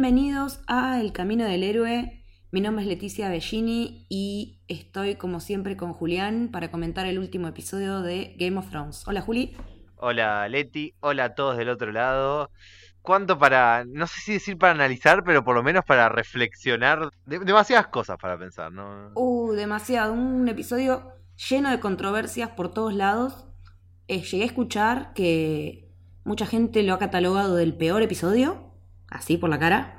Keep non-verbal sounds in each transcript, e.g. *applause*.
bienvenidos a El Camino del Héroe. Mi nombre es Leticia Bellini y estoy como siempre con Julián para comentar el último episodio de Game of Thrones. Hola Juli. Hola Leti, hola a todos del otro lado. ¿Cuánto para, no sé si decir para analizar, pero por lo menos para reflexionar? demasiadas cosas para pensar, ¿no? Uh, demasiado. Un episodio lleno de controversias por todos lados. Eh, llegué a escuchar que mucha gente lo ha catalogado del peor episodio, así por la cara,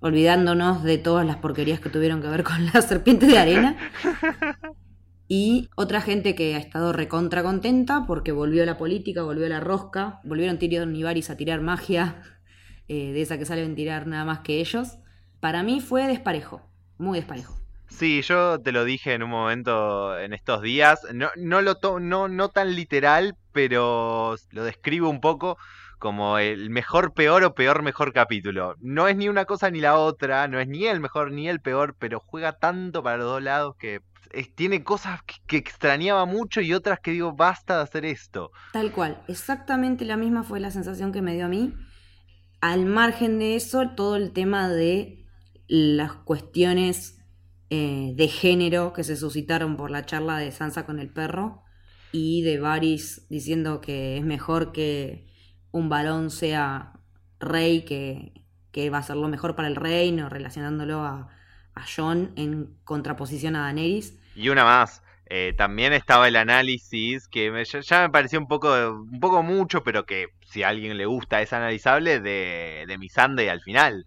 olvidándonos de todas las porquerías que tuvieron que ver con la *laughs* serpiente de arena. *laughs* Y otra gente que ha estado recontra contenta porque volvió la política, volvió la rosca, volvieron Tyrion y Varys a tirar magia, *laughs* eh, de esa que salen a tirar nada más que ellos. Para mí fue desparejo, muy desparejo. Sí, yo te lo dije en un momento en estos días, no, no, lo no, no tan literal, pero lo describo un poco como el mejor, peor o peor, mejor capítulo. No es ni una cosa ni la otra, no es ni el mejor ni el peor, pero juega tanto para los dos lados que tiene cosas que, extrañaba mucho y otras que digo, basta de hacer esto. Tal cual, exactamente la misma fue la sensación que me dio a mí. Al margen de eso, todo el tema de las cuestiones eh, de género que se suscitaron por la charla de Sansa con el perro y de Varys diciendo que es mejor que un varón sea rey, que, que va a ser lo mejor para el reino, relacionándolo a, a John en contraposición a Daenerys. Y una más, eh, también estaba el análisis que ya, me pareció un poco, un poco mucho, pero que si a alguien le gusta es analizable, de, de Missandei al final.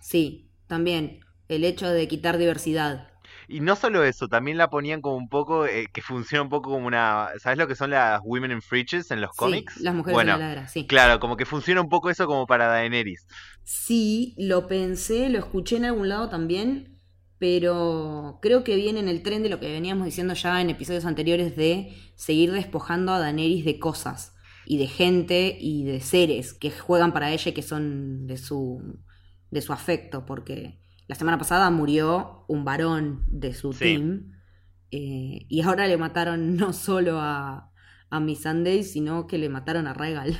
Sí, también el hecho de quitar diversidad. Y no solo eso, también la ponían como un poco, eh, que funciona un poco como una, ¿sabes lo que son las Women in Fridges en los cómics? las mujeres bueno, la sí. Claro, como que funciona un poco eso como para Daenerys. Sí, lo pensé, lo escuché en algún lado también, pero creo que viene en el tren de lo que veníamos diciendo ya en episodios anteriores de seguir despojando a Daenerys de cosas y de gente y de seres que juegan para ella y que son de su, de su afecto, porque la semana pasada murió un varón de su team eh, y ahora le mataron *laughs* no solo a, a Miss Sunday, sino que le mataron a Regal.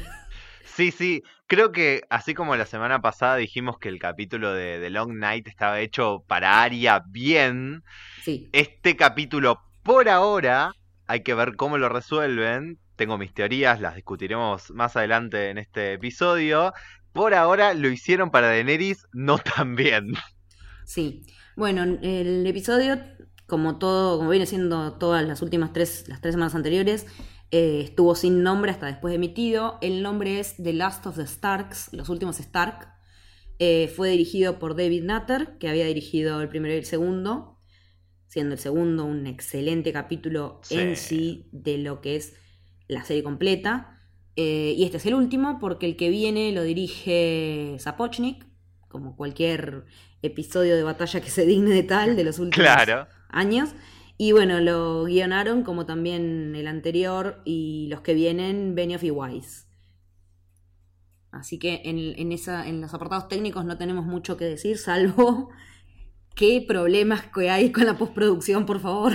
Sí, sí, creo que así como la semana pasada dijimos que el capítulo de The Long Night estaba hecho para Aria bien, sí. este capítulo por ahora hay que ver cómo lo resuelven. Tengo mis teorías, las discutiremos más adelante en este episodio. Por ahora lo hicieron para Daenerys no tan bien. Sí, bueno, el episodio, como todo, como viene siendo todas las últimas tres, las tres semanas anteriores, eh, estuvo sin nombre hasta después de emitido. El nombre es The Last of the Starks, Los Últimos Stark. Eh, fue dirigido por David Nutter, que había dirigido el primero y el segundo, siendo el segundo un excelente capítulo en sí de lo que es la serie completa. Eh, y este es el último porque el que viene lo dirige Zapochnik, como cualquier episodio de batalla que se digne de tal de los últimos años. Y bueno, lo guionaron como también el anterior y los que vienen, Benioff y Wise. Así que en, esa, en los apartados técnicos no tenemos mucho que decir, salvo *laughs* qué problemas que hay con la postproducción, por favor.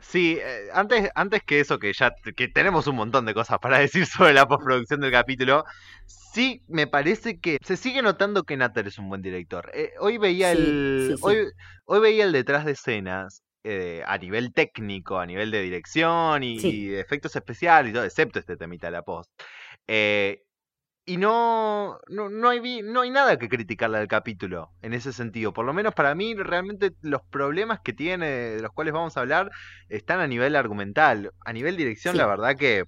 Sí, eh, antes, antes que eso, que ya que tenemos un montón de cosas para *laughs* decir sobre la postproducción del capítulo, sí me parece que se sigue notando que Natter es un buen director. Eh, hoy veía el. Hoy, hoy veía el detrás de escenas eh, a nivel técnico, a nivel de dirección y, de efectos especiales y todo, excepto este temita de la post. Eh, y no, no, hay, no hay nada que criticarle al capítulo en ese sentido. Por lo menos para mí, realmente los problemas que tiene, de los cuales vamos a hablar, están a nivel argumental. A nivel dirección, la verdad que eh,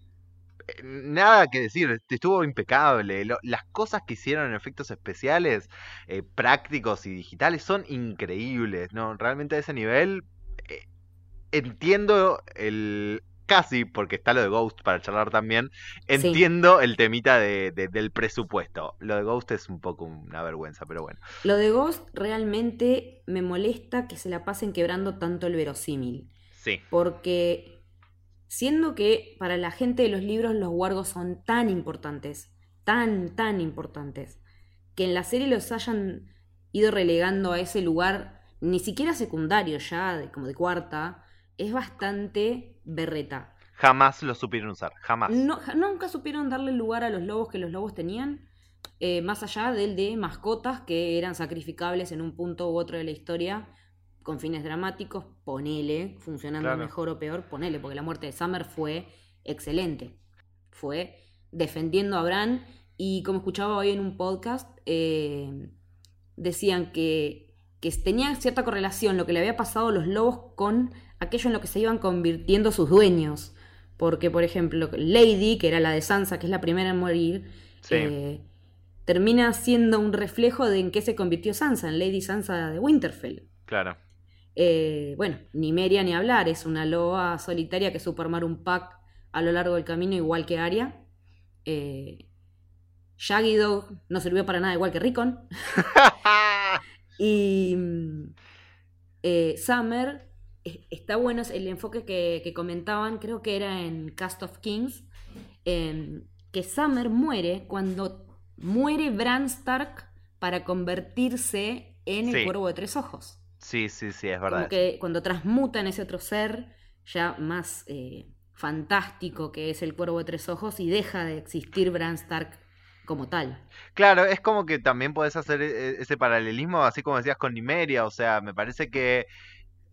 nada que decir, estuvo impecable. las cosas que hicieron en efectos especiales, prácticos y digitales son increíbles. ¿no? Realmente a ese nivel entiendo el casi, porque está lo de Ghost para charlar también, entiendo el temita de, del presupuesto. Lo de Ghost es un poco una vergüenza, pero bueno. Lo de Ghost realmente me molesta que se la pasen quebrando tanto el verosímil. Sí. Porque siendo que para la gente de los libros los wargos son tan importantes, tan, tan importantes, que en la serie los hayan ido relegando a ese lugar, ni siquiera secundario ya, como de cuarta, es bastante berreta. Jamás lo supieron usar, jamás. nunca supieron darle lugar a los lobos que los lobos tenían. eh, más allá del de mascotas que eran sacrificables en un punto u otro de la historia con fines dramáticos, ponele, funcionando Claro. mejor o peor, ponele, porque la muerte de Summer fue excelente. Fue defendiendo a Bran y como escuchaba hoy en un podcast, eh, decían que, que tenía cierta correlación lo que le había pasado a los lobos con aquello en lo que se iban convirtiendo sus dueños. Porque, por ejemplo, Lady, que era la de Sansa, que es la primera en morir, Sí. eh, termina siendo un reflejo de en qué se convirtió Sansa, en Lady Sansa de Winterfell. Claro. Eh, bueno, ni Meria ni hablar, es una loba solitaria que supo armar un pack a lo largo del camino igual que Arya. Eh, Shaggy Dog no sirvió para nada igual que Rickon. *laughs* *laughs* Y mm, eh, Summer, está bueno el enfoque que, que comentaban, creo que era en Cast of Kings, em, que Summer muere cuando muere Bran Stark para convertirse en el Sí. cuervo de tres ojos. sí, sí, sí, es Como verdad. que cuando transmuta en ese otro ser ya más eh, fantástico que es el cuervo de tres ojos y deja de existir Bran Stark como tal. Claro, es como que también podés hacer e- ese paralelismo, así como decías con Nimeria, o sea, me parece que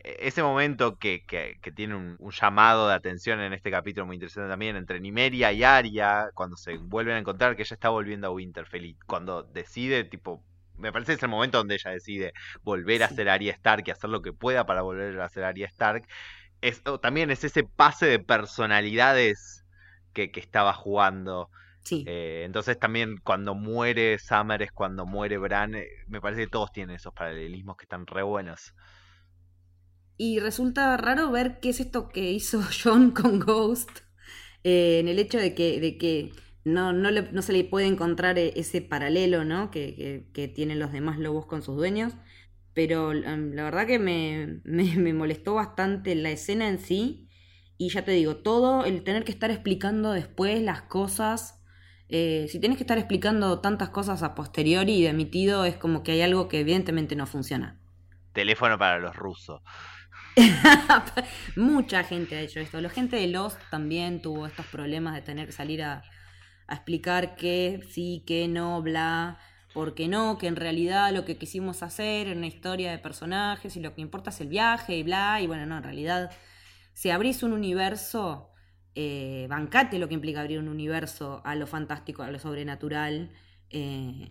ese momento que, que- que tiene un, un llamado de atención en este capítulo muy interesante también, entre Nimeria y Arya, cuando se vuelven a encontrar, que ella está volviendo a Winterfell y cuando decide, tipo, me parece que es el momento donde ella decide volver a Sí. ser Arya Stark y hacer lo que pueda para volver a ser Arya Stark, es, o también es ese pase de personalidades que, que estaba jugando. Sí. Eh, entonces también cuando muere Summer es cuando muere Bran. eh, me parece que todos tienen esos paralelismos que están re buenos. Y resulta raro ver qué es esto que hizo *laughs* John con Ghost, eh, en el hecho de que, de que no, no, le- no se le puede encontrar e- ese paralelo ¿no? que, que- tienen los demás lobos con sus dueños. Pero la verdad que me, me- me molestó bastante la escena en sí. Y ya te digo, todo el tener que estar explicando después las cosas. eh, si tienes que estar explicando tantas cosas a posteriori y de emitido, es como que hay algo que evidentemente no funciona. Teléfono para los rusos. *laughs* Mucha gente ha hecho esto. La gente de Lost también tuvo estos problemas de tener que salir a, explicar qué sí, qué no, bla, por qué no, que en realidad lo que quisimos hacer era una historia de personajes y lo que importa es el viaje y bla. Y bueno, no, en realidad, si abrís un universo, eh, bancate lo que implica abrir un universo a lo fantástico, a lo sobrenatural. eh,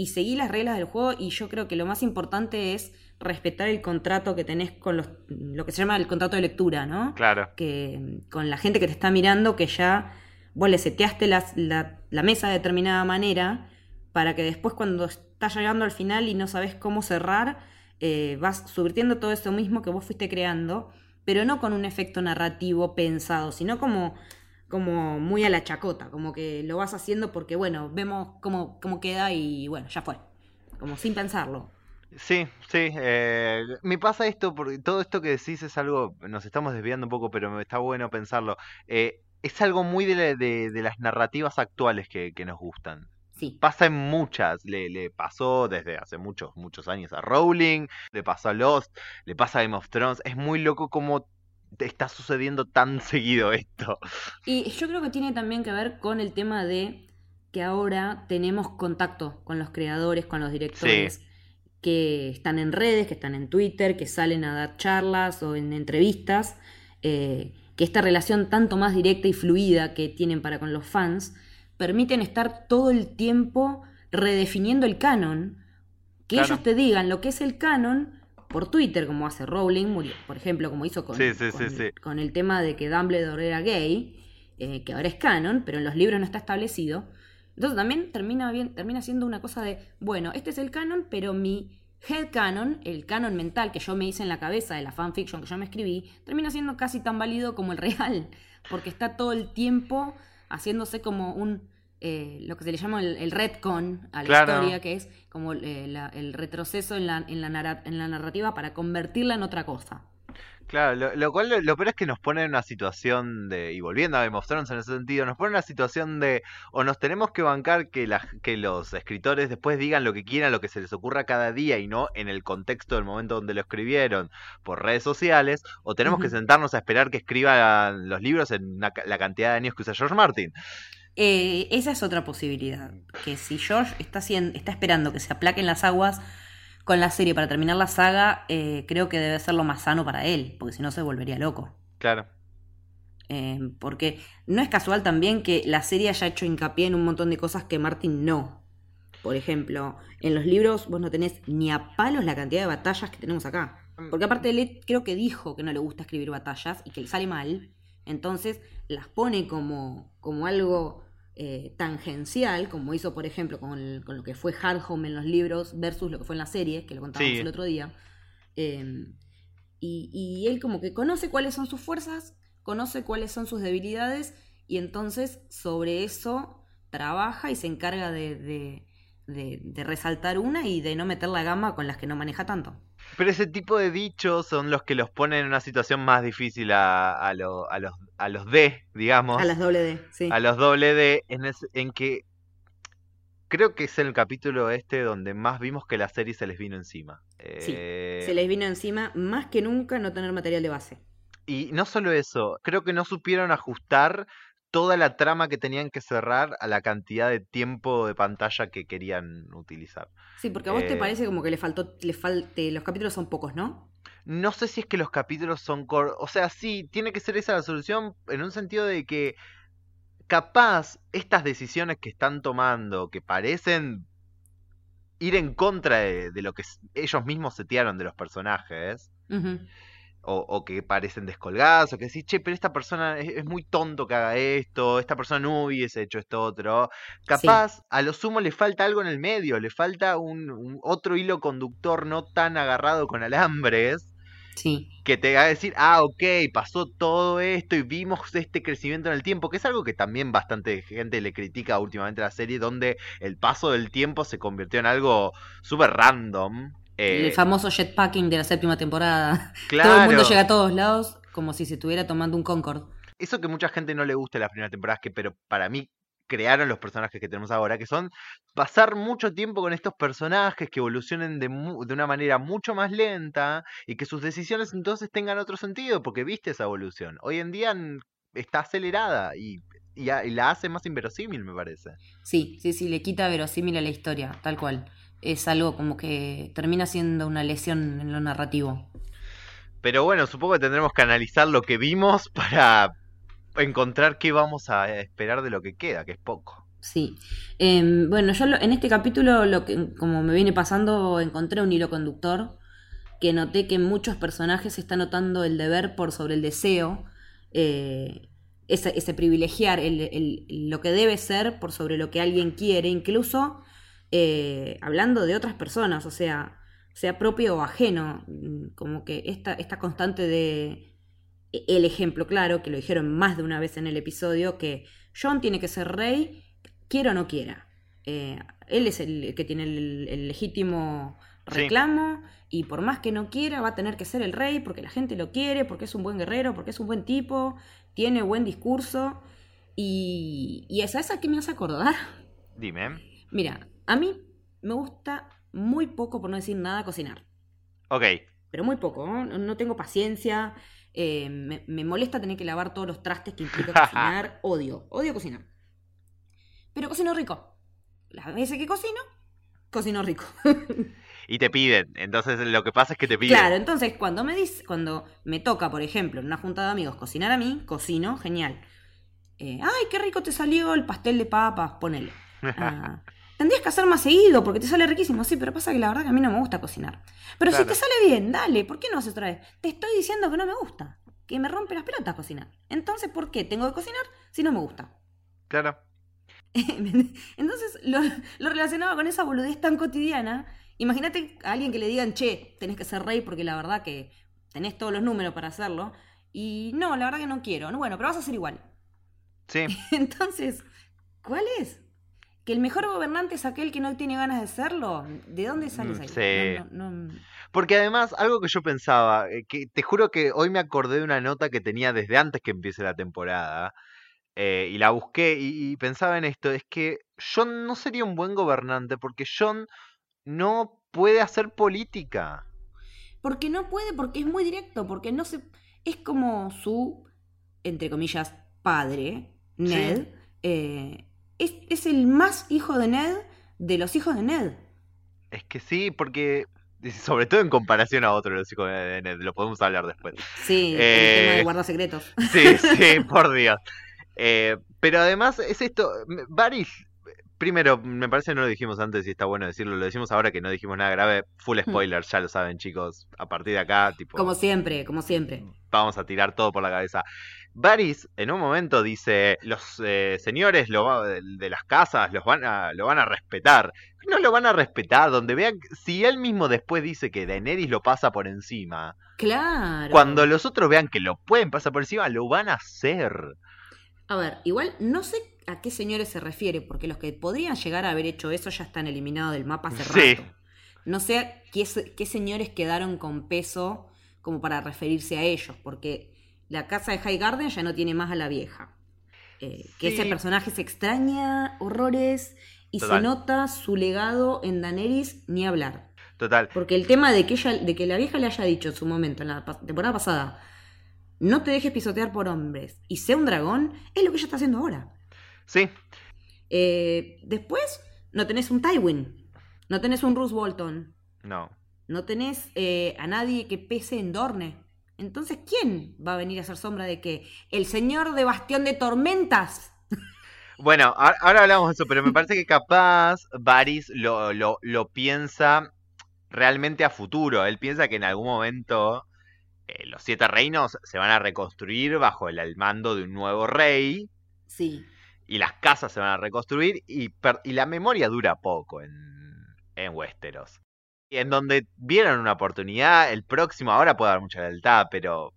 y seguí las reglas del juego y yo creo que lo más importante es respetar el contrato que tenés con los, lo que se llama el contrato de lectura, ¿no? Claro. Que con la gente que te está mirando, que ya vos le seteaste la, la mesa de determinada manera para que después cuando estás llegando al final y no sabes cómo cerrar, eh, vas subvirtiendo todo eso mismo que vos fuiste creando, pero no con un efecto narrativo pensado, sino como como muy a la chacota, como que lo vas haciendo porque, bueno, vemos cómo, cómo queda y, bueno, ya fue. Como sin pensarlo. Sí, sí. eh, me pasa esto, porque todo esto que decís es algo, nos estamos desviando un poco, pero me está bueno pensarlo. Eh, es algo muy de, de- de las narrativas actuales que, que nos gustan. Sí. Pasa en muchas, le, le pasó desde hace muchos, muchos años a Rowling, le pasó a Lost, le pasa a Game of Thrones. Es muy loco cómo te está sucediendo tan seguido esto. Y yo creo que tiene también que ver con el tema de que ahora tenemos contacto con los creadores, con los directores, que están en redes, que están en Twitter, que salen a dar charlas o en entrevistas, eh, que esta relación tanto más directa y fluida que tienen para con los fans, permiten estar todo el tiempo redefiniendo el canon, que Claro. ellos te digan lo que es el canon por Twitter, como hace Rowling, por ejemplo, como hizo con, Sí, sí, con- sí, sí. con el tema de que Dumbledore era gay, eh, que ahora es canon, pero en los libros no está establecido. Entonces también termina, bien, termina siendo una cosa de, bueno, este es el canon, pero mi head canon, el canon mental que yo me hice en la cabeza de la fanfiction que yo me escribí, termina siendo casi tan válido como el real, porque está todo el tiempo haciéndose como un, eh, lo que se le llama el, el retcon a la Claro. historia, que es como eh, la- el retroceso en la, en, la en la narrativa para convertirla en otra cosa. Claro, lo, lo cual lo, lo peor es que nos pone en una situación de, y volviendo a Game of Thrones en ese sentido, nos pone en una situación de, o nos tenemos que bancar que, la- que los escritores después digan lo que quieran, lo que se les ocurra cada día y no en el contexto del momento donde lo escribieron por redes sociales, o tenemos que sentarnos a esperar que escriban los libros en una la cantidad de años que usa George Martin. Eh, esa es otra posibilidad. Que si George está, está esperando que se aplaquen las aguas con la serie para terminar la saga, eh, creo que debe ser lo más sano para él, porque si no se volvería loco. Claro. Eh, porque no es casual también que la serie haya hecho hincapié en un montón de cosas que Martin no. Por ejemplo, en los libros vos no tenés ni a palos la cantidad de batallas que tenemos acá. Mm. Porque aparte él creo que dijo que no le gusta escribir batallas y que le sale mal. Entonces las pone como, como algo eh, tangencial, como hizo por ejemplo con, lo que fue Hardhome en los libros versus lo que fue en la serie, que lo contábamos el otro día. Em, y, y él como que conoce cuáles son sus fuerzas, conoce cuáles son sus debilidades y entonces sobre eso trabaja y se encarga de, de, resaltar una y de no meter la gama con las que no maneja tanto. Pero ese tipo de dichos son los que los ponen en una situación más difícil a, a, los, a los D, digamos. A los doble D, sí. A los doble D, en, en que creo que es el capítulo este donde más vimos que la serie se les vino encima. Sí, eh, se les vino encima más que nunca no tener material de base. Y no solo eso, creo que no supieron ajustar toda la trama que tenían que cerrar a la cantidad de tiempo de pantalla que querían utilizar. Sí, porque a vos te eh, parece como que le faltó, le falte, los capítulos son pocos, ¿no? No sé si es que los capítulos son cortos, o sea, sí, tiene que ser esa la solución en un sentido de que capaz estas decisiones que están tomando, que parecen ir en contra de, lo que ellos mismos setearon de los personajes, o, que parecen descolgados, o que decís, che, pero esta persona es, muy tonto que haga esto, esta persona no hubiese hecho esto otro. Capaz, a lo sumo le falta algo en el medio, le falta un, otro hilo conductor no tan agarrado con alambres. Sí. Que te va a decir, ah, ok, pasó todo esto y vimos este crecimiento en el tiempo, que es algo que también bastante gente le critica últimamente a la serie, donde el paso del tiempo se convirtió en algo súper random el eh, famoso jetpacking de la séptima temporada. *laughs* Todo el mundo llega a todos lados como si se estuviera tomando un Concorde. Eso que mucha gente no le gusta de las primeras temporadas, que, pero para mí crearon los personajes que tenemos ahora, que son pasar mucho tiempo con estos personajes que evolucionen de, de, una manera mucho más lenta y que sus decisiones entonces tengan otro sentido, porque viste esa evolución. Hoy en día está acelerada y, y, y la hace más inverosímil, me parece. Sí, sí, sí, le quita verosímil a la historia, tal cual es algo como que termina siendo una lesión en lo narrativo. Pero bueno, supongo que tendremos que analizar lo que vimos *laughs* para encontrar qué vamos a esperar de lo que queda, que es poco. Sí. Em, bueno, yo en este capítulo, lo que, como me viene pasando, encontré un hilo conductor que noté que muchos personajes están notando el deber por sobre el deseo, eh, ese, privilegiar lo que debe ser por sobre lo que alguien quiere, incluso eh, hablando de otras personas, o sea, sea propio o ajeno, mm, como que esta, esta constante de e, el ejemplo claro, que lo dijeron más de una vez en el episodio, que John tiene que ser rey, quiera o no quiera. Eh, él es el que tiene el, legítimo reclamo y por más que no quiera va a tener que ser el rey porque la gente lo quiere, porque es un buen guerrero, porque es un buen tipo, tiene buen discurso y, y esa esa que me hace acordar. Dime. Mira, a mí me gusta muy poco, por no decir nada, cocinar. Ok. Pero muy poco, no, tengo paciencia. Eh, me, molesta tener que lavar todos los trastes que implica *laughs* cocinar. odio, odio cocinar. Pero cocino rico. Las veces que cocino, cocino rico. *laughs* y te piden. Entonces lo que pasa es que te piden. Claro, entonces cuando me dice, cuando me toca, por ejemplo, en una junta de amigos cocinar a mí, cocino, genial. Eh, Ay, qué rico te salió el pastel de papas, ponele. *laughs* Ah, Tendrías que hacer más seguido porque te sale riquísimo. Sí, pero pasa que la verdad que a mí no me gusta cocinar. Pero si te sale bien, dale, ¿por qué no haces otra vez? Te estoy diciendo que no me gusta, que me rompe las pelotas cocinar. Entonces, ¿por qué tengo que cocinar si no me gusta? Claro. *laughs* Entonces, lo, lo relacionaba con esa boludez tan cotidiana. Imagínate a alguien que le digan, che, tenés que ser rey porque la verdad que tenés todos los números para hacerlo. Y no, la verdad que no quiero. Bueno, pero vas a hacer igual. Sí. *laughs* Entonces, ¿cuál es? Que el mejor gobernante es aquel que no tiene ganas de serlo. ¿De dónde sale esa idea? Sí. Porque además, algo que yo pensaba, eh, que te juro que hoy me acordé de una nota que tenía desde antes que empiece la temporada, eh, y la busqué y, pensaba en esto, es que John no sería un buen gobernante porque John no puede hacer política. Porque no puede, porque es muy directo, porque no se... Es como su, entre comillas, padre, Ned. Eh, es, es el más hijo de Ned de los hijos de Ned. Es que sí, porque sobre todo en comparación a otros los hijos de Ned, lo podemos hablar después. Sí, el Eh, tema de guardar secretos. *laughs* Sí, sí, *laughs* por Dios. Eh, pero además es esto, Varys, primero, me parece que no lo dijimos antes y está bueno decirlo, lo decimos ahora que no dijimos nada grave, full spoiler, ya lo saben chicos, a partir de acá, tipo, Como siempre, como siempre. vamos a tirar todo por la cabeza. Varys en un momento dice, los eh, señores lo de, de las casas los van a, lo van a respetar. No lo van a respetar, donde vean, si él mismo después dice que Daenerys lo pasa por encima, Claro. cuando los otros vean que lo pueden pasar por encima, lo van a hacer. A ver, igual no sé a qué señores se refiere, porque los que podrían llegar a haber hecho eso ya están eliminados del mapa hace Sí. rato. No sé qué, qué señores quedaron con peso como para referirse a ellos, porque la casa de High Garden ya no tiene más a la vieja. Eh, Que ese personaje se extraña, horrores, y Total. se nota su legado en Daenerys ni hablar. Total. Porque el tema de que ella, de que la vieja le haya dicho en su momento, en la temporada pasada, no te dejes pisotear por hombres y sea un dragón, es lo que ella está haciendo ahora. Sí, Eh, después, no tenés un Tywin, no tenés un Bruce Bolton, no. no tenés eh, a nadie que pese en Dorne. Entonces, ¿quién va a venir a hacer sombra de qué? El señor de Bastión de Tormentas. *laughs* Bueno, ahora hablamos de eso, pero me parece que capaz Varys lo, lo, lo piensa realmente a futuro. Él piensa que en algún momento eh, los siete reinos se van a reconstruir bajo el, el mando de un nuevo rey Sí, y las casas se van a reconstruir y, la memoria dura poco en, en Westeros. Y en donde vieron una oportunidad, el próximo ahora puede haber mucha lealtad, pero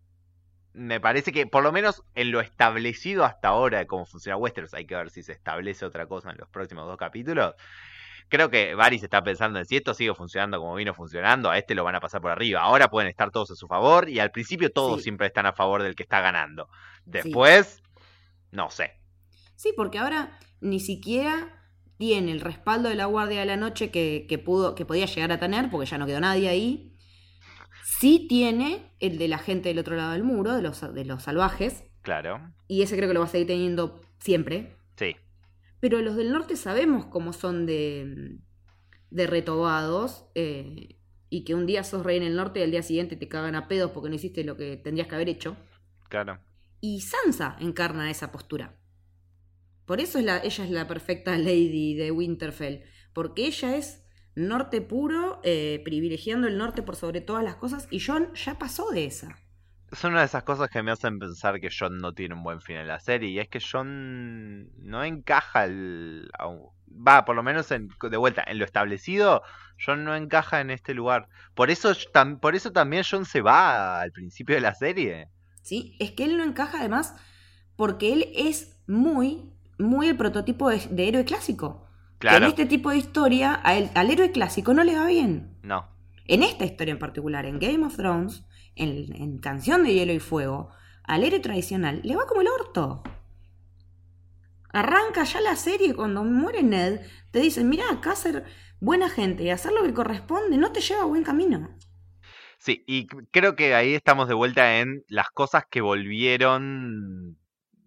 me parece que por lo menos en lo establecido hasta ahora de cómo funciona Westeros, hay que ver si se establece otra cosa en los próximos dos capítulos. Creo que Varys está pensando en si esto sigue funcionando como vino funcionando, a este lo van a pasar por arriba. Ahora pueden estar todos a su favor y al principio todos Sí. siempre están a favor del que está ganando. Después, no sé. Sí, porque ahora ni siquiera tiene el respaldo de la Guardia de la Noche que, que pudo, que podía llegar a tener, porque ya no quedó nadie ahí. Sí tiene el de la gente del otro lado del muro, de los, de los salvajes, Claro. y ese creo que lo va a seguir teniendo siempre. Sí. Pero los del norte sabemos cómo son de, de retobados. eh, y que un día sos rey en el norte y al día siguiente te cagan a pedos porque no hiciste lo que tendrías que haber hecho. Claro. Y Sansa encarna esa postura. Por eso es la, ella es la perfecta *laughs* lady de Winterfell. Porque ella es norte puro, eh, privilegiando el norte por sobre todas las cosas. Y John ya pasó de esa. Es una de esas cosas que me hacen pensar que John no tiene un buen fin en la serie. Y es que John no encaja el. Va, por lo menos en- de vuelta, en lo establecido, John no encaja en este lugar. Por eso, tam- por eso también John se va al principio de la serie. ¿sí? Es que él no encaja además porque él es muy, muy el prototipo de, de héroe clásico. Que en Claro. este tipo de historia al héroe clásico no le va bien. No. En esta historia en particular, en Game of Thrones, en, en Canción de Hielo y Fuego, al héroe tradicional le va como el orto. Arranca ya la serie cuando muere Ned, te dicen, mira, acá ser buena gente y hacer lo que corresponde no te lleva a buen camino. Sí, y creo que ahí estamos de vuelta en las cosas que volvieron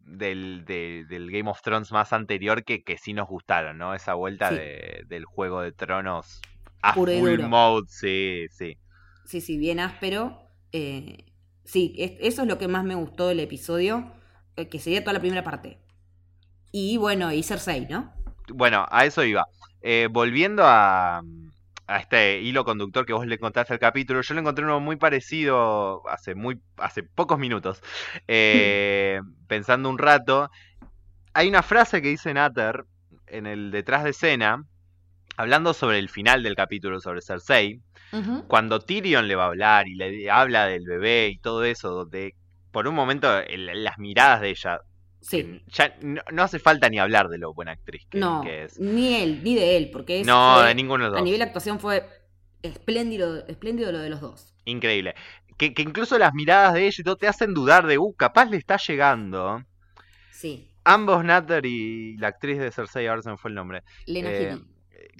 del, de- del Game of Thrones más anterior que, que sí nos gustaron, ¿no? Esa vuelta Sí. de- del Juego de Tronos a Puro y full mode, sí, sí. Sí, sí, bien áspero. eh, sí, es- eso es lo que más me gustó del episodio, eh, que sería toda la primera parte. Y bueno, y Cersei, ¿no? Bueno, a eso iba. Eh, volviendo a, a este hilo conductor que vos le contaste al capítulo, yo le encontré uno muy parecido hace muy hace pocos minutos. Eh, *laughs* pensando un rato, hay una frase que dice Natter en el detrás de escena, hablando sobre el final del capítulo, sobre Cersei, cuando Tyrion le va a hablar y le habla del bebé y todo eso, donde por un momento el- las miradas de ella, Sí. ya no, no hace falta ni hablar de lo buena actriz que, No, que es. ni él, ni de él, porque es, No, fue- de ninguno de los a dos. nivel actuación fue espléndido, espléndido lo de los dos. Increíble. Que, que incluso las miradas de ella y todo te hacen dudar de, uh, capaz le está llegando. Sí, Ambos, Natter y la actriz de Cersei, ahora se me fue el nombre. Lena eh, Headey.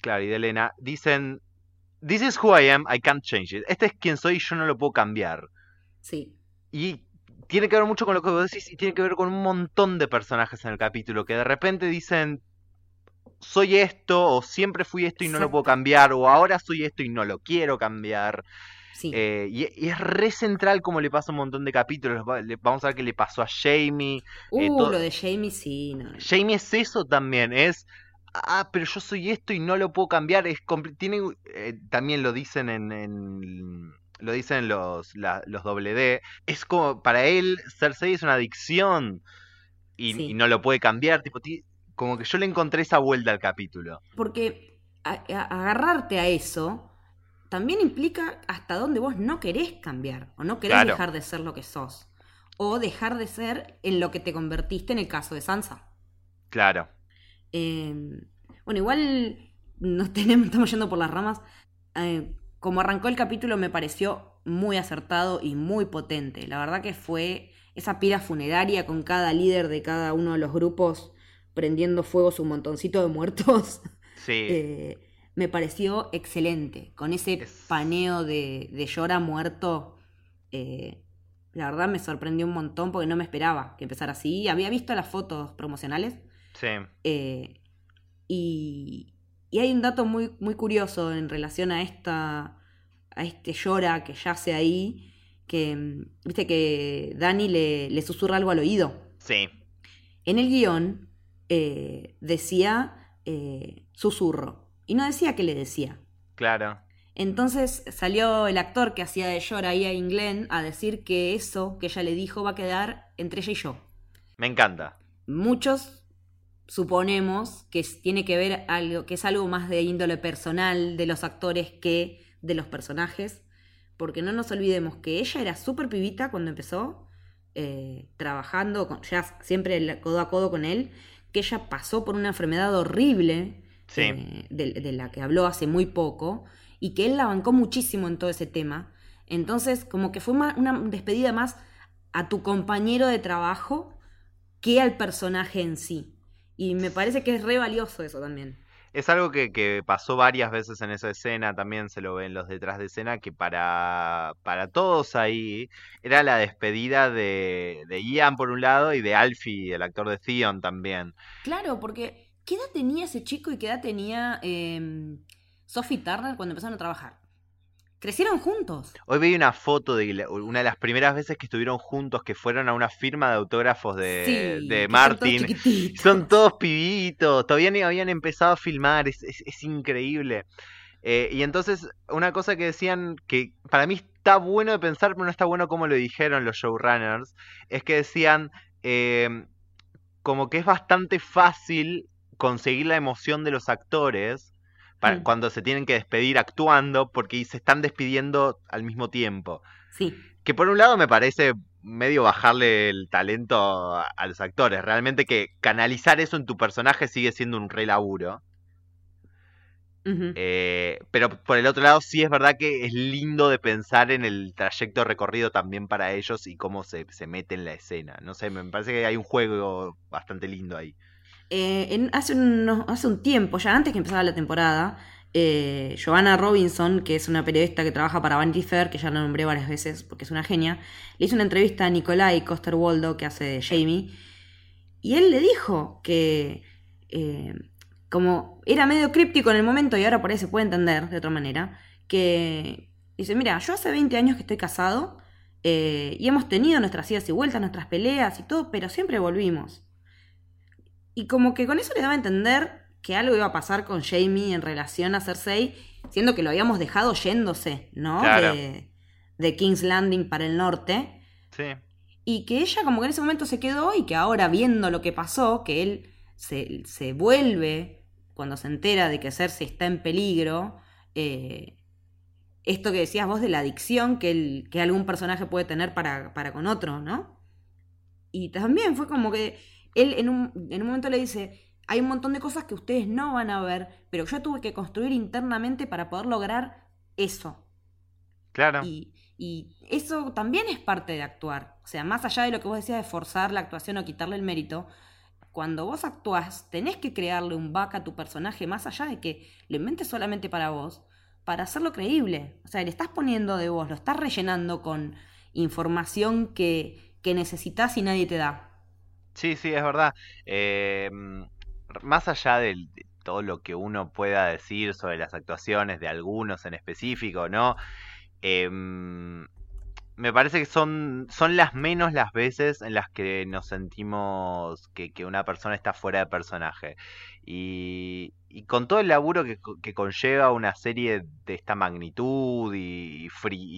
claro, y de Elena, dicen, This is who I am, I can't change it. Este es quien soy y yo no lo puedo cambiar. Sí, Y tiene que ver mucho con lo que vos decís y tiene que ver con un montón de personajes en el capítulo que de repente dicen, soy esto, o siempre fui esto y no lo puedo cambiar, o ahora soy esto y no lo quiero cambiar. Eh, y, es re central como le pasa un montón de capítulos. Vamos a ver qué le pasó a Jamie. Eh, uh, lo de Jamie sí. No. Jamie es eso también, es... Ah, pero yo soy esto y no lo puedo cambiar. Es tiene, eh, también lo dicen en, lo dicen los, los doble D. Es como, para él, Cersei es una adicción y, no lo puede cambiar. Tipo, como que yo le encontré esa vuelta al capítulo. Porque agarrarte a eso también implica hasta dónde vos no querés cambiar o no querés dejar de ser lo que sos. O dejar de ser en lo que te convertiste en el caso de Sansa. Claro. Em, bueno, igual nos tenemos, estamos yendo por las ramas. Eh, como arrancó el capítulo me pareció muy acertado y muy potente. La verdad que fue esa pira funeraria con cada líder de cada uno de los grupos prendiendo fuego su montoncito de muertos. *laughs* Sí. *laughs* Eh, me pareció excelente. Con ese paneo de, de llora muerto, eh, la verdad me sorprendió un montón porque no me esperaba que empezara así. Había visto las fotos promocionales. Sí. Eh, y, y, hay un dato muy, muy curioso en relación a esta a este llora que yace ahí, que viste que Dani le, le susurra algo al oído. Sí. En el guion eh, decía susurro. Y no decía qué le decía. Claro. Entonces salió el actor que hacía de Llora ahí a Inglen a decir que eso que ella le dijo va a quedar entre ella y yo. Me encanta. Muchos suponemos que tiene que ver algo, que es algo más de índole personal de los actores que de los personajes. Porque no nos olvidemos que ella era súper pibita cuando empezó, eh, trabajando, ya siempre codo a codo con él, que ella pasó por una enfermedad horrible eh, de, la que habló hace muy poco, y que él la bancó muchísimo en todo ese tema. Entonces, como que fue una despedida más a tu compañero de trabajo que al personaje en sí. Y me parece que es re valioso eso también. Es algo que, pasó varias veces en esa escena, también se lo ven los detrás de escena, que para, para todos ahí era la despedida de, de Ian por un lado y de Alfie, el actor de Theon también. Claro, porque ¿Qué edad tenía ese chico y qué edad tenía em, Sophie Turner cuando empezaron a trabajar? Crecieron juntos. Hoy vi una foto de una de las primeras veces que estuvieron juntos, que fueron a una firma de autógrafos de, de Martin. Son todos, pibitos, todavía ni habían empezado a filmar, es, increíble. Eh, y entonces, una cosa que decían que para mí está bueno de pensar, pero no está bueno como lo dijeron los showrunners, es que decían em, como que es bastante fácil conseguir la emoción de los actores para, cuando se tienen que despedir actuando porque se están despidiendo al mismo tiempo. Sí. Que por un lado me parece medio bajarle el talento a, los actores. Realmente que canalizar eso en tu personaje sigue siendo un re laburo. Eh, pero por el otro lado sí es verdad que es lindo de pensar en el trayecto recorrido también para ellos y cómo se, se mete en la escena. No sé, me parece que hay un juego bastante lindo ahí. Eh, hace, un, hace un tiempo, ya antes que empezara la temporada, eh, Giovanna Robinson, que es una periodista que trabaja para Vanity Fair, que ya la nombré varias veces porque es una genia, le hizo una entrevista a Nicolai Coster-Waldo, que hace de Jamie, y él le dijo que, eh, como era medio críptico en el momento y ahora por ahí se puede entender de otra manera, que dice, mira, yo hace 20 años que estoy casado y hemos tenido nuestras idas y vueltas, nuestras peleas y todo, pero siempre volvimos. Y como que con eso le daba a entender que algo iba a pasar con Jamie en relación a Cersei, siendo que lo habíamos dejado yéndose, ¿no? De, King's Landing para el norte. Sí. Y que ella como que en ese momento se quedó y que ahora viendo lo que pasó, que él se, se vuelve cuando se entera de que Cersei está en peligro, eh, esto que decías vos de la adicción que, el, que algún personaje puede tener para, para con otro, ¿no? Y también fue como que él en un, momento le dice, hay un montón de cosas que ustedes no van a ver, pero yo tuve que construir internamente para poder lograr eso. Claro. Y, eso también es parte de actuar. O sea, más allá de lo que vos decías de forzar la actuación o quitarle el mérito, cuando vos actuás, tenés que crearle un back a tu personaje, más allá de que lo inventes solamente para vos, para hacerlo creíble. O sea, le estás poniendo de vos, lo estás rellenando con información que, que necesitas y nadie te da. Sí, sí, es verdad. Eh, más allá del... todo lo que uno pueda decir sobre las actuaciones de algunos en específico, ¿no? Em, me parece que son, son las menos las veces en las que nos sentimos que, que una persona está fuera de personaje. Y, y con todo el laburo que, que conlleva una serie de esta magnitud y,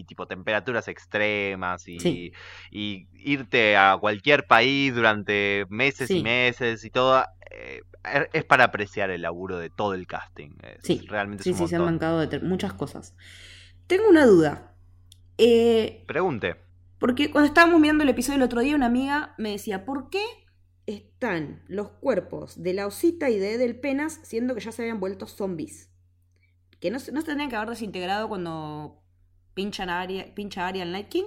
tipo temperaturas extremas y, Sí. y irte a cualquier país durante meses y Sí. meses y todo, eh, er- es para apreciar el laburo de todo el casting. Es- Sí, realmente sí, es sí, un se han montón. bancado de muchas cosas. Tengo una duda. Eh, Pregunte. porque cuando estábamos mirando el episodio el otro día, una amiga me decía, ¿por qué están los cuerpos de la osita y de Edel Penas siendo que ya se habían vuelto zombies? Que no, no se tendrían que haber desintegrado cuando pinchan a Arya, pincha a Arya al Night King.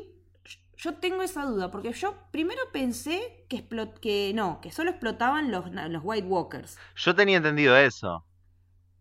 Yo tengo esa duda, porque yo primero pensé que, explot- que no, que solo explotaban los, los White Walkers. Yo tenía entendido eso.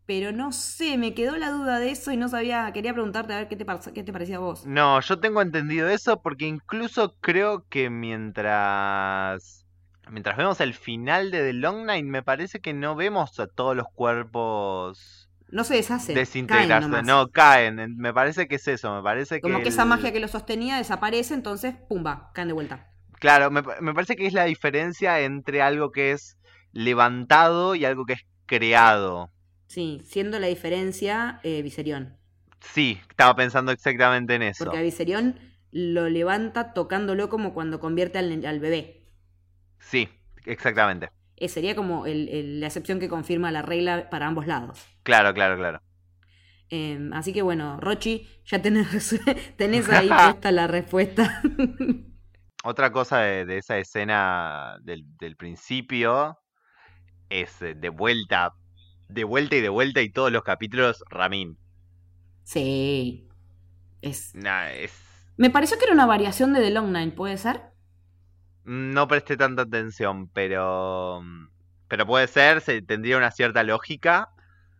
Pero no sé, me quedó la duda de eso y no sabía, quería preguntarte a ver qué te, qué te parecía a vos. No, yo tengo entendido eso porque incluso creo que mientras mientras vemos el final de The Long Night me parece que no vemos a todos los cuerpos No se deshacen. desintegrarse, caen no caen, en- me parece que es eso, me parece Como que que esa magia que lo sostenía desaparece, entonces, pumba, caen de vuelta. Claro, me, pa- me parece que es la diferencia entre algo que es levantado y algo que es creado. Sí, siendo la diferencia eh, Viserión. Sí, estaba pensando exactamente en eso. Porque a Viserión lo levanta tocándolo como cuando convierte al, al bebé. Sí, exactamente. Eh, sería como el- el- la excepción que confirma la regla para ambos lados. Claro, claro, claro. Eh, así que bueno, Rochi, ya tenés, *laughs* tenés ahí *laughs* puesta la respuesta. *laughs* Otra cosa de, de esa escena del, del principio es eh, de vuelta, de vuelta y de vuelta y todos los capítulos Ramin. sí. Es... Nah, es, Me pareció que era una variación de The Long Night, ¿puede ser? No presté tanta atención, pero pero puede ser, se, tendría una cierta lógica.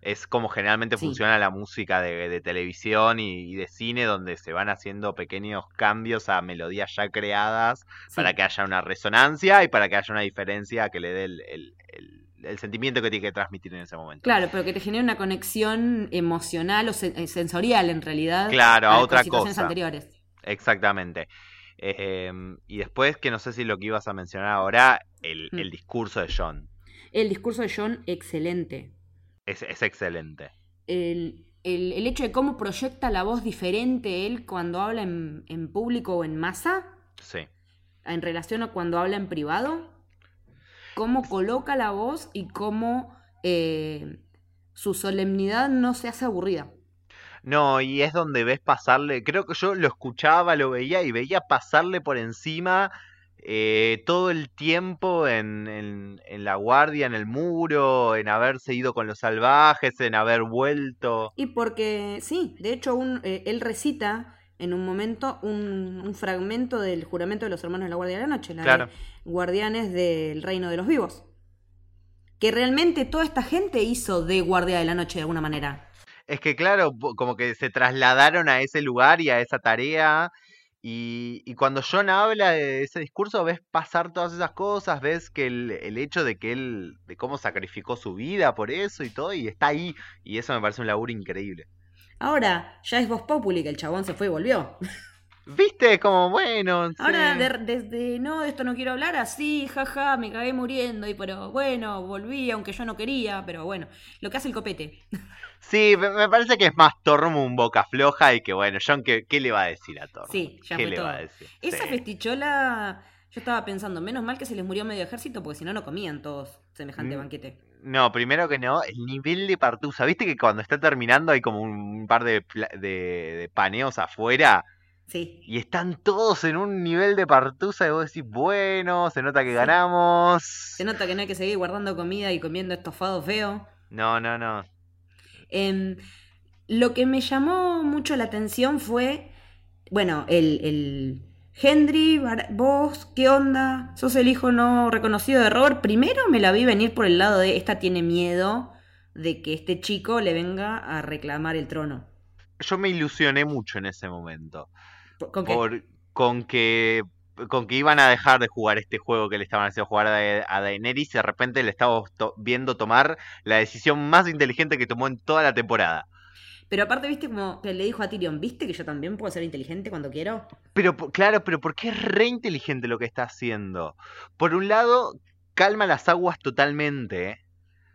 Es como generalmente Sí. funciona la música de, de televisión y, y de cine, donde se van haciendo pequeños cambios a melodías ya creadas Sí. para que haya una resonancia y para que haya una diferencia que le dé el, el- el- el sentimiento que tiene que transmitir en ese momento. Claro, pero que te genere una conexión emocional o sen- eh, sensorial en realidad. Claro, a con otra situaciones cosa. anteriores. Exactamente. Eh, y después, que no sé si lo que ibas a mencionar ahora, el, Mm. el discurso de John. El discurso de John, excelente. Es, es excelente. El, el- el hecho de cómo proyecta la voz diferente él cuando habla en, en público o en masa, Sí. en relación a cuando habla en privado, cómo coloca la voz y cómo eh, su solemnidad no se hace aburrida. No, y es donde ves pasarle, creo que yo lo escuchaba, lo veía y veía pasarle por encima eh, todo el tiempo en, en, en la guardia, en el muro, en haberse ido con los salvajes, en haber vuelto. Y porque, sí, de hecho un, eh, él recita en un momento un, un fragmento del juramento de los hermanos de la Guardia de la Noche, la Claro. de guardianes del reino de los vivos. Que realmente toda esta gente hizo de Guardia de la Noche de alguna manera. Es que claro, como que se trasladaron a ese lugar y a esa tarea. Y, y cuando John habla de ese discurso, ves pasar todas esas cosas, ves que el, el hecho de que él, de cómo sacrificó su vida por eso y todo, y está ahí. Y eso me parece un laburo increíble. Ahora, ya es Voz Populi que el chabón se fue y volvió. *laughs* ¿Viste? Como bueno. Ahora, sí. de- desde no, de esto no quiero hablar, así, jaja, me cagué muriendo, y pero bueno, volví, aunque yo no quería, pero bueno, lo que hace el copete. *laughs* Sí, me, parece que es más Tormund boca floja y que bueno, John, ¿qué, qué le va a decir a Tormund? Sí, ya ¿Qué fue le todo. va a decir? Esa Sí. festichola, yo estaba pensando, menos mal que se les murió medio ejército, porque si no, no comían todos semejante Mm. banquete. No, primero que no, el nivel de partusa. ¿Viste que cuando está terminando hay como un par de, de paneos afuera? Sí. Y están todos en un nivel de partusa y vos decís, bueno, se nota que Sí. ganamos. Se nota que no hay que seguir guardando comida y comiendo estofado feo. No, no, no. Em, lo que me llamó mucho la atención fue, bueno, el, el Henry, vos, ¿qué onda? ¿Sos el hijo no reconocido de Robert? Primero me la vi venir por el lado de, esta tiene miedo de que este chico le venga a reclamar el trono. Yo me ilusioné mucho en ese momento. ¿Con qué? Por, con que con que iban a dejar de jugar este juego que le estaban haciendo jugar a, a Daenerys y de repente le estamos viendo tomar la decisión más inteligente que tomó en toda la temporada. Pero aparte, viste como que le dijo a Tyrion, ¿viste que yo también puedo ser inteligente cuando quiero? Pero claro, pero porque es re inteligente lo que está haciendo. Por un lado, calma las aguas totalmente. ¿eh?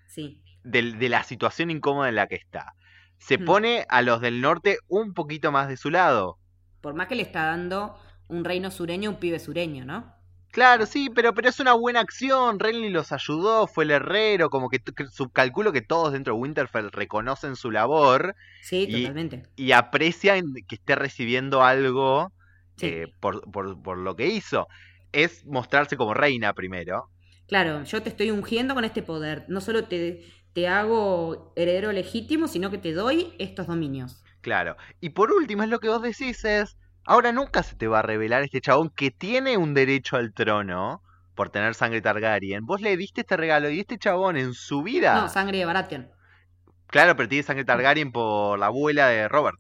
Sí. De, de, la situación incómoda en la que está. Se hmm. pone a los del norte un poquito más de su lado. Por más que le está dando un reino sureño a un pibe sureño, ¿no? Claro, sí, pero, pero es una buena acción. Renly los ayudó, fue el herrero, como que, subcalculo que todos dentro de Winterfell reconocen su labor. Sí, totalmente. Y aprecian que esté recibiendo algo eh, por, por, lo que hizo. Es mostrarse como reina primero. Claro, yo te estoy ungiendo con este poder. No solo te, te hago heredero legítimo, sino que te doy estos dominios. Claro. Y por último, es lo que vos decís es Ahora nunca se te va a revelar este chabón que tiene un derecho al trono por tener sangre Targaryen. Vos le diste este regalo y este chabón en su vida. No, sangre de Baratheon. Claro, pero tiene sangre Targaryen por la abuela de Robert.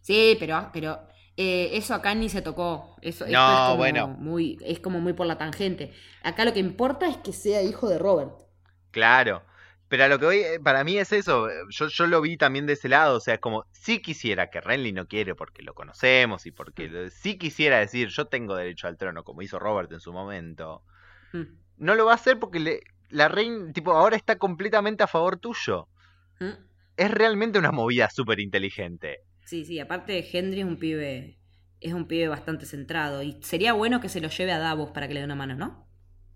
Sí, pero, pero eh, eso acá ni se tocó. Eso, no, es como bueno. Muy, es como muy por la tangente. Acá lo que importa es que sea hijo de Robert. Claro. Pero a lo que voy, eh, para mí es eso, eh, yo, yo lo vi también de ese lado, o sea, es como, si quisiera, que Renly no quiere porque lo conocemos y porque si quisiera decir, yo tengo derecho al trono, como hizo Robert en su momento, mm. no lo va a hacer porque le, la reina, tipo, ahora está completamente a favor tuyo. Mm. Es realmente una movida súper inteligente. Sí, sí, aparte Henry es un pibe, es un pibe bastante centrado y sería bueno que se lo lleve a Davos para que le dé una mano, ¿no?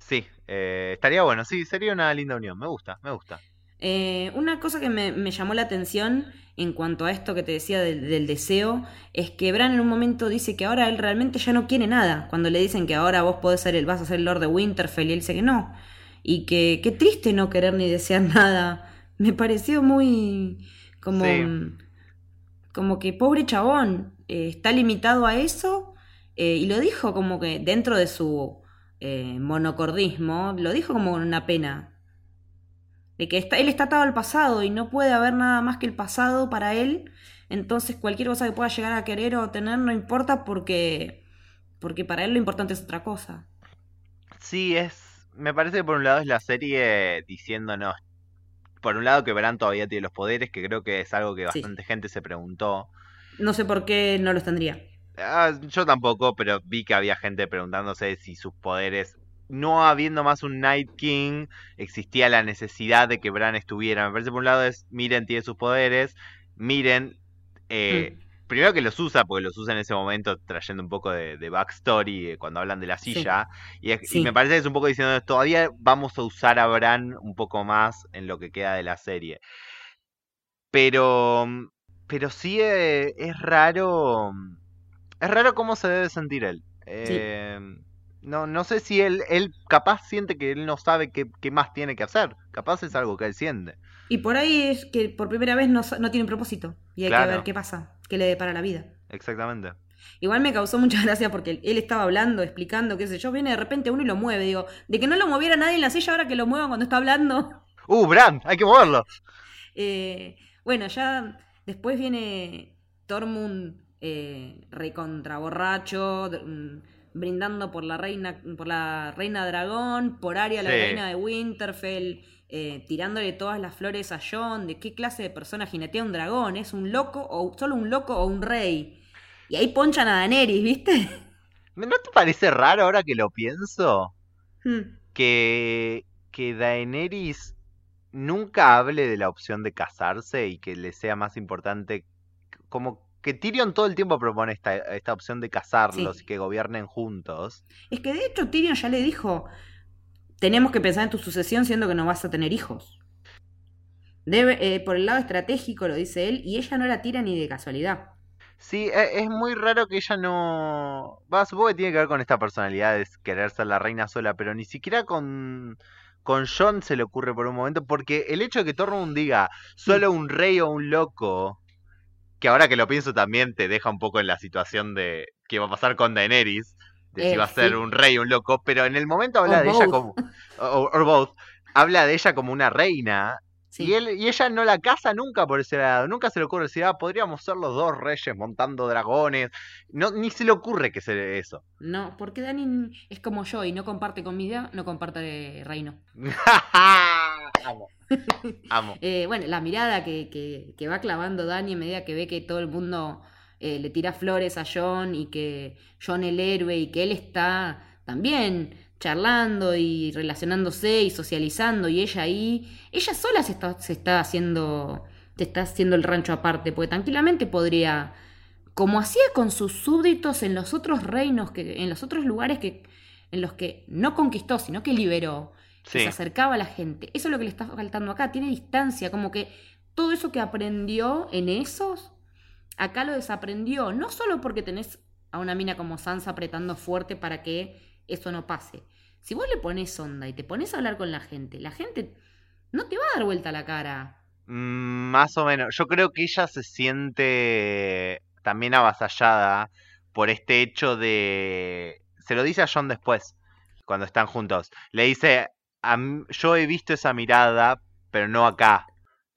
Sí, eh, estaría bueno, sí, sería una linda unión, me gusta, me gusta. Eh, una cosa que me, llamó la atención en cuanto a esto que te decía del, deseo es que Bran en un momento dice que ahora él realmente ya no quiere nada. Cuando le dicen que ahora vos podés ser el, vas a ser el Lord de Winterfell y él dice que no. Y que qué triste no querer ni desear *laughs* nada. Me pareció muy como, como que pobre chabón, eh, está limitado a eso. y lo dijo como que dentro de su eh, monocordismo, lo dijo como una pena. De que está, él está atado al pasado y no puede haber nada más que el pasado para él. Entonces cualquier cosa que pueda llegar a querer o tener no importa porque, porque para él lo importante es otra cosa. Sí, es. Me parece que por un lado es la serie diciéndonos. Por un lado que Bran todavía tiene los poderes, que creo que es algo que bastante gente se preguntó. No sé por qué no los tendría. Ah, yo tampoco, pero vi que había gente preguntándose si sus poderes, no habiendo más un Night King, existía la necesidad de que Bran estuviera. Me parece por un lado es, miren, tiene sus poderes, miren, eh, mm. primero que los usa, porque los usa en ese momento trayendo un poco de, backstory eh, cuando hablan de la silla, y, me parece que es un poco diciendo, todavía vamos a usar a Bran un poco más en lo que queda de la serie. Pero, pero sí eh, es raro es raro cómo se debe sentir él. Eh, no, no sé si él, él capaz siente que él no sabe qué, más tiene que hacer. Capaz es algo que él siente. Y por ahí es que por primera vez no, tiene un propósito. Y hay que ver qué pasa, qué le depara la vida. Exactamente. Igual me causó mucha gracia porque él estaba hablando, explicando, qué sé yo, viene de repente uno y lo mueve. Digo, de que no lo moviera nadie en la silla ahora que lo muevan cuando está hablando. ¡Uh, Bran! Hay que moverlo. Eh, bueno, ya después viene Tormund eh, recontraborracho, mm, brindando por la reina, por la reina dragón, por Aria, la reina de Winterfell, eh, tirándole todas las flores a John, de qué clase de persona jinetea un dragón, es un loco o solo un loco o un rey. Y ahí ponchan a Daenerys, ¿viste? ¿No te parece raro ahora que lo pienso? Hmm. Que, que Daenerys nunca hable de la opción de casarse y que le sea más importante como que Tyrion todo el tiempo propone esta, esta opción de casarlos y que gobiernen juntos. Es que de hecho Tyrion ya le dijo, tenemos que pensar en tu sucesión siendo que no vas a tener hijos. Debe, eh, por el lado estratégico lo dice él, y ella no la tira ni de casualidad. Sí, e, es muy raro que ella no... Va, supongo que tiene que ver con esta personalidad de querer ser la reina sola, pero ni siquiera con... Con John se le ocurre por un momento, porque el hecho de que Tormund diga solo un rey o un loco que ahora que lo pienso también te deja un poco en la situación de qué va a pasar con Daenerys, de si eh, va a ser un rey o un loco, pero en el momento habla de ella como, o, both, habla de ella como una reina Y, él, y ella no la casa nunca por ese lado. Nunca se le ocurre decir, ah, podríamos ser los dos reyes montando dragones. No, ni se le ocurre que sea eso. No, porque Dani es como yo y no comparte comida, no comparte reino. *laughs* Amo. *laughs* Amo. Eh, bueno, la mirada que, que, va clavando Dani a medida que ve que todo el mundo eh, le tira flores a John y que John el héroe y que él está también charlando y relacionándose y socializando y ella ahí, ella sola se está, se está haciendo, se está haciendo el rancho aparte, porque tranquilamente podría, como hacía con sus súbditos en los otros reinos, que, en los otros lugares que, en los que no conquistó, sino que liberó, se acercaba a la gente. Eso es lo que le está faltando acá, tiene distancia, como que todo eso que aprendió en esos, acá lo desaprendió, no solo porque tenés a una mina como Sansa apretando fuerte para que eso no pase, si vos le pones onda y te pones a hablar con la gente, la gente no te va a dar vuelta la cara. Mm, más o menos. Yo creo que ella se siente también avasallada por este hecho de... Se lo dice a John después, cuando están juntos. Le dice, yo he visto esa mirada, pero no acá.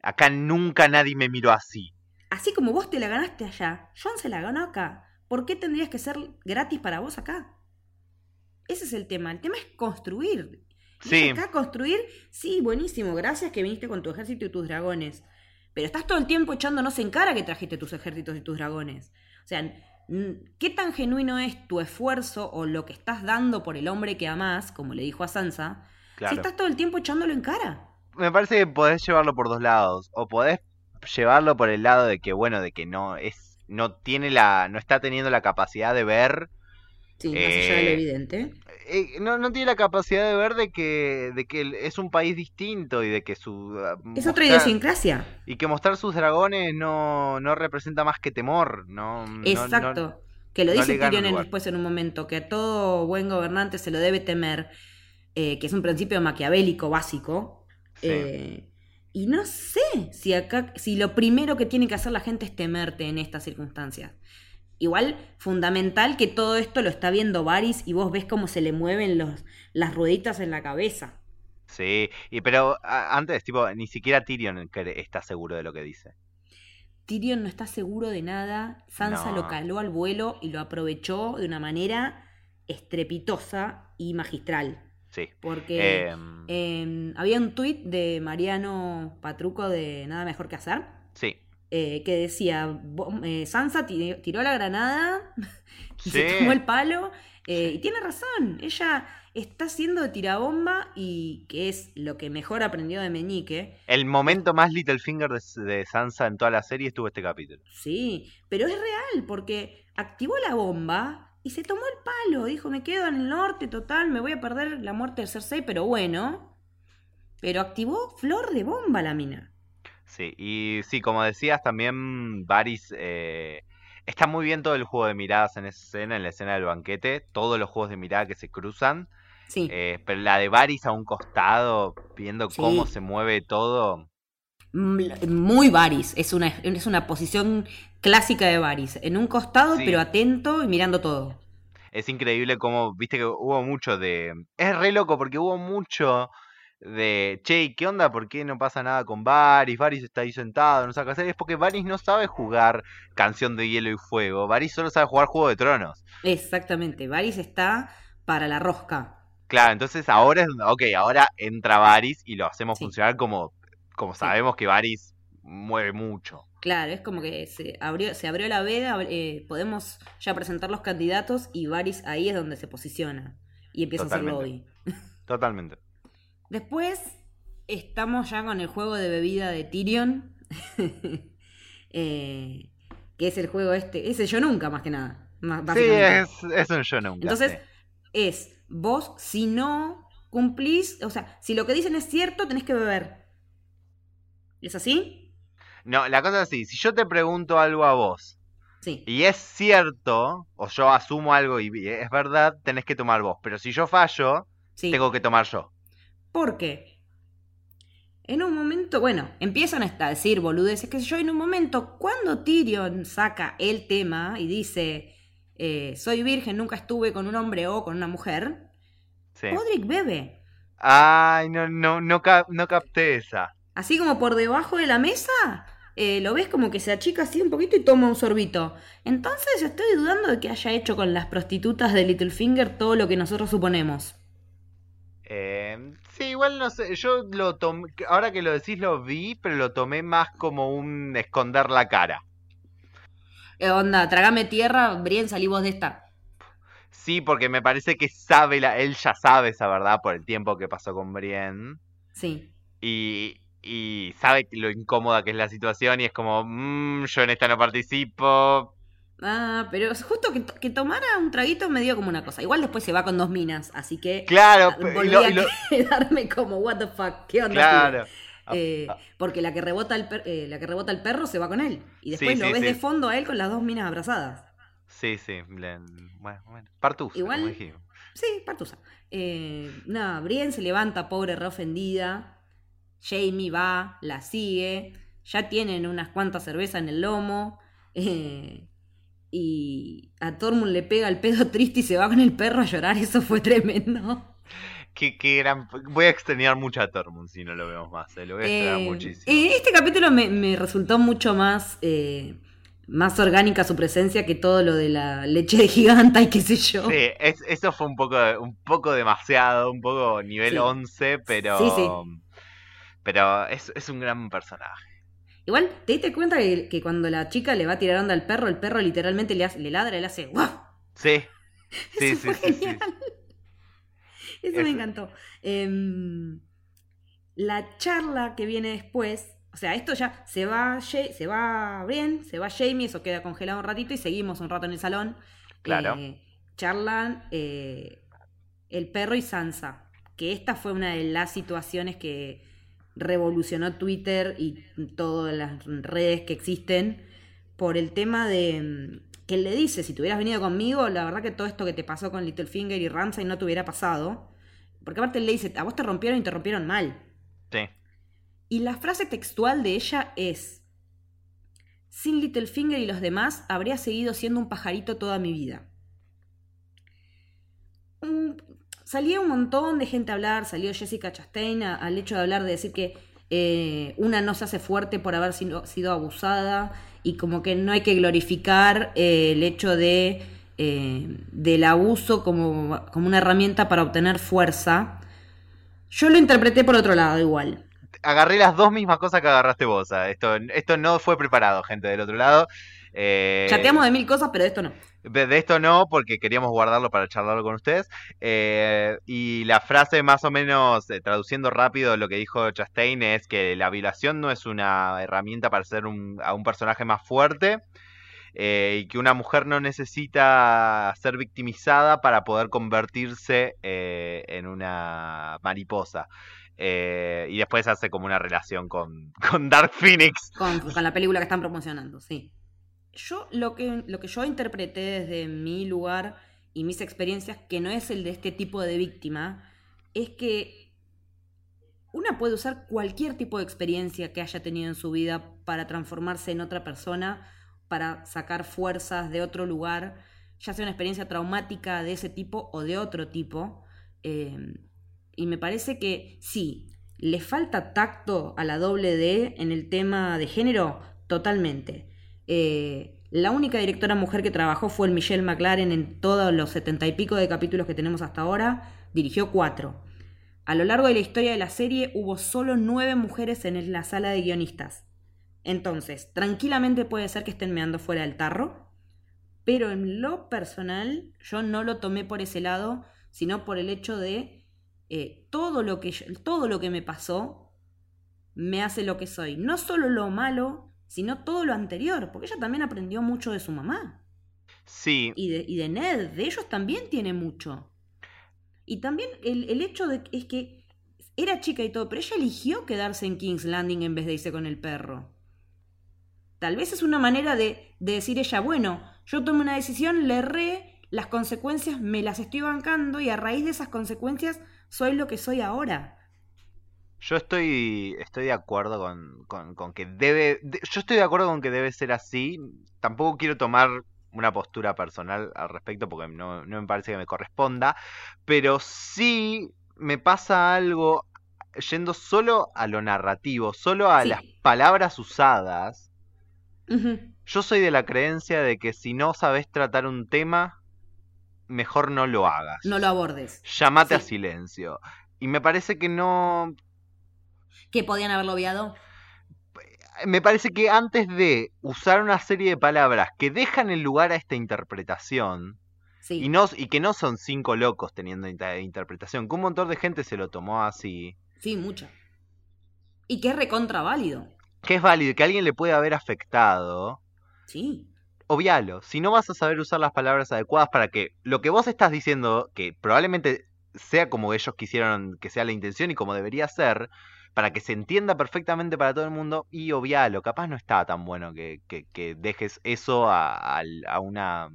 Acá nunca nadie me miró así. Así como vos te la ganaste allá, John se la ganó acá. ¿Por qué tendrías que ser gratis para vos acá? Ese es el tema. El tema es construir. Sí. acá construir, sí, buenísimo. Gracias que viniste con tu ejército y tus dragones. Pero estás todo el tiempo echándonos en cara que trajiste tus ejércitos y tus dragones. O sea, ¿qué tan genuino es tu esfuerzo o lo que estás dando por el hombre que amás, como le dijo a Sansa, si estás todo el tiempo echándolo en cara? Me parece que podés llevarlo por dos lados. O podés llevarlo por el lado de que, bueno, de que no es. no tiene la. no está teniendo la capacidad de ver Sí, más allá de lo eh, evidente. Eh, no, no tiene la capacidad de ver de que, de que es un país distinto y de que su... Ah, es otra idiosincrasia. Y que mostrar sus dragones no, no representa más que temor, ¿no? Exacto. que lo dice Tyrion después en un momento, que a todo buen gobernante se lo debe temer, eh, que es un principio maquiavélico básico. y no sé si acá, si lo primero que tiene que hacer la gente es temerte en estas circunstancias. Igual, fundamental que todo esto lo está viendo Varys y vos ves cómo se le mueven los, las rueditas en la cabeza. Sí, y pero antes, tipo, ni siquiera Tyrion está seguro de lo que dice. Tyrion no está seguro de nada. Sansa lo caló al vuelo y lo aprovechó de una manera estrepitosa y magistral. Sí. Porque em, había un tuit de Mariano Patruco de Nada Mejor que Hacer. Sí. Eh, que decía, eh, Sansa tiró la granada *laughs* y se tomó el palo. Eh, y tiene razón, ella está haciendo de tirabomba y que es lo que mejor aprendió de Meñique. El momento más Littlefinger de, de Sansa en toda la serie estuvo este capítulo. Sí, pero es real porque activó la bomba y se tomó el palo. Dijo, me quedo en el norte, total, me voy a perder la muerte del Cersei, pero bueno. Pero activó flor de bomba la mina. Sí, y sí, como decías, también Varys eh, está muy bien todo el juego de miradas en esa escena, en la escena del banquete, todos los juegos de mirada que se cruzan. Sí. Eh, pero la de Varys a un costado, viendo cómo se mueve todo. Muy Varys, es una, es una posición clásica de Varys, en un costado, pero atento y mirando todo. Es increíble cómo, viste que hubo mucho de... Es re loco porque hubo mucho de, che, ¿qué onda? ¿Por qué no pasa nada con Varys? Varys está ahí sentado, no sabe qué hacer. Es porque Varys no sabe jugar Canción de Hielo y Fuego. Varys solo sabe jugar Juego de Tronos. Exactamente, Varys está para la rosca. Claro, entonces ahora es, ok, ahora entra Varys y lo hacemos funcionar como, como sabemos que Varys mueve mucho. Claro, es como que se abrió, se abrió la veda, eh, podemos ya presentar los candidatos y Varys ahí es donde se posiciona y empieza a hacer lobby. *laughs* Totalmente. Después estamos ya con el juego de bebida de Tyrion. *laughs* Eh, que es el juego este. Ese yo nunca, más que nada. sí, es, un yo nunca. Entonces, es vos, si no cumplís, o sea, si lo que dicen es cierto, tenés que beber. ¿Es así? No, la cosa es así. Si yo te pregunto algo a vos. Sí. Y es cierto, o yo asumo algo y es verdad, tenés que tomar vos. Pero si yo fallo, tengo que tomar yo. Porque en un momento, bueno, empiezan a decir boludeces, que yo, en un momento, cuando Tyrion saca el tema y dice, eh, soy virgen, nunca estuve con un hombre o con una mujer, Podrick bebe. Ay, no, no, no, capté esa. Así como por debajo de la mesa, eh, lo ves como que se achica así un poquito y toma un sorbito. Entonces estoy dudando de que haya hecho con las prostitutas de Littlefinger todo lo que nosotros suponemos. Eh, sí, igual no sé, yo lo tomé, ahora que lo decís lo vi, pero lo tomé más como un esconder la cara. Eh, onda, trágame tierra, Brien, salí vos de esta. Sí, porque me parece que sabe, la, él ya sabe esa verdad por el tiempo que pasó con Brienne. Sí. Y, y sabe lo incómoda que es la situación y es como, mmm, yo en esta no participo. Ah, pero justo que, que, tomara un traguito me dio como una cosa. Igual después se va con dos minas, así que claro, volví lo, a *laughs* quedarme como, what the fuck, ¿qué onda? Claro. Eh, porque la que, rebota el eh, la que rebota el perro se va con él. Y después sí, lo sí, ves sí. de fondo a él con las dos minas abrazadas. Sí, sí. Bueno, bueno. Partusa, Igual, como. Sí, Partusa. Eh, nada, Brienne se levanta, pobre, re ofendida. Jamie va, la sigue. Ya tienen unas cuantas cervezas en el lomo. *laughs* Eh, y a Tormund le pega el pedo *laughs* triste y se va con el perro a llorar. Eso fue tremendo. Que, que gran... Voy a extrañar mucho a Tormund si no lo vemos más. Eh. Lo voy a extrañar Eh, muchísimo. Este capítulo me, me resultó mucho más, eh, más orgánica su presencia que todo lo de la leche de giganta y qué sé yo. Sí, es- eso fue un poco, un poco demasiado, un poco nivel Sí. 11, pero. Sí, sí. Pero es, es un gran personaje. Igual, ¿te diste cuenta que, que cuando la chica le va a tirar onda al perro, el perro literalmente le, hace- le ladra y le hace ¡guau! Sí. *laughs* Sí, Eso sí, fue sí, sí. genial. Eso me encantó. Em, la charla que viene después, o sea, esto ya se va, se va bien, se va Jamie, eso queda congelado un ratito y seguimos un rato en el salón. Claro. Eh, charlan eh, el perro y Sansa, que esta fue una de las situaciones que revolucionó Twitter y todas las redes que existen por el tema de mm, que él le dice, si te hubieras venido conmigo, la verdad que todo esto que te pasó con Littlefinger y Ramsay no te hubiera pasado. Porque aparte él le dice, a vos te rompieron y te rompieron mal. Sí. Y la frase textual de ella es, sin Littlefinger y los demás, habría seguido siendo un pajarito toda mi vida. Un- salía un montón de gente a hablar, salió Jessica Chastain a- al hecho de hablar de decir que eh, una no se hace fuerte por haber sido, sido abusada y como que no hay que glorificar eh, el hecho de eh, del abuso como, como una herramienta para obtener fuerza. Yo lo interpreté por otro lado igual. Agarré las dos mismas cosas que agarraste vos. ah. Esto, esto no fue preparado, gente del otro lado. Eh, Chateamos de mil cosas, pero de esto no. De, esto no, porque queríamos guardarlo para charlarlo con ustedes. Eh, y la frase más o menos, eh, traduciendo rápido lo que dijo Chastain, es que la violación no es una herramienta para hacer un- a un personaje más fuerte. eh, y que una mujer no necesita ser victimizada para poder convertirse en una mariposa. Y después hace como una relación con, *laughs* con Dark Phoenix. Con la película que están promocionando, sí. Yo lo que, lo que yo interpreté desde mi lugar y mis experiencias, que no es el de este tipo de víctima, es que una puede usar cualquier tipo de experiencia que haya tenido en su vida para transformarse en otra persona, para sacar fuerzas de otro lugar, ya sea una experiencia traumática de ese tipo o de otro tipo. Eh, y me parece que sí, le falta tacto a la doble D en el tema de género, totalmente. Eh, la única directora mujer que trabajó fue el Michelle McLaren en todos los setenta y pico de capítulos que tenemos hasta ahora, dirigió cuatro. A lo largo de la historia de la serie hubo solo nueve mujeres en la sala de guionistas. Entonces, tranquilamente puede ser que estén meando fuera del tarro, pero en lo personal yo no lo tomé por ese lado, sino por el hecho de eh, todo, lo que todo lo que me pasó me hace lo que soy. No solo lo malo, sino todo lo anterior, porque ella también aprendió mucho de su mamá Sí, y de, y de Ned, de ellos también tiene mucho. Y también el, el hecho de que es que era chica y todo, pero ella eligió quedarse en King's Landing en vez de irse con el perro. Tal vez es una manera de, de decir ella, bueno, yo tomé una decisión, le erré, las consecuencias me las estoy bancando y a raíz de esas consecuencias soy lo que soy ahora. Yo estoy, estoy de acuerdo con, con- con que debe, de- yo estoy de acuerdo con que debe ser así. Tampoco quiero tomar una postura personal al respecto porque no, no me parece que me corresponda, pero sí me pasa algo yendo solo a lo narrativo, solo a Sí. las palabras usadas, yo soy de la creencia de que si no sabes tratar un tema, mejor no lo hagas. No lo abordes. Llamate a silencio. Y me parece que no. Que podían haberlo obviado. Me parece que antes de usar una serie de palabras que dejan el lugar a esta interpretación, Sí. y, no, y que no son cinco locos teniendo inter- interpretación, que un montón de gente se lo tomó así, Sí, mucho. Y que es recontra válido. que es válido que alguien le puede haber afectado, Sí. obvialo. Si no vas a saber usar las palabras adecuadas para que lo que vos estás diciendo, que probablemente sea como ellos quisieron que sea la intención y como debería ser, para que se entienda perfectamente para todo el mundo, y obvialo. Capaz no está tan bueno que, que- que dejes eso a, al- a una...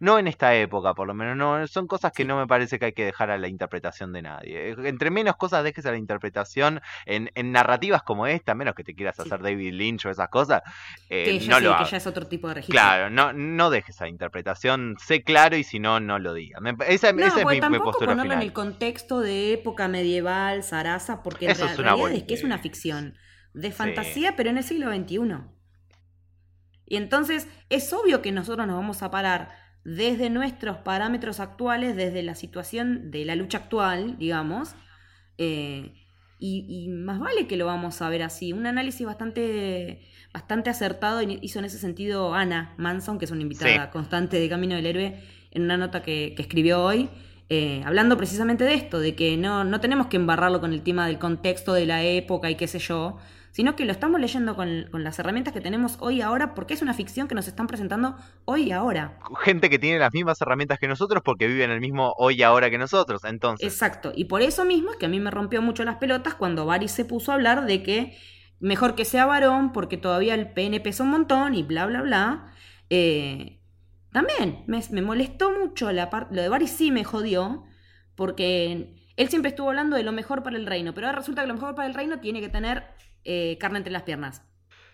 No en esta época, por lo menos, no. Son cosas que no me parece que hay que dejar a la interpretación de nadie. Eh, Entre menos cosas dejes a la interpretación en, en narrativas como esta, menos que te quieras Sí. hacer David Lynch o esas cosas, eh, que, ya no sí, lo que ya es otro tipo de registro. Claro, no, no dejes esa interpretación, sé claro y si no, no lo digas. Me- esa, No, esa es porque mi, mi tampoco postura ponerlo en el contexto de época medieval, zaraza, porque en Eso rea- es realidad es que es una ficción de Sí. fantasía, pero en el siglo XXI. Y entonces es obvio que nosotros nos vamos a parar desde nuestros parámetros actuales, desde la situación de la lucha actual, digamos, eh, y, y más vale que lo vamos a ver así. Un análisis bastante, bastante acertado hizo en ese sentido Ana Manson, que es una invitada Sí. constante de Camino del Héroe, en una nota que, que escribió hoy, eh, hablando precisamente de esto, de que no, no tenemos que embarrarlo con el tema del contexto de la época y qué sé yo, sino que lo estamos leyendo con, con las herramientas que tenemos hoy y ahora, porque es una ficción que nos están presentando hoy y ahora. Gente que tiene las mismas herramientas que nosotros porque vive en el mismo hoy y ahora que nosotros. Entonces, Exacto. Y por eso mismo es que a mí me rompió mucho las pelotas cuando Varys se puso a hablar de que mejor que sea varón porque todavía el pene pesa un montón y bla, bla, bla. Eh, también me, me molestó mucho la parte... Lo de Varys sí me jodió porque él siempre estuvo hablando de lo mejor para el reino, pero ahora resulta que lo mejor para el reino tiene que tener eh, carne entre las piernas.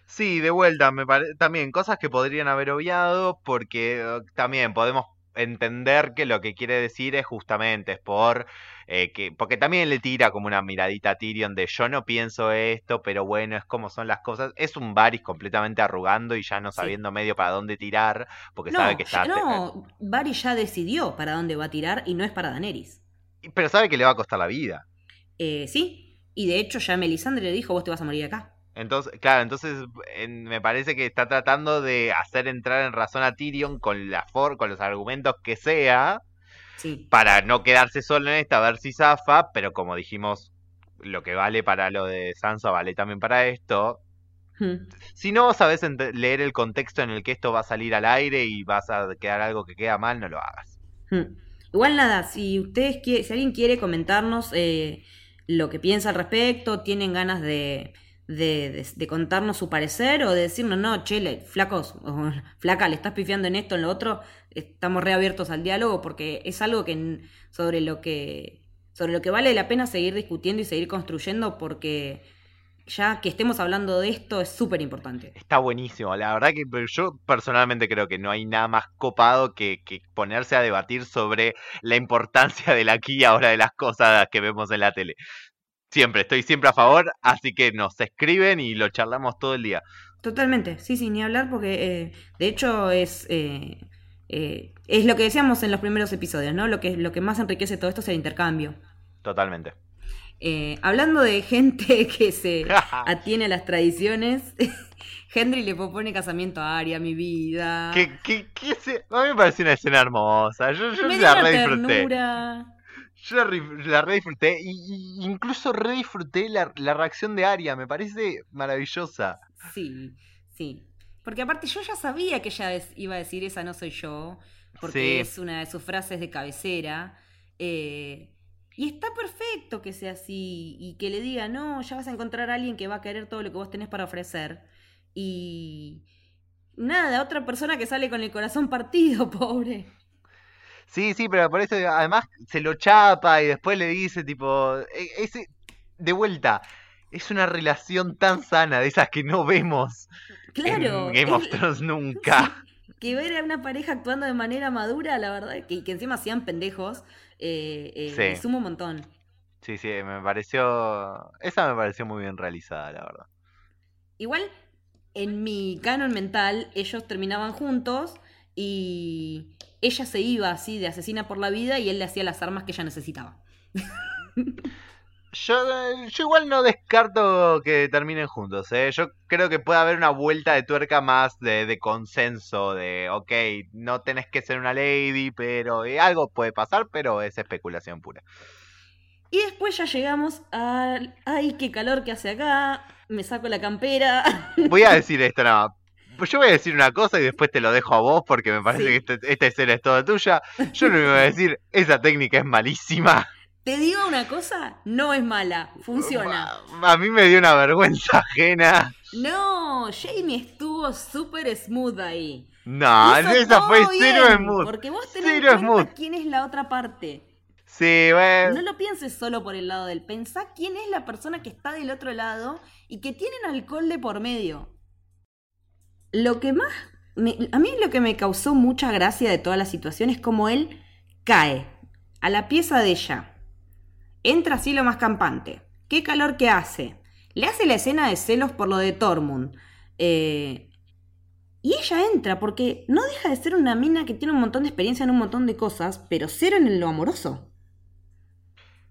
sí, de vuelta, me pare- también cosas que podrían haber obviado porque eh, también podemos entender que lo que quiere decir es justamente es por eh, que porque también le tira como una miradita a Tyrion de yo no pienso esto pero bueno es como son las cosas es un Varys completamente arrugando y ya no Sí. sabiendo medio para dónde tirar porque No, sabe que está no, Varys ya decidió para dónde va a tirar y no es para Daenerys. pero sabe que le va a costar la vida Eh, sí, y de hecho ya Melisandre le dijo, vos te vas a morir acá. Entonces, claro, entonces en- me parece que está tratando de hacer entrar en razón a Tyrion con la for con los argumentos que sea, Sí. para no quedarse solo en esta, a ver si zafa, pero como dijimos, lo que vale para lo de Sansa vale también para esto. Hmm. Si no sabes leer el contexto en el que esto va a salir al aire y vas a quedar algo que queda mal, no lo hagas. Hmm. Igual nada, si ustedes si alguien quiere comentarnos eh, lo que piensa al respecto, tienen ganas de, de, de- de contarnos su parecer o de decirnos, no, chele, flacos, o, *laughs* flaca, le estás pifiando en esto, en lo otro, estamos reabiertos al diálogo porque es algo que sobre lo que sobre lo que vale la pena seguir discutiendo y seguir construyendo porque ya que estemos hablando de esto es súper importante. Está buenísimo, la verdad que yo personalmente creo que no hay nada más copado que, que ponerse a debatir sobre la importancia del aquí y ahora de las cosas que vemos en la tele. Siempre, estoy siempre a favor, así que nos escriben y lo charlamos todo el día. Totalmente, sí, sí, ni hablar porque eh, de hecho es, eh, eh, es lo que decíamos en los primeros episodios, ¿no? Lo que, lo que más enriquece todo esto es el intercambio. Totalmente. Eh, hablando de gente *laughs* que se *laughs* atiene a las tradiciones, *laughs* Henry le propone casamiento a Aria, mi vida. ¿Qué, qué, qué se- A mí me pareció una escena hermosa. Yo, yo Me la una re disfruté. ternura. Yo la, la re disfruté. Y, y incluso re disfruté la, la reacción de Aria. Me parece maravillosa. Sí, sí. Porque aparte yo ya sabía que ella iba a decir esa no soy yo, porque Sí. es una de sus frases de cabecera. eh, y está perfecto que sea así y que le diga, no, ya vas a encontrar a alguien que va a querer todo lo que vos tenés para ofrecer. Y nada, otra persona que sale con el corazón partido, *laughs* pobre. Sí, sí, pero por eso además se lo chapa y después le dice tipo, e- ese de vuelta, es una relación tan sana de esas que no vemos Claro. en Game of es- Thrones *laughs* nunca. que ver a una pareja actuando de manera madura, la verdad, que, que encima sean pendejos, eh, eh, Sí. le suma un montón. Sí, sí, me pareció. Esa me pareció muy bien realizada, la verdad. Igual, en mi canon mental, ellos terminaban juntos y ella se iba así de asesina por la vida y él le hacía las armas que ella necesitaba. *laughs* Yo, yo igual no descarto que terminen juntos, ¿eh? Yo creo que puede haber una vuelta de tuerca más de, de consenso, de, ok, no tenés que ser una lady, pero eh, algo puede pasar, pero es especulación pura. Y después ya llegamos al... ¡Ay, qué calor que hace acá! Me saco la campera. *laughs* Voy a decir esto, no. Pues yo voy a decir una cosa y después te lo dejo a vos porque me parece Sí. que este- esta escena es toda tuya. Yo no iba a decir, esa técnica es malísima. Te digo una cosa, no es mala, funciona. A mí me dio una vergüenza *laughs* ajena. No, Jamie estuvo súper smooth ahí. No, esa fue cero smooth. Porque vos tenés cuenta smooth. quién es la otra parte. Sí, bueno. No lo pienses solo por el lado del. Pensá quién es la persona que está del otro lado y que tienen alcohol de por medio. Lo que más. me- a mí lo que me causó mucha gracia de toda la situación es como él cae a la pieza de ella. Entra así lo más campante. Qué calor que hace. Le hace la escena de celos por lo de Tormund. Eh, y ella entra porque no deja de ser una mina que tiene un montón de experiencia en un montón de cosas, pero cero en lo amoroso.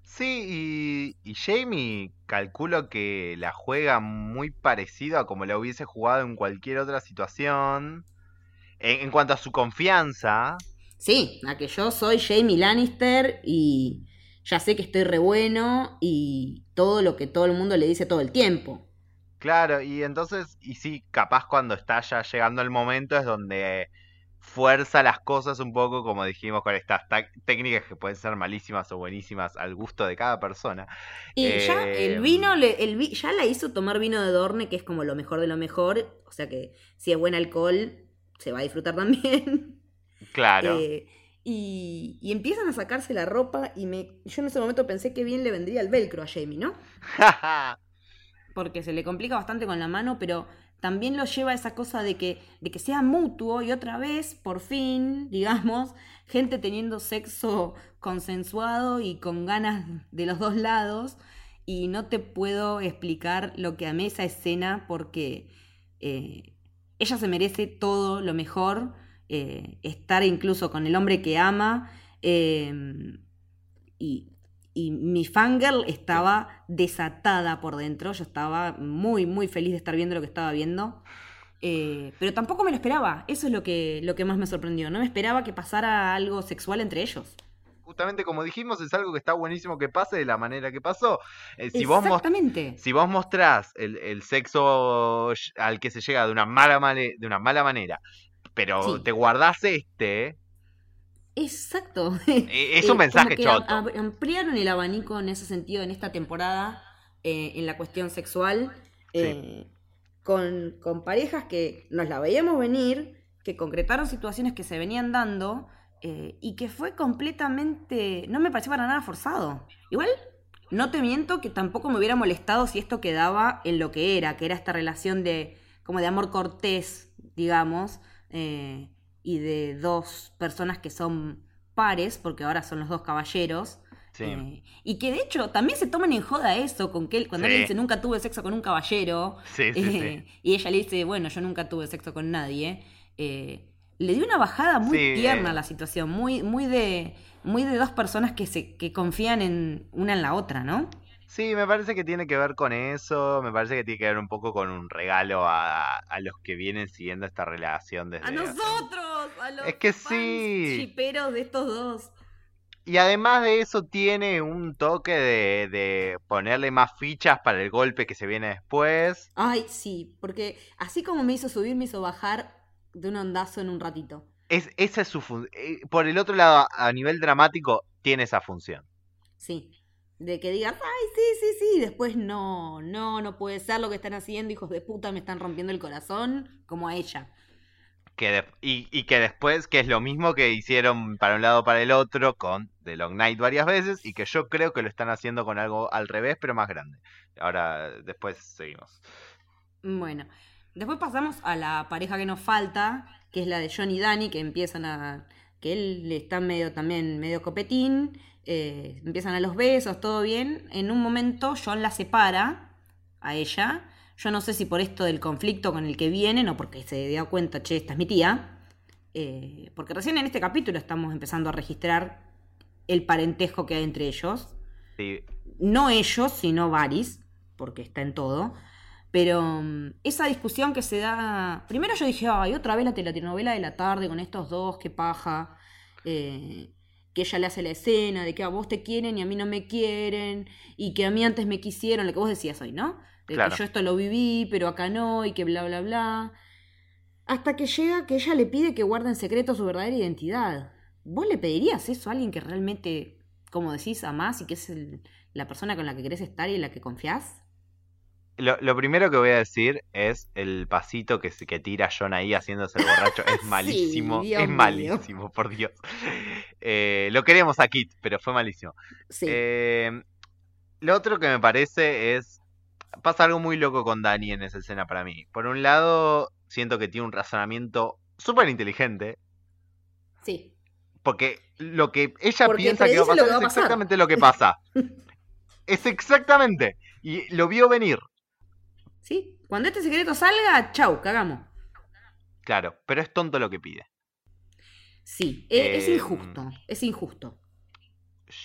Sí, y, y Jamie calculo que la juega muy parecido a como la hubiese jugado en cualquier otra situación. En, en cuanto a su confianza, Sí, a que yo soy Jamie Lannister y ya sé que estoy re bueno y todo lo que todo el mundo le dice todo el tiempo. claro, y entonces, y sí, capaz cuando está ya llegando el momento es donde fuerza las cosas un poco, como dijimos, con estas técnicas que pueden ser malísimas o buenísimas al gusto de cada persona. Y ya Eh, el vino, le- el vi- ya la hizo tomar vino de Dorne, que es como lo mejor de lo mejor. O sea que si es buen alcohol, se va a disfrutar también. Claro. *laughs* Eh, y, y empiezan a sacarse la ropa y me, yo en ese momento pensé que bien le vendría el velcro a Jamie, ¿no? *laughs* porque se le complica bastante con la mano, pero también lo lleva a esa cosa de que, de que sea mutuo y otra vez, por fin, digamos, gente teniendo sexo consensuado y con ganas de los dos lados. Y no te puedo explicar lo que amé esa escena porque eh, ella se merece todo lo mejor, eh, estar incluso con el hombre que ama. eh, y, y mi fangirl estaba desatada por dentro. Yo estaba muy, muy feliz de estar viendo lo que estaba viendo. Eh, pero tampoco me lo esperaba. Eso es lo que, lo que más me sorprendió. No me esperaba que pasara algo sexual entre ellos. Justamente como dijimos, es algo que está buenísimo que pase de la manera que pasó. Eh, si, vos si vos mostrás el, el sexo al que se llega de una mala, male- de una mala manera, pero Sí. te guardás este, Exacto. *laughs* eh, es Eh, un mensaje como que choto. am- ampliaron el abanico en ese sentido en esta temporada, eh, en la cuestión sexual, eh, con, con parejas que nos la veíamos venir, que concretaron situaciones que se venían dando eh, y que fue completamente. No me pareció para nada forzado. Igual. No te miento que tampoco me hubiera molestado si esto quedaba en lo que era, que era esta relación de como de amor cortés, digamos, eh, y de dos personas que son pares, porque ahora son los dos caballeros. Sí. eh, y que de hecho también se toman en joda eso, con que él, cuando Sí. él dice nunca tuve sexo con un caballero, Sí, eh, *laughs* y ella le dice, bueno, yo nunca tuve sexo con nadie, eh, le dio una bajada muy tierna a la situación, muy, muy de, muy de dos personas que se, que confían en una en la otra, ¿no? Sí, me parece que tiene que ver con eso, me parece que tiene que ver un poco con un regalo a, a los que vienen siguiendo esta relación desde A hace- nosotros, a los Es que fans sí. shiperos de estos dos. Y además de eso tiene un toque de, de ponerle más fichas para el golpe que se viene después. Ay, sí, porque así como me hizo subir, me hizo bajar de un ondazo en un ratito. Es, esa es su función. Por el otro lado, a nivel dramático, tiene esa función. Sí. De que digas, ay, sí, sí, sí. y Después no, no, no puede ser lo que están haciendo, hijos de puta, me están rompiendo el corazón, como a ella. Que de- y, y que después, que es lo mismo que hicieron para un lado para el otro con The Long Night varias veces, y que yo creo que lo están haciendo con algo al revés, pero más grande. Ahora, después seguimos. Bueno, después pasamos a la pareja que nos falta, que es la de John y Dani, que empiezan a que él está medio también, medio copetín, eh, empiezan a los besos, todo bien. En un momento John la separa a ella. Yo no sé si por esto del conflicto con el que vienen o porque se dio cuenta, che, esta es mi tía. Eh, porque recién en este capítulo estamos empezando a registrar el parentesco que hay entre ellos. Sí. No ellos, sino Varys, porque está en todo. Pero mm, esa discusión que se da. Primero yo dije, ay, otra vez la telenovela de la tarde con estos dos, qué paja. Eh, que ella le hace la escena de que a vos te quieren y a mí no me quieren. Y que a mí antes me quisieron, lo que vos decías hoy, ¿no? De Claro. que yo esto lo viví, pero acá no, y que bla, bla, bla. Hasta que llega que ella le pide que guarde en secreto su verdadera identidad. ¿Vos le pedirías eso a alguien que realmente, como decís, amás y que es el- la persona con la que querés estar y en la que confiás? Lo, lo primero que voy a decir es el pasito que, se- que tira John ahí haciéndose el borracho. Es *laughs* malísimo. Es mío. malísimo, por Dios. Eh, lo queremos a Kit, pero fue malísimo. Sí. Eh, lo otro que me parece es. Pasa algo muy loco con Dani en esa escena para mí. Por un lado, siento que tiene un razonamiento súper inteligente. sí. Porque lo que ella Porque piensa que va a pasar va es a pasar. exactamente lo que pasa. *laughs* es exactamente. Y lo vio venir. ¿Sí? Cuando este secreto salga, chau, cagamos. Claro, pero es tonto lo que pide. Sí, e- es Eh, injusto, es injusto.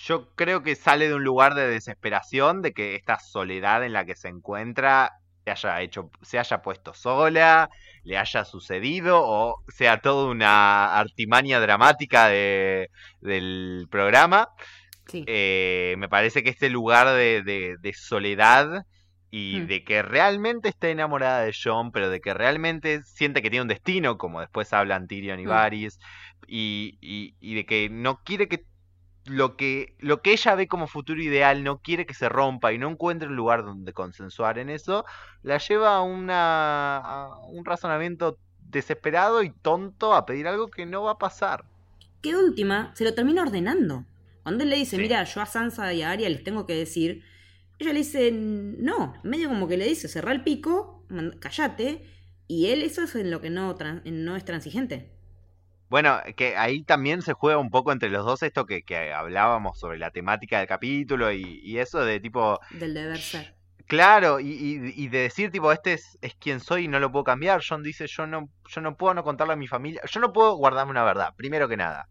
Yo creo que sale de un lugar de desesperación, de que esta soledad en la que se encuentra se haya hecho, se haya puesto sola, le haya sucedido, o sea toda una artimaña dramática de, del programa. Sí. Eh, me parece que este lugar de, de- de soledad y Hmm. de que realmente está enamorada de John, pero de que realmente siente que tiene un destino, como después hablan Tyrion y Hmm. Varys, y, y- y de que no quiere que lo que lo que ella ve como futuro ideal no quiere que se rompa y no encuentre un lugar donde consensuar en eso, la lleva a, una, a un razonamiento desesperado y tonto a pedir algo que no va a pasar. Que última, se lo termina ordenando. Cuando él le dice, Sí. mira, yo a Sansa y a Arya les tengo que decir, ella le dice, no, medio como que le dice, cerrá el pico, callate, y él eso es en lo que no, no es transigente. Bueno, que ahí también se juega un poco entre los dos esto que, que hablábamos sobre la temática del capítulo y, y eso de tipo, Del deber ser. claro, y, y- y de decir tipo, este es, es quien soy y no lo puedo cambiar. John dice, yo no, yo no puedo no contarle a mi familia, yo no puedo guardarme una verdad, primero que nada.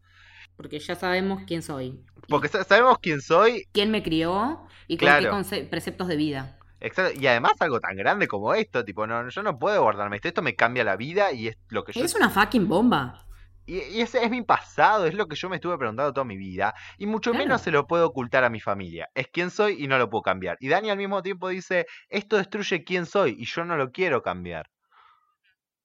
Porque ya sabemos quién soy. Porque sa- sabemos quién soy, quién me crió y con Claro. qué preceptos de vida. exacto, y además algo tan grande como esto, tipo, no, yo no puedo guardarme esto, esto me cambia la vida y es lo que yo Es una fucking bomba. Y, y ese es mi pasado, es lo que yo me estuve preguntando toda mi vida. Y mucho Claro. menos se lo puedo ocultar a mi familia. Es quien soy y no lo puedo cambiar. Y Dani al mismo tiempo dice, esto destruye quién soy y yo no lo quiero cambiar.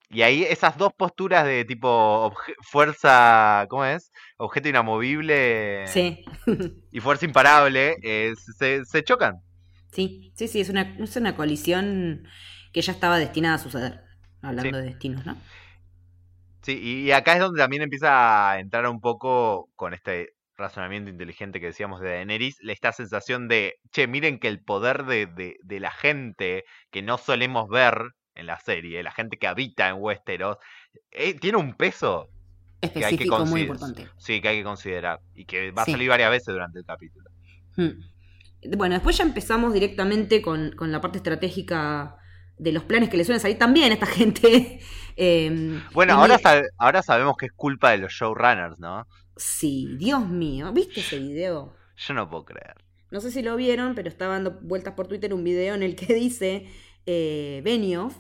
Y ahí esas dos posturas de tipo fuerza, ¿cómo es? Objeto inamovible Sí. y fuerza imparable, *laughs* eh, se, se chocan. Sí, sí, sí, es una, es una colisión que ya estaba destinada a suceder. Hablando Sí. de destinos, ¿no? Sí, y acá es donde también empieza a entrar un poco con este razonamiento inteligente que decíamos de Daenerys, esta sensación de, che, miren que el poder de, de- de la gente que no solemos ver en la serie, la gente que habita en Westeros, eh, tiene un peso que hay que Específico, muy importante. Sí, que hay que considerar y que va a Sí. salir varias veces durante el capítulo. Hmm. Bueno, después ya empezamos directamente con, con la parte estratégica de los planes que le suelen salir también a esta *laughs* gente. Eh, Bueno, ahora, sab- ahora sabemos que es culpa de los showrunners, ¿no? Sí, Dios mío, ¿viste ese video? Yo no puedo creer. No sé si lo vieron, pero estaba dando vueltas por Twitter un video en el que *laughs* dice eh, Benioff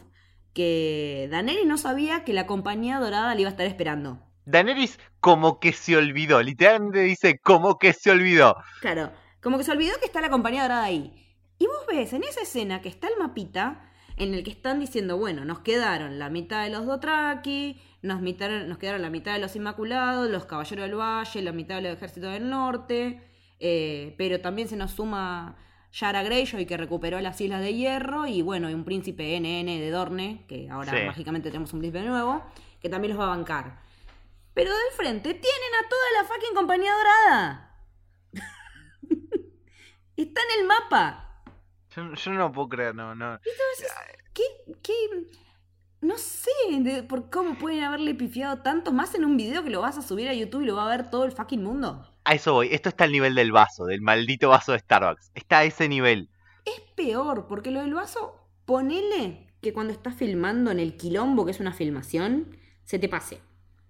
que Daneri no sabía que la compañía dorada le iba a estar esperando. Daenerys como que se olvidó, literalmente dice como que se olvidó. Claro, como que se olvidó que está la compañía dorada ahí. Y vos ves en esa escena que está el mapita en el que están diciendo, bueno, nos quedaron la mitad de los Dothraki, nos, mitaron- nos quedaron la mitad de los Inmaculados, los Caballeros del Valle, la mitad del Ejército del Norte, eh, pero también se nos suma Yara Greyjoy que recuperó las Islas de Hierro y bueno, y un príncipe NN de Dorne, que ahora Sí. mágicamente tenemos un príncipe nuevo, que también los va a bancar. Pero del frente tienen a toda la fucking compañía dorada. *laughs* Está en el mapa. Yo, yo no puedo creer, no, no. ¿Qué, qué? No sé de- por cómo pueden haberle pifiado tanto más en un video que lo vas a subir a YouTube y lo va a ver todo el fucking mundo. A eso voy. Esto está al nivel del vaso, del maldito vaso de Starbucks. Está a ese nivel. Es peor, porque lo del vaso, ponele que cuando estás filmando en el quilombo, que es una filmación, se te pase.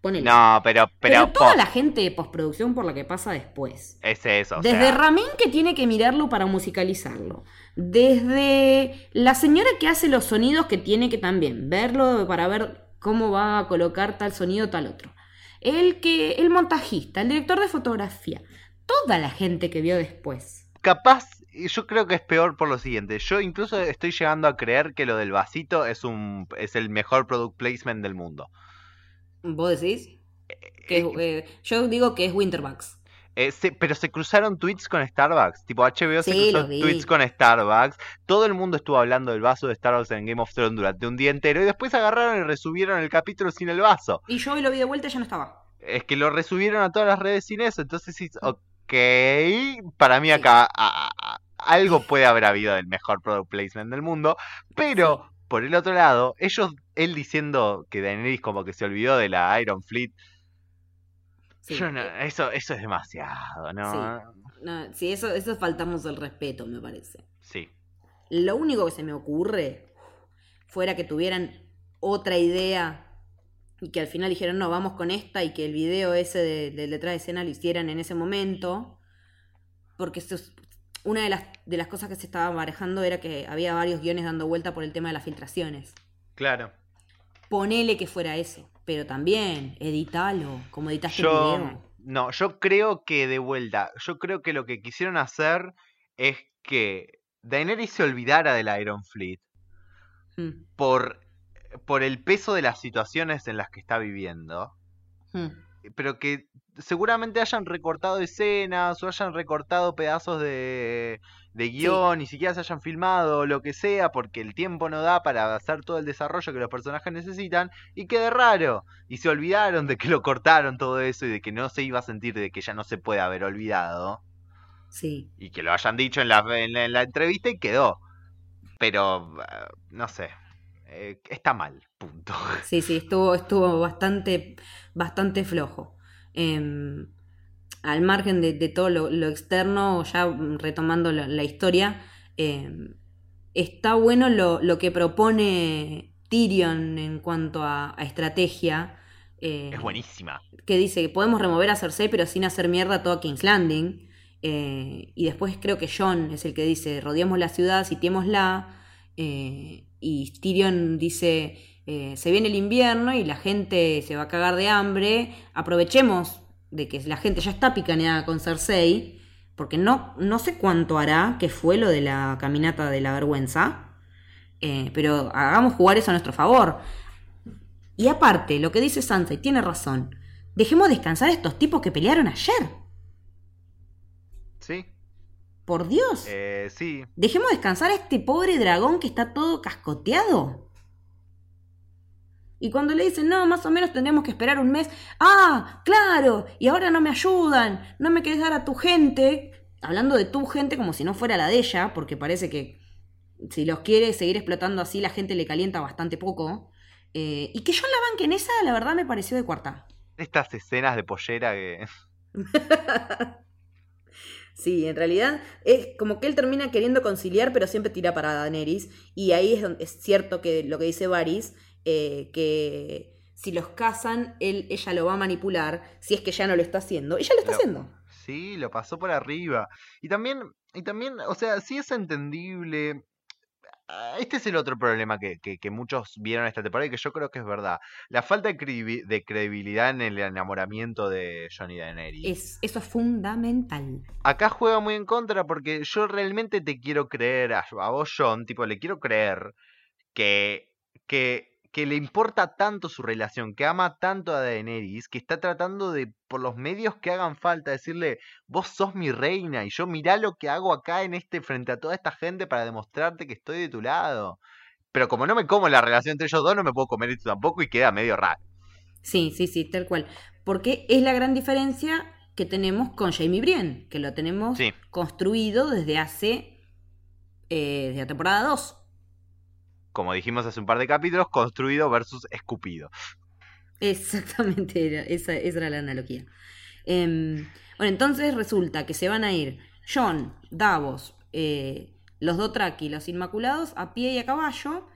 Ponele. No, pero, pero, Pero toda la gente de postproducción por la que pasa después. es eso. Desde sea, Ramín que tiene que mirarlo para musicalizarlo. Desde la señora que hace los sonidos que tiene que también verlo para ver cómo va a colocar tal sonido tal otro. El que el montajista, el director de fotografía, toda la gente que vio después. capaz, yo creo que es peor por lo siguiente. Yo incluso estoy llegando a creer que lo del vasito es un es el mejor product placement del mundo. ¿Vos decís? Que, es- eh, yo digo que es Winterbucks. Eh, se- pero se cruzaron tweets con Starbucks. Tipo, HBO se cruzó tweets con Starbucks. Todo el mundo estuvo hablando del vaso de Starbucks en Game of Thrones durante un día entero. Y después agarraron y resubieron el capítulo sin el vaso. Y yo hoy lo vi de vuelta y ya no estaba. Es que lo resubieron a todas las redes sin eso. Entonces, sí, ok. Para mí Sí. acá a- a- a- algo puede haber habido del mejor product placement del mundo. Pero, por el otro lado, ellos, él diciendo que Daenerys como que se olvidó de la Iron Fleet. Sí. yo no- eh, eso, eso es demasiado, ¿no? no, sí, eso, eso faltamos el respeto, me parece. Sí. Lo único que se me ocurre fuera que tuvieran otra idea y que al final dijeron, no, vamos con esta y que el video ese de, del detrás de escena lo hicieran en ese momento. Porque esto es- una de las, de las cosas que se estaba barajando era que había varios guiones dando vuelta por el tema de las filtraciones. Claro. Ponele que fuera eso, pero también editalo, como editaste el Yo, video. no, yo creo que de vuelta, yo creo que lo que quisieron hacer es que Daenerys se olvidara de la Iron Fleet Mm, por, por el peso de las situaciones en las que está viviendo, mm. pero que seguramente hayan recortado escenas o hayan recortado pedazos de, de guion, ni siquiera se hayan filmado, lo que sea, porque el tiempo no da para hacer todo el desarrollo que los personajes necesitan, y quede raro. Y se olvidaron de que lo cortaron todo eso y de que no se iba a sentir de que ya no se puede haber olvidado. Sí. Y que lo hayan dicho en la, en la, en la entrevista y quedó. Pero, eh, no sé. eh, está mal, punto. Sí, sí, estuvo, estuvo bastante, bastante flojo. Em, al margen de, de todo lo, lo externo, ya retomando la, la historia, em, está bueno lo, lo que propone Tyrion en cuanto a, a estrategia. eh, Es buenísima. que dice que podemos remover a Cersei pero sin hacer mierda toda King's Landing. Eh, y después creo que John es el que dice, rodeamos la ciudad, sitiémosla. Eh, y Tyrion dice, eh, se viene el invierno y la gente se va a cagar de hambre. Aprovechemos de que la gente ya está picaneada con Cersei. Porque no, no sé cuánto hará que fue lo de la caminata de la vergüenza. Eh, pero hagamos jugar eso a nuestro favor. Y aparte, lo que dice Sansa, y tiene razón, dejemos descansar a estos tipos que pelearon ayer. ¿Sí? Por Dios. Eh, sí. Dejemos descansar a este pobre dragón que está todo cascoteado. Y cuando le dicen, no, más o menos tendremos que esperar un mes. Ah, claro, y ahora no me ayudan, no me querés dar a tu gente. Hablando de tu gente como si no fuera la de ella, porque parece que si los quiere seguir explotando así, la gente le calienta bastante poco. Eh, y que John la banque en esa, la verdad me pareció de cuarta. Estas escenas de pollera que... *laughs* Sí, en realidad es como que él termina queriendo conciliar, pero siempre tira para Daenerys. Y ahí es, donde, es cierto que lo que dice Varys, eh, que si los casan, él, ella lo va a manipular, si es que ya no lo está haciendo. Ella lo está Lo- haciendo. Sí, lo pasó por arriba. Y también, y también, o sea, sí es entendible. Ah, Este es el otro problema que, que, que muchos vieron esta temporada y que yo creo que es verdad. La falta de, credibi- de credibilidad en el enamoramiento de Johnny Daenerys. Es, eso es fundamental. Acá juega muy en contra porque yo realmente te quiero creer a, a vos, John, tipo, le quiero creer que, que, que le importa tanto su relación, que ama tanto a Daenerys, que está tratando de, por los medios que hagan falta, decirle, vos sos mi reina y yo mirá lo que hago acá en este, frente a toda esta gente para demostrarte que estoy de tu lado. Pero como no me como la relación entre ellos dos, no me puedo comer esto tampoco y queda medio raro. Sí, sí, sí, tal cual. Porque es la gran diferencia que tenemos con Jamie Brienne, que lo tenemos Sí. construido desde hace. Eh, desde la temporada 2. Como dijimos hace un par de capítulos, construido versus escupido. Exactamente, era, esa, esa era la analogía. Em, bueno, entonces resulta que se van a ir John, Davos, eh, los Dothraki, los Inmaculados, a pie y a caballo,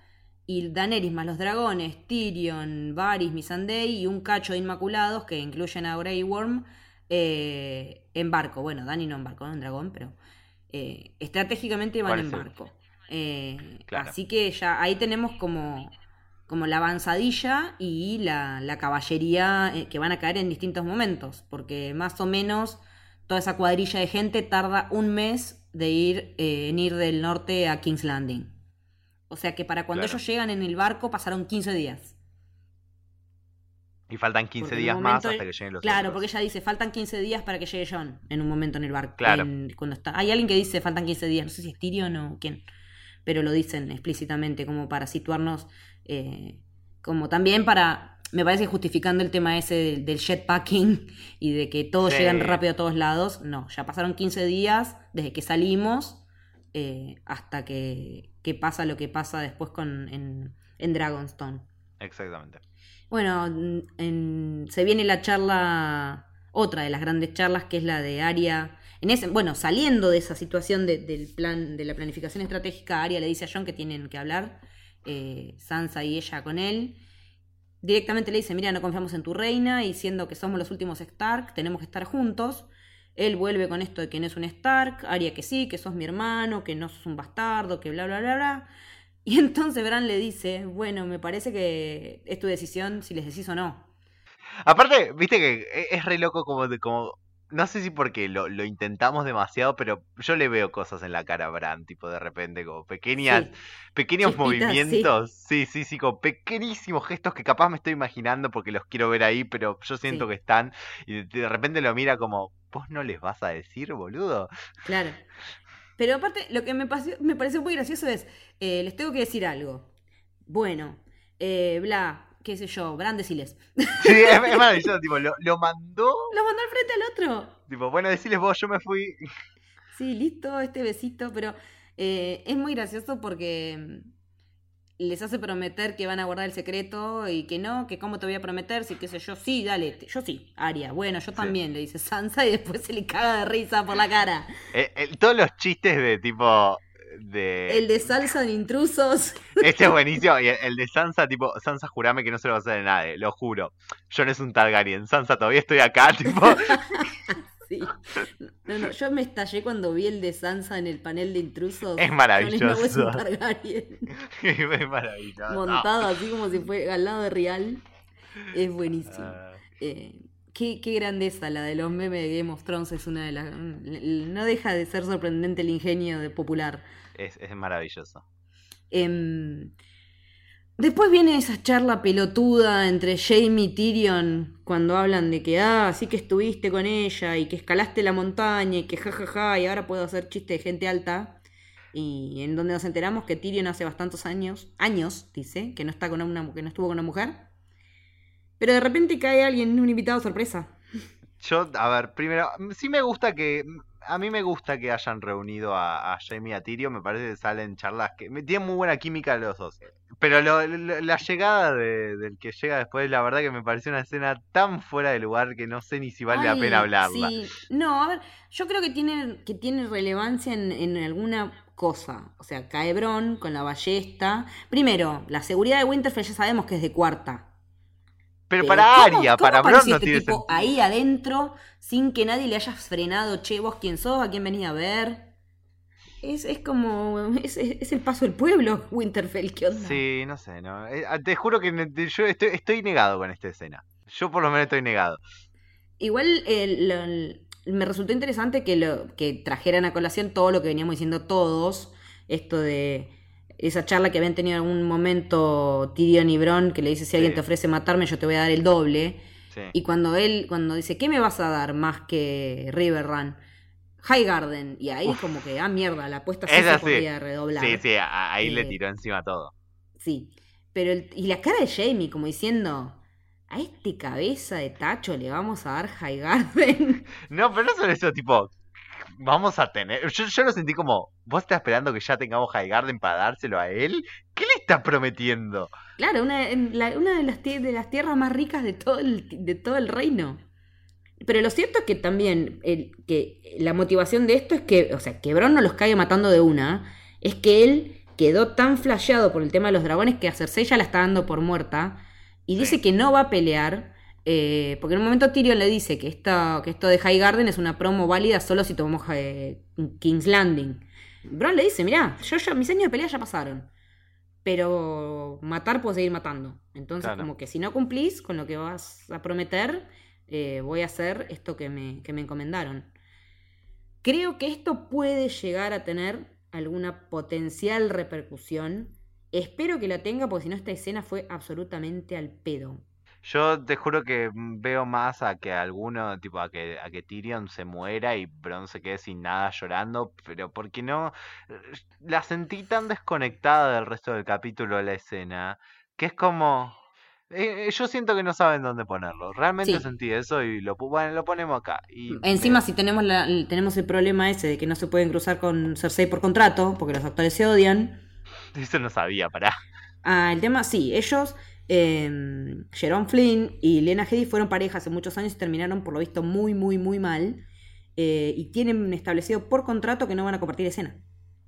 y Daenerys más los dragones, Tyrion, Varys, Missandei y un cacho de Inmaculados que incluyen a Grey Worm eh, en barco. Bueno, Dani no en barco, no en dragón, pero eh, estratégicamente van en barco. Eh, así que ya ahí tenemos como, como la avanzadilla y la, la caballería que van a caer en distintos momentos, porque más o menos toda esa cuadrilla de gente tarda un mes de ir en ir del norte a King's Landing. O sea que para cuando ellos llegan en el barco pasaron 15 días. Y faltan 15 días más hasta que lleguen los Claro, porque ella dice, faltan 15 días para que llegue John en un momento en el barco. Claro. cuando está. Hay alguien que dice, faltan 15 días, no sé si es Tyrion o quién, pero lo dicen explícitamente como para situarnos, eh, como también para, me parece justificando el tema ese del, jetpacking *laughs* y de que todos llegan rápido a todos lados. No, ya pasaron 15 días desde que salimos eh, hasta que, que pasa lo que pasa después con, en, en Dragonstone. Exactamente. Bueno, se viene la charla, otra de las grandes charlas, que es la de Aria. Bueno, saliendo de esa situación del plan, de la planificación estratégica, Aria le dice a John que tienen que hablar, eh, Sansa y ella con él. Directamente le dice, mira, no confiamos en tu reina, y siendo que somos los últimos Stark, tenemos que estar juntos. Él vuelve con esto de que no es un Stark, Aria que sí, que sos mi hermano, que no sos un bastardo, que bla, bla, bla, bla. *laughs* Y entonces Bran le dice, bueno, me parece que es tu decisión si les decís o no. Aparte, viste que e-, es re loco como, de, como no sé si porque lo, lo, intentamos demasiado, pero yo le veo cosas en la cara a Bran, tipo de repente, como pequeñas, pequeños movimientos, sí. sí. sí, como pequeñísimos gestos que capaz me estoy imaginando porque los quiero ver ahí, pero yo siento que están, y de repente lo mira como, vos no les vas a decir, boludo. Claro. Pero aparte, lo que me, pasó, me pareció muy gracioso es, eh, les tengo que decir algo. Bueno, eh, bla, qué sé yo, Bran deciles. *laughs* Sí, es, maravilloso, tipo, lo, mandó. Lo mandó al frente al otro. Tipo, bueno, deciles vos, yo me fui. *laughs* Sí, listo, este besito, pero eh, es muy gracioso porque mm, les hace prometer que van a guardar el secreto y que no, que cómo te voy a prometer, si qué sé yo, sí, dale, yo sí, Aria, bueno, yo también, le dice Sansa y después se le caga de risa por la cara. Eh, todos los chistes de tipo, el de salsa de intrusos. *laughs* Este es buenísimo. Y el, de Sansa, tipo, Sansa, jurame que no se lo va a hacer de nadie, lo juro. Yo no es un Targaryen. Sansa, todavía estoy acá, *laughs* tipo. *laughs* sí. No, no, yo me estallé cuando vi el de Sansa en el panel de intrusos. Es maravilloso. No es un Targaryen. es maravilloso. Montado así como si fuera al lado de Real. Es buenísimo. Ah. Eh, qué, qué, grandeza la de los memes de Game of Thrones. Es una de las. No deja de ser sorprendente el ingenio de popular. Es, maravilloso. Em, después viene esa charla pelotuda entre Jamie y Tyrion cuando hablan de que, ah, sí que estuviste con ella y que escalaste la montaña y que jajaja y ahora puedo hacer chiste de gente alta. Y en donde nos enteramos que Tyrion hace bastantes años, años, dice, que no, está con una, que no estuvo con una mujer. Pero de repente cae alguien, un invitado sorpresa. Yo, a ver, primero, sí me gusta que a mí me gusta que hayan reunido a, Jamie y a Tyrion, me parece que salen charlas que tienen muy buena química los dos. Pero la llegada del que llega después, la verdad que me pareció una escena tan fuera de lugar que no sé ni si vale la pena hablarla. Sí. No, a ver, yo creo que tiene, que tiene relevancia en, alguna cosa. O sea, Caebrón con la ballesta. Primero, la seguridad de Winterfell ya sabemos que es de cuarta. Pero, para Aria, para Bron no este tipo ahí adentro, sin que nadie le haya frenado, che, vos quién sos, a quién venís a ver. Es, es como. Es, es, el paso del pueblo, Winterfell, ¿qué onda? Sí, no sé, no. Eh, ah, te juro que yo estoy, estoy negado con esta escena. Yo por lo menos estoy negado. Igual me resultó interesante que, lo, que trajeran a colación todo lo que veníamos diciendo todos. Esto de esa charla que habían tenido en algún momento Tyrion y Bron, que le dice, si alguien te ofrece matarme, yo te voy a dar el doble. Y cuando él, cuando dice, ¿qué me vas a dar más que River Run? High Garden. Y ahí como que, ah, mierda, la apuesta sí se podía redoblar. Sí, sí, ahí le eh, tiró encima todo. Sí. Pero y la cara de Jamie como diciendo, a este cabeza de tacho le vamos a dar High Garden. *laughs* No, pero no solo eso, tipo, vamos a tener. Yo, yo lo sentí como, ¿vos estás esperando que ya tengamos High Garden para dárselo a él? ¿Qué le está prometiendo? Claro, una, una de, las de las tierras más ricas de todo el, de todo el reino. Pero lo cierto es que también el, que la motivación de esto es que, o sea, que Bron no los caiga matando de una, es que él quedó tan flasheado por el tema de los dragones que a Cersei ya la está dando por muerta y dice que no va a pelear. Eh, porque en un momento Tyrion le dice que, esta, que esto de High Garden es una promo válida solo si tomamos eh, King's Landing. Bron le dice, mirá, yo mis años de pelea ya pasaron. Pero matar puedo seguir matando. Entonces, como que si no cumplís con lo que vas a prometer, eh, voy a hacer esto que me, que me encomendaron. Creo que esto puede llegar a tener alguna potencial repercusión. Espero que la tenga porque si no esta escena fue absolutamente al pedo. Yo te juro que veo más a que alguno, tipo a que, a que Tyrion se muera y Bron se quede sin nada llorando, pero porque no la sentí tan desconectada del resto del capítulo de la escena, que es como eh, yo siento que no saben dónde ponerlo. Realmente sentí eso y lo, bueno, lo ponemos acá. Y Encima, si tenemos, la, tenemos el problema ese de que no se pueden cruzar con Cersei por contrato, porque los actores se odian. *laughs* Eso no sabía, pará. Ah, el tema, sí, ellos, eh, Jerome Flynn y Lena Headey fueron pareja hace muchos años y terminaron, por lo visto, muy, muy, muy mal. Eh, y tienen establecido por contrato que no van a compartir escena.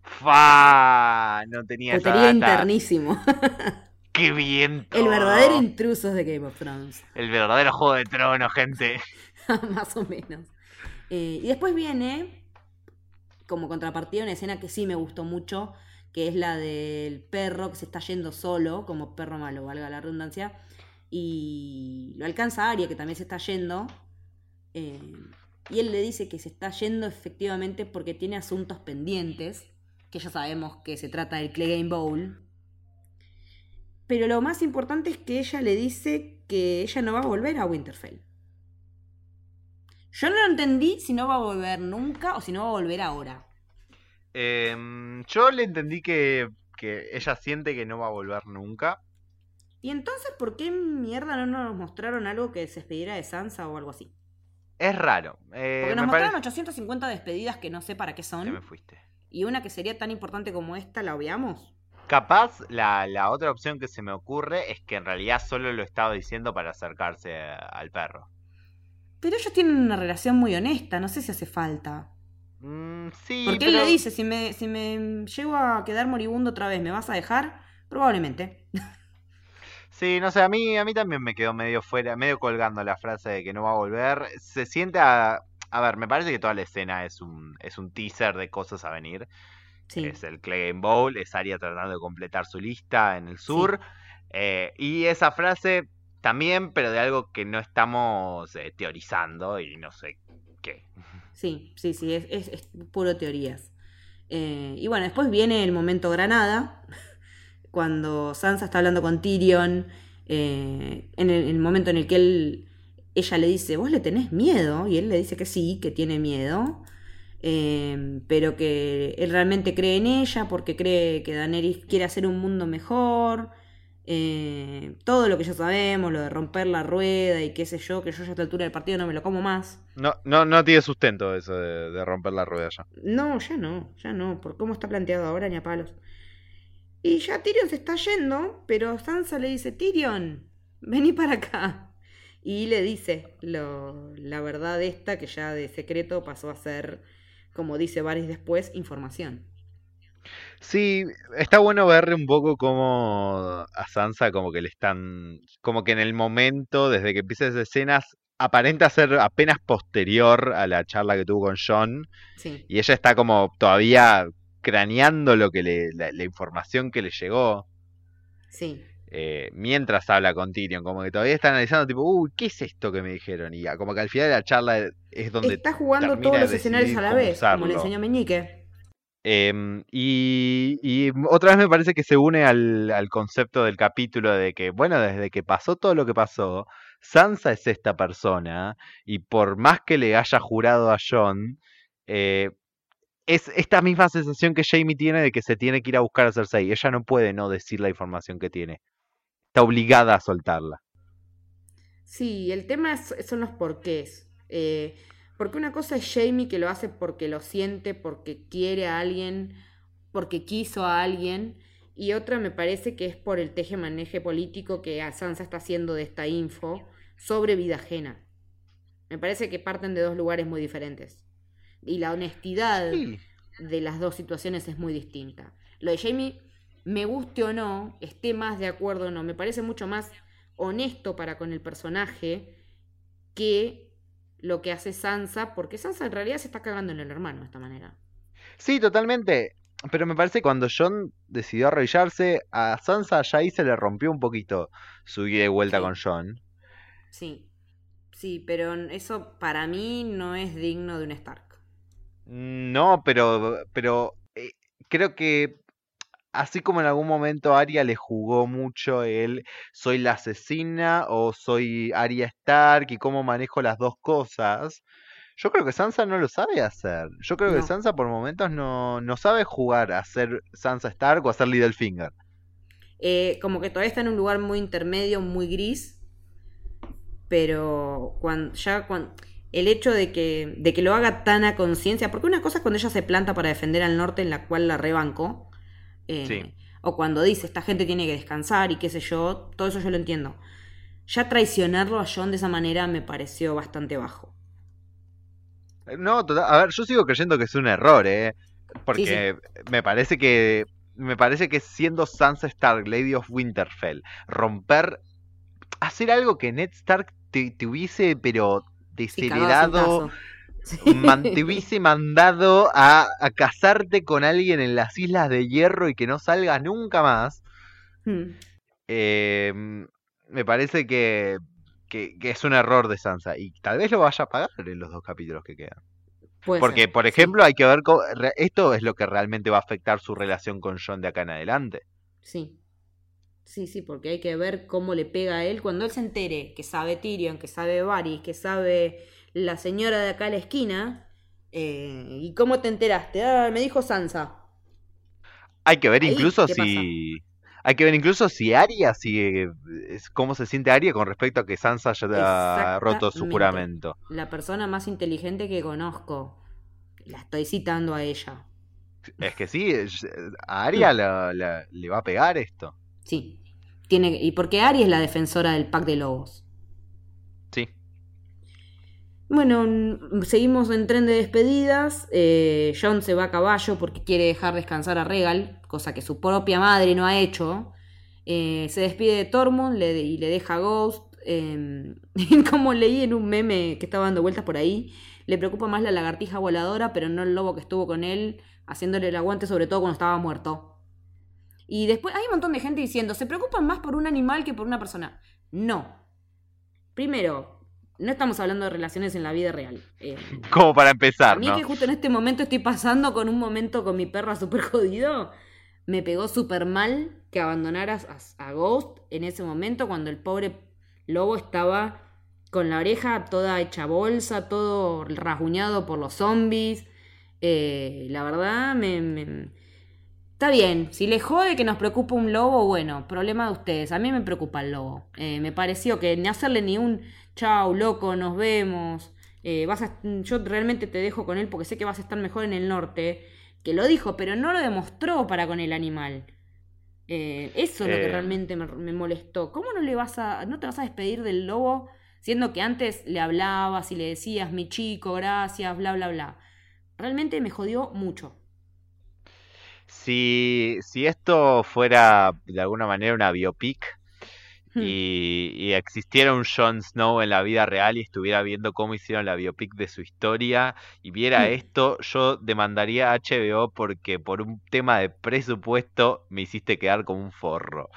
¡Fa! No tenía esa internísimo. *laughs* ¡Qué bien! El verdadero intruso de Game of Thrones. El verdadero juego de tronos, gente. *laughs* Más o menos. Eh, y después viene, como contrapartida, una escena que sí me gustó mucho, que es la del perro que se está yendo solo, como perro malo, valga la redundancia, y lo alcanza Aria, que también se está yendo, eh, y él le dice que se está yendo efectivamente porque tiene asuntos pendientes, que ya sabemos que se trata del Clay Bowl, pero lo más importante es que ella le dice que ella no va a volver a Winterfell. Yo no lo entendí si no va a volver nunca o si no va a volver ahora. Em, yo le entendí que, ella siente que no va a volver nunca. ¿Y entonces por qué mierda no nos mostraron algo que se despediera de Sansa o algo así? Es raro. Eh, Porque nos mostraron 850 despedidas que no sé para qué son. Ya me fuiste. Y una que sería tan importante como esta, ¿la obviamos? Capaz la, la, otra opción que se me ocurre es que en realidad solo lo estaba diciendo para acercarse al perro. Pero ellos tienen una relación muy honesta, no sé si hace falta. Mm, sí, Porque él le dice, si me, si me llego a quedar moribundo otra vez, ¿me vas a dejar? Probablemente. Sí, no sé, a mí, a mí también me quedó medio fuera, medio colgando la frase de que no va a volver. Se siente a... A ver, me parece que toda la escena es un, es un teaser de cosas a venir. Es el Clay Game Bowl, es Aria tratando de completar su lista en el sur. Eh, y esa frase también, pero de algo que no estamos eh, teorizando y no sé qué. Sí, sí, sí, es, es, puro teorías. Eh, y bueno, después viene el momento Granada, *laughs* cuando Sansa está hablando con Tyrion, en el, momento en el que él, ella le dice, vos le tenés miedo, y él le dice que sí, que tiene miedo. Em, pero que él realmente cree en ella porque cree que Daenerys quiere hacer un mundo mejor. Eh, todo lo que ya sabemos, lo de romper la rueda y qué sé yo, que yo ya a esta altura del partido no me lo como más. No, no, no tiene sustento eso de, romper la rueda ya. No, ya no, ya no, por cómo está planteado ahora ni a palos. Y ya Tyrion se está yendo, pero Sansa le dice, Tyrion, vení para acá. Y le dice lo, la verdad esta que ya de secreto pasó a ser como dice Varys después, información. Sí, está bueno ver un poco como a Sansa como que le están, como que en el momento, desde que empieza esas escenas, aparenta ser apenas posterior a la charla que tuvo con John. Sí. Y ella está como todavía craneando lo que le, la información que le llegó. Sí. Eh, mientras habla con Tyrion, como que todavía está analizando, tipo, uy, ¿qué es esto que me dijeron? Y como que al final de la charla es donde. Está jugando todos los escenarios a la vez, como le enseñó Meñique. Em, y, otra vez me parece que se une al, concepto del capítulo de que, bueno, desde que pasó todo lo que pasó, Sansa es esta persona, y por más que le haya jurado a John, eh, es esta misma sensación que Jamie tiene de que se tiene que ir a buscar a Cersei. Ella no puede no decir la información que tiene está obligada a soltarla. Sí, el tema son los porqués. Eh, Porque una cosa es Jamie que lo hace porque lo siente, porque quiere a alguien, porque quiso a alguien. Y otra me parece que es por el teje-maneje político que Sansa está haciendo de esta info sobre vida ajena. Me parece que parten de dos lugares muy diferentes. Y la honestidad de las dos situaciones es muy distinta. Lo de Jamie, me guste o no, esté más de acuerdo o no, me parece mucho más honesto para con el personaje que lo que hace Sansa, porque Sansa en realidad se está cagando en el hermano de esta manera. Sí, totalmente. Pero me parece que cuando John decidió arrodillarse, a Sansa ya ahí se le rompió un poquito su ida y vuelta con John. Sí, sí, pero eso para mí no es digno de un Stark. No, pero, pero eh, creo que así como en algún momento Arya le jugó mucho el soy la asesina o soy Arya Stark y cómo manejo las dos cosas, yo creo que Sansa no lo sabe hacer. Yo creo que Sansa por momentos no, no sabe jugar a ser Sansa Stark o a ser Littlefinger. Eh, como que todavía está en un lugar muy intermedio, muy gris. Pero cuando, ya cuando, el hecho de que, de que lo haga tan a conciencia, porque una cosa es cuando ella se planta para defender al norte en la cual la rebancó. Eh, o cuando dice esta gente tiene que descansar y qué sé yo, todo eso yo lo entiendo. Ya traicionarlo a John de esa manera me pareció bastante bajo. No, a ver, yo sigo creyendo que es un error, ¿eh? Porque me parece que me parece que siendo Sansa Stark, Lady of Winterfell, romper, hacer algo que Ned Stark te, hubiese, pero desheredado, te hubiese mandado a, casarte con alguien en las Islas de Hierro y que no salga nunca más. Hmm. Em, me parece que que, es un error de Sansa y tal vez lo vaya a pagar en los dos capítulos que quedan. porque, por ejemplo, hay que ver cómo, esto es lo que realmente va a afectar su relación con John de acá en adelante. Sí. Sí, sí, porque hay que ver cómo le pega a él cuando él se entere que sabe Tyrion, que sabe Varys, que sabe la señora de acá a la esquina. Eh, ¿Y cómo te enteraste? Ah, me dijo Sansa. Hay que ver incluso si, hay que ver incluso si Arya, si, cómo se siente Arya con respecto a que Sansa ya ha roto su juramento. La persona más inteligente que conozco. La estoy citando a ella. Es que sí, a Arya le va a pegar esto. Sí. Tiene, y porque Arya es la defensora del pack de lobos. Bueno, seguimos en tren de despedidas. Eh, John se va a caballo porque quiere dejar descansar a Regal, cosa que su propia madre no ha hecho. Eh, se despide de Tormund y le deja a Ghost. Em, *laughs* como leí en un meme que estaba dando vueltas por ahí, le preocupa más la lagartija voladora, pero no el lobo que estuvo con él, haciéndole el aguante, sobre todo cuando estaba muerto. Y después hay un montón de gente diciendo, se preocupan más por un animal que por una persona. No. Primero, no estamos hablando de relaciones en la vida real. Eh, *laughs* Como para empezar. A mí que justo en este momento estoy pasando con un momento con mi perra súper jodido, me pegó súper mal que abandonaras a, Ghost en ese momento cuando el pobre lobo estaba con la oreja toda hecha bolsa, todo rasguñado por los zombies. Eh, la verdad, me, Está bien, si le jode que nos preocupa un lobo, bueno, problema de ustedes. A mí me preocupa el lobo. Eh, me pareció que ni hacerle ni un chau, loco, nos vemos. Eh, vas yo realmente te dejo con él porque sé que vas a estar mejor en el norte. Que lo dijo, pero no lo demostró para con el animal. Eh, eso es lo que realmente me, molestó. ¿Cómo no le vas a, no te vas a despedir del lobo siendo que antes le hablabas y le decías mi chico, gracias, bla, bla, bla? Realmente me jodió mucho. Si, si esto fuera de alguna manera una biopic, Hmm. y, existiera un Jon Snow en la vida real y estuviera viendo cómo hicieron la biopic de su historia y viera hmm. esto, yo demandaría a HBO porque por un tema de presupuesto me hiciste quedar como un forro.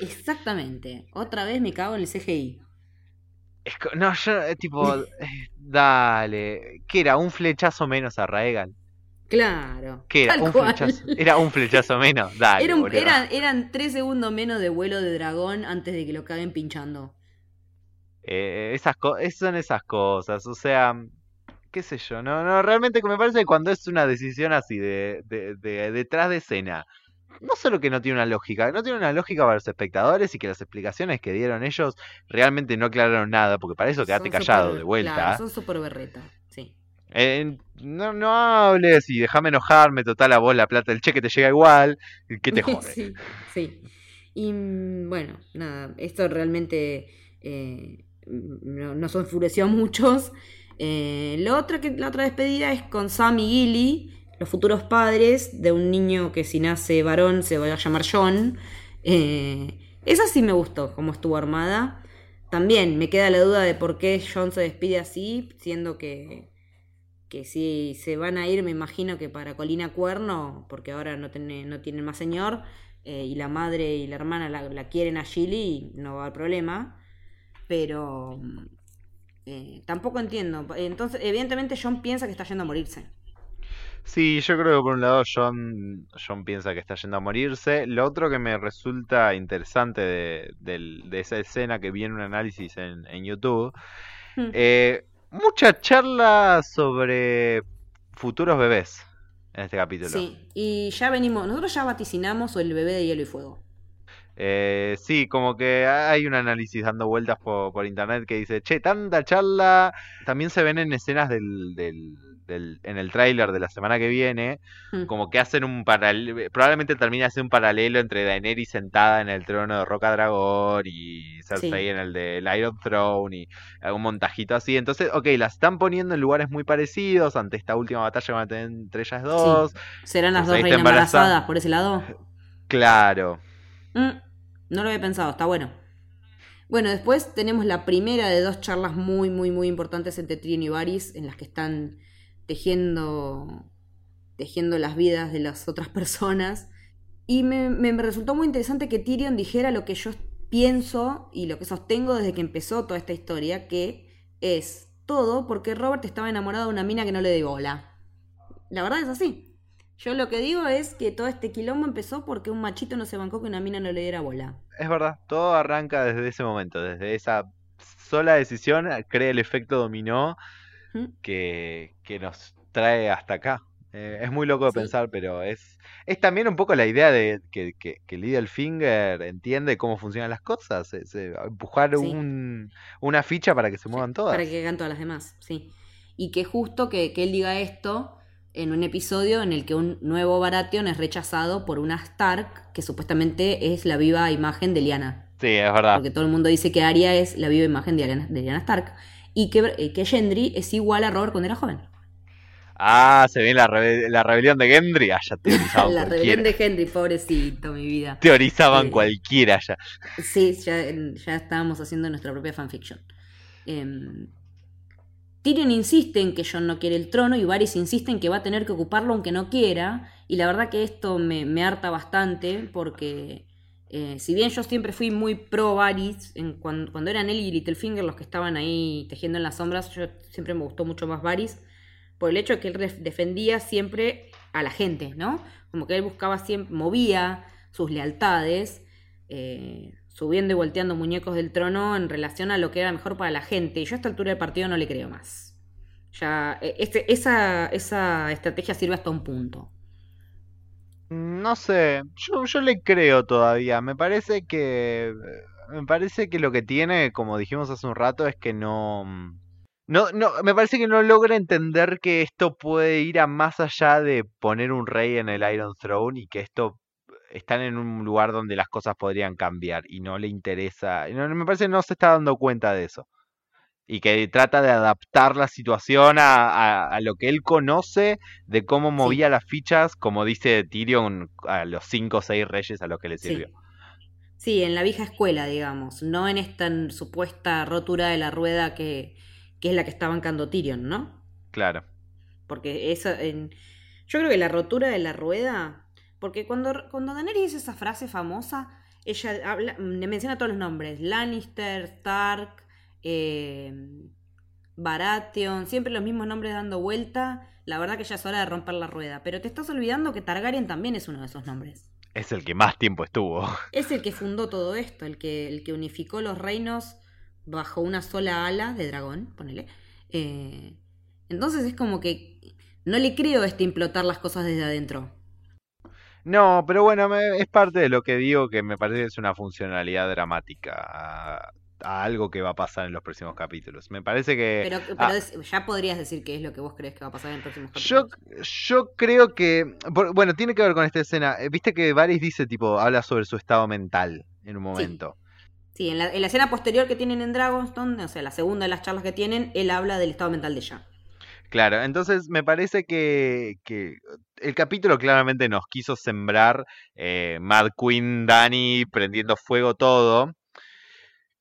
Exactamente. Otra vez me cago en el CGI. no, yo, eh, tipo, eh, dale. ¿Qué era? ¿Un flechazo menos a Raegal? Claro. ¿Qué era? Un flechazo, era un flechazo menos. *laughs* Dale, eran, tres segundos menos de vuelo de dragón antes de que lo caguen pinchando. Eh, esas son esas cosas. O sea, qué sé yo. No, no, realmente me parece que cuando es una decisión así de, de, de, detrás de escena, no solo que no tiene una lógica, no tiene una lógica para los espectadores y que las explicaciones que dieron ellos realmente no aclararon nada, porque para eso quedaste callado de vuelta. son súper berreta. Eh, no, no hables y déjame enojarme, total a vos la plata del cheque te llega igual, ¿qué te *laughs* jode? sí, sí. Y mm, bueno, nada, esto realmente eh, no, nos enfureció a muchos. Eh, lo otro que, la otra despedida es con Sam y Gilly, los futuros padres de un niño que si nace varón se va a llamar John. Eh, esa sí me gustó, cómo estuvo armada. También me queda la duda de por qué John se despide así, siendo que, que si se van a ir, me imagino que para Colina Cuerno, porque ahora no, tiene, no tienen más señor, eh, y la madre y la hermana la, quieren a Gilly, no va a haber problema. Pero eh, tampoco entiendo. Entonces, evidentemente John piensa que está yendo a morirse. Sí, yo creo que por un lado John, John piensa que está yendo a morirse. Lo otro que me resulta interesante de, de esa escena que viene un análisis en, en YouTube, hmm. eh, mucha charla sobre futuros bebés en este capítulo. Sí, y ya venimos, nosotros ya vaticinamos el bebé de hielo y fuego. Eh, sí, como que hay un análisis dando vueltas por, por, internet que dice, che, tanta charla, también se ven en escenas del, del, del en el tráiler de la semana que viene, hmm. como que hacen un paralelo, probablemente termine haciendo un paralelo entre Daenerys sentada en el trono de Roca Dragón y Cersei en el de Iron Throne y algún montajito así, entonces, ok, las están poniendo en lugares muy parecidos, ante esta última batalla van a tener entre ellas dos. ¿Serán las dos reinas embarazadas por ese lado? Claro. Mm. No lo había pensado, está bueno. Bueno, después tenemos la primera de dos charlas muy, muy, muy importantes entre Tyrion y Varys, en las que están tejiendo, tejiendo las vidas de las otras *laughs* personas. Y me, me, resultó muy interesante que Tyrion dijera lo que yo pienso y lo que sostengo desde que empezó toda esta historia, que es todo porque Robert estaba enamorado de una mina que no le dé bola. La verdad es así. Yo lo que digo es que todo este quilombo empezó porque un machito no se bancó que una mina no le diera bola. Es verdad, todo arranca desde ese momento, desde esa sola decisión, crea el efecto dominó que, que nos trae hasta acá. Eh, es muy loco de pensar, pero es, es también un poco la idea de que, que, que Littlefinger entiende cómo funcionan las cosas, es, empujar un, una ficha para que se muevan todas. Para que hagan todas las demás, sí. Y que justo que, que él diga esto en un episodio en el que un nuevo Baratheon es rechazado por una Stark, que supuestamente es la viva imagen de Lyanna. Sí, es verdad. Porque todo el mundo dice que Arya es la viva imagen de Lyanna, Stark. Y que, eh, que Gendry es igual a Robert cuando era joven. Ah, se viene la, la rebelión de Gendry. Ah, ya teorizaban *laughs* La rebelión de Gendry, pobrecito, mi vida. Teorizaban cualquiera ya. Sí, ya, ya estábamos haciendo nuestra propia fanfiction. Eh, Tyrion insiste en que Jon no quiere el trono y Varys insiste en que va a tener que ocuparlo aunque no quiera. Y la verdad que esto me, harta bastante porque eh, si bien yo siempre fui muy pro Varys, en, cuando, eran él y Littlefinger los que estaban ahí tejiendo en las sombras, yo siempre me gustó mucho más Varys por el hecho de que él defendía siempre a la gente, ¿no? Como que él buscaba siempre, movía sus lealtades. Eh, subiendo y volteando muñecos del trono en relación a lo que era mejor para la gente. Y yo a esta altura del partido no le creo más. Ya, e, este, esa, estrategia sirve hasta un punto. No sé, yo, yo le creo todavía. Me parece que. Me parece que lo que tiene, como dijimos hace un rato, es que no. No, no, me parece que no logra entender que esto puede ir a más allá de poner un rey en el Iron Throne y que esto están en un lugar donde las cosas podrían cambiar y no le interesa, no, me parece que no se está dando cuenta de eso. Y que trata de adaptar la situación a, lo que él conoce de cómo movía las fichas, como dice Tyrion, a los cinco o seis reyes a los que le sirvió. Sí. en la vieja escuela, digamos, no en esta supuesta rotura de la rueda que, que es la que está bancando Tyrion, ¿no? Claro. Porque eso, en... yo creo que la rotura de la rueda porque cuando, cuando Daenerys dice esa frase famosa, ella habla, le menciona todos los nombres. Lannister, Stark, eh, Baratheon, siempre los mismos nombres dando vuelta. La verdad que ya es hora de romper la rueda. Pero te estás olvidando que Targaryen también es uno de esos nombres. Es el que más tiempo estuvo. *laughs* Es el que fundó todo esto, el que, el que unificó los reinos bajo una sola ala de dragón, ponele. Eh, entonces es como que no le creo este implotar las cosas desde adentro. No, pero bueno, es parte de lo que digo que me parece que es una funcionalidad dramática. a algo que va a pasar en los próximos capítulos. Me parece que... Pero, pero ah, es- ya podrías decir qué es lo que vos crees que va a pasar en los próximos yo, capítulos. yo creo que... por- Bueno, tiene que ver con esta escena. Eh, Viste que Varys dice, tipo, habla sobre su estado mental en un momento. Sí, en la, en la escena posterior que tienen en Dragonstone, o sea, la segunda de las charlas que tienen, él habla del estado mental de ella. Claro, entonces me parece que, que el capítulo claramente nos quiso sembrar eh, Mad Queen, Dani prendiendo fuego todo.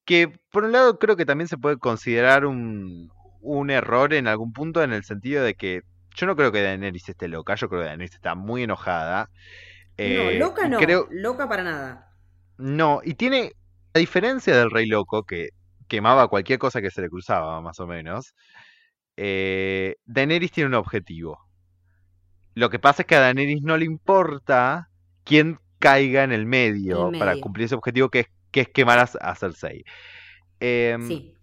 Que por un lado creo que también se puede considerar un, un error en algún punto en el sentido de que yo no creo que Daenerys esté loca, yo creo que Daenerys está muy enojada. Eh, no, loca y no, creo- loca para nada. no, y tiene, a diferencia del Rey Loco, que quemaba cualquier cosa que se le cruzaba, más o menos, eh, Daenerys tiene un objetivo. Lo que pasa es que a Daenerys no le importa quién caiga en el medio, para cumplir ese objetivo que es, que es quemar a, Cersei. Em, Sí.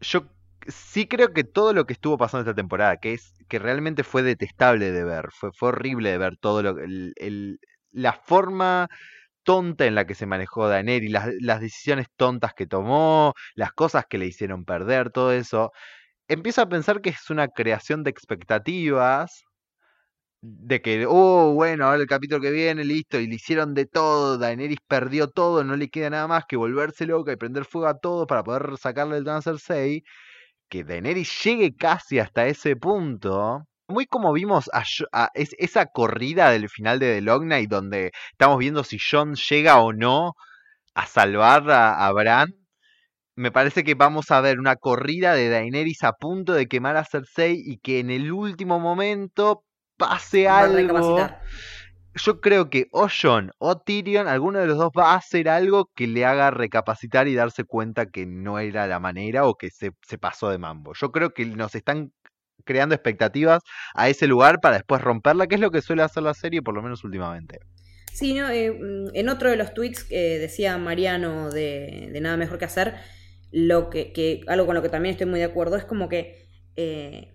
yo sí creo que todo lo que estuvo pasando esta temporada, que es que realmente fue detestable de ver, fue, fue horrible de ver todo lo el- el- la forma tonta en la que se manejó Daenerys, las, las decisiones tontas que tomó, las cosas que le hicieron perder, todo eso. Empiezo a pensar que es una creación de expectativas. De que, oh, bueno, ahora el capítulo que viene, listo, y le hicieron de todo, Daenerys perdió todo, no le queda nada más que volverse loca y prender fuego a todo para poder sacarle el a Cersei que Daenerys llegue casi hasta ese punto. Muy como vimos a, es- esa corrida del final de The Long Night donde estamos viendo si Jon llega o no a salvar a, a Bran. Me parece que vamos a ver una corrida de Daenerys a punto de quemar a Cersei y que en el último momento pase algo. Yo creo que o Jon o Tyrion, alguno de los dos va a hacer algo que le haga recapacitar y darse cuenta que no era la manera o que se, se pasó de mambo. Yo creo que nos están creando expectativas a ese lugar para después romperla, que es lo que suele hacer la serie, por lo menos últimamente. Sí, no, eh, mm, en otro de los tweets que decía Mariano de, de Nada Mejor que Hacer, lo que, que- algo con lo que también estoy muy de acuerdo, es como que eh,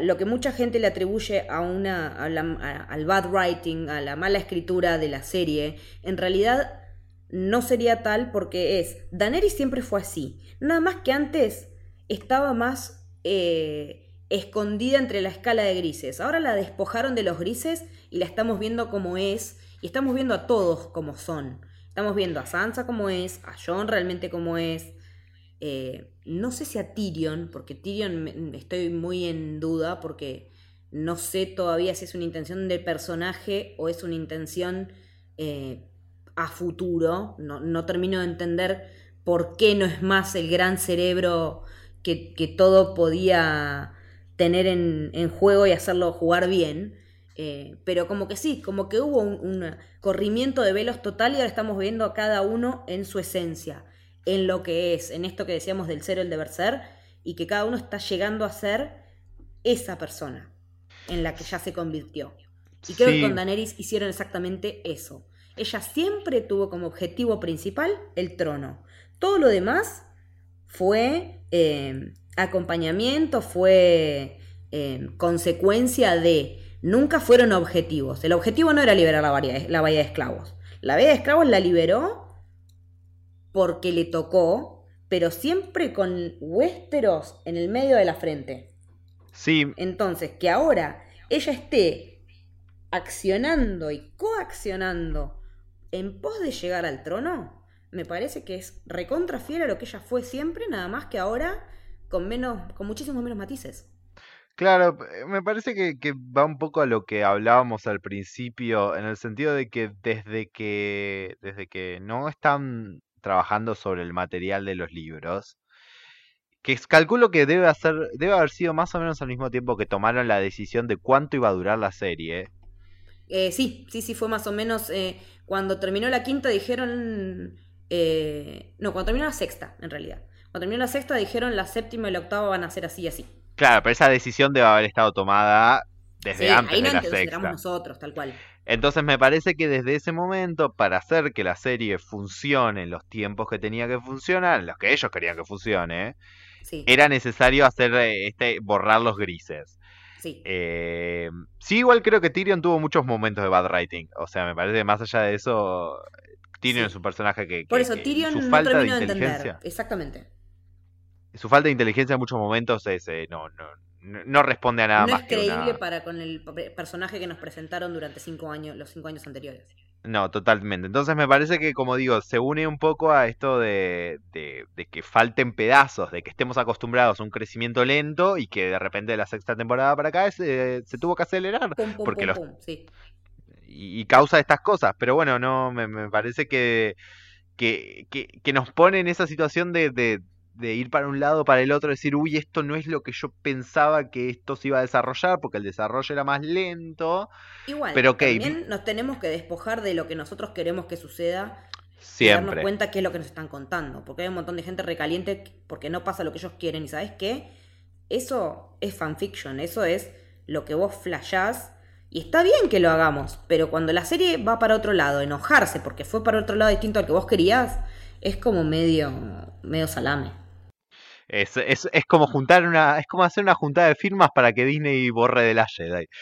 lo que mucha gente le atribuye a una, a la- a- al bad writing, a la mala escritura de la serie, en realidad no sería tal porque es, Daenerys siempre fue así, nada más que antes estaba más eh, escondida entre la escala de grises, ahora la despojaron de los grises y la estamos viendo como es, y estamos viendo a todos como son, estamos viendo a Sansa como es, a Jon realmente como es, eh, no sé si a Tyrion, porque Tyrion estoy muy en duda porque no sé todavía si es una intención del personaje o es una intención eh, a futuro. No, no termino de entender por qué no es más el gran cerebro que, que todo podía tener en, juego y hacerlo jugar bien. Eh, pero como que sí, como que hubo un corrimiento de velos total y ahora estamos viendo a cada uno en su esencia, en lo que es, en esto que decíamos del ser el deber ser, y que cada uno está llegando a ser esa persona en la que ya se convirtió. Y creo Sí. que con Daenerys hicieron exactamente eso. Ella siempre tuvo como objetivo principal el trono. Todo lo demás fue eh, acompañamiento, fue eh, consecuencia de... Nunca fueron objetivos. El objetivo no era liberar la bahía, la bahía de esclavos. La bahía de esclavos la liberó porque le tocó, pero siempre con Westeros en el medio de la frente. Sí, Entonces, que ahora ella esté accionando y coaccionando en pos de llegar al trono, me parece que es recontra fiel a lo que ella fue siempre, nada más que ahora con menos, con muchísimos menos matices. Claro, me parece que, que va un poco a lo que hablábamos al principio, en el sentido de que desde que, desde que no están trabajando sobre el material de los libros, que calculo que debe hacer, debe haber sido más o menos al mismo tiempo que tomaron la decisión de cuánto iba a durar la serie. Eh, sí, sí, sí, fue más o menos eh, cuando terminó la quinta dijeron... eh, no, cuando terminó la sexta, en realidad. Cuando terminó la sexta dijeron la séptima y la octava van a ser así y así. Claro, pero esa decisión debe haber estado tomada desde Sí, antes ahí de la sexta. nosotros, tal cual. Entonces me parece que desde ese momento, para hacer que la serie funcione en los tiempos que tenía que funcionar, en los que ellos querían que funcione, Sí, era necesario hacer eh, este borrar los grises. sí. Eh, sí, igual creo que Tyrion tuvo muchos momentos de bad writing. O sea, me parece que más allá de eso, Tyrion Sí. es un personaje que, Por eso, que Tyrion su no falta termino de entender. Exactamente. Su falta de inteligencia en muchos momentos es, eh, no, no, no responde a nada no más. es que creíble una- para con el pe- personaje que nos presentaron durante cinco años, los cinco años anteriores. No, totalmente. Entonces me parece que, como digo, se une un poco a esto de, de, de que falten pedazos, de que estemos acostumbrados a un crecimiento lento y que de repente de la sexta temporada para acá se, se tuvo que acelerar Pum, pum, Porque pum, los- pum, sí. y, y causa estas cosas. Pero bueno, no, me, me parece que, que, que, que nos pone en esa situación de, de, ir para un lado, para el otro, decir, uy, esto no es lo que yo pensaba que esto se iba a desarrollar, porque el desarrollo era más lento. Igual, Pero, ok, también nos tenemos que despojar de lo que nosotros queremos que suceda y darnos Siempre. cuenta qué es lo que nos están contando. Porque hay un montón de gente recaliente porque no pasa lo que ellos quieren. Y sabes qué? Eso es fanfiction, eso es lo que vos flashás. Y está bien que lo hagamos, pero cuando la serie va para otro lado, enojarse porque fue para otro lado distinto al que vos querías, es como medio, medio salame. Es, es, es como juntar una, es como hacer una juntada de firmas para que Disney borre de la Jedi. *laughs*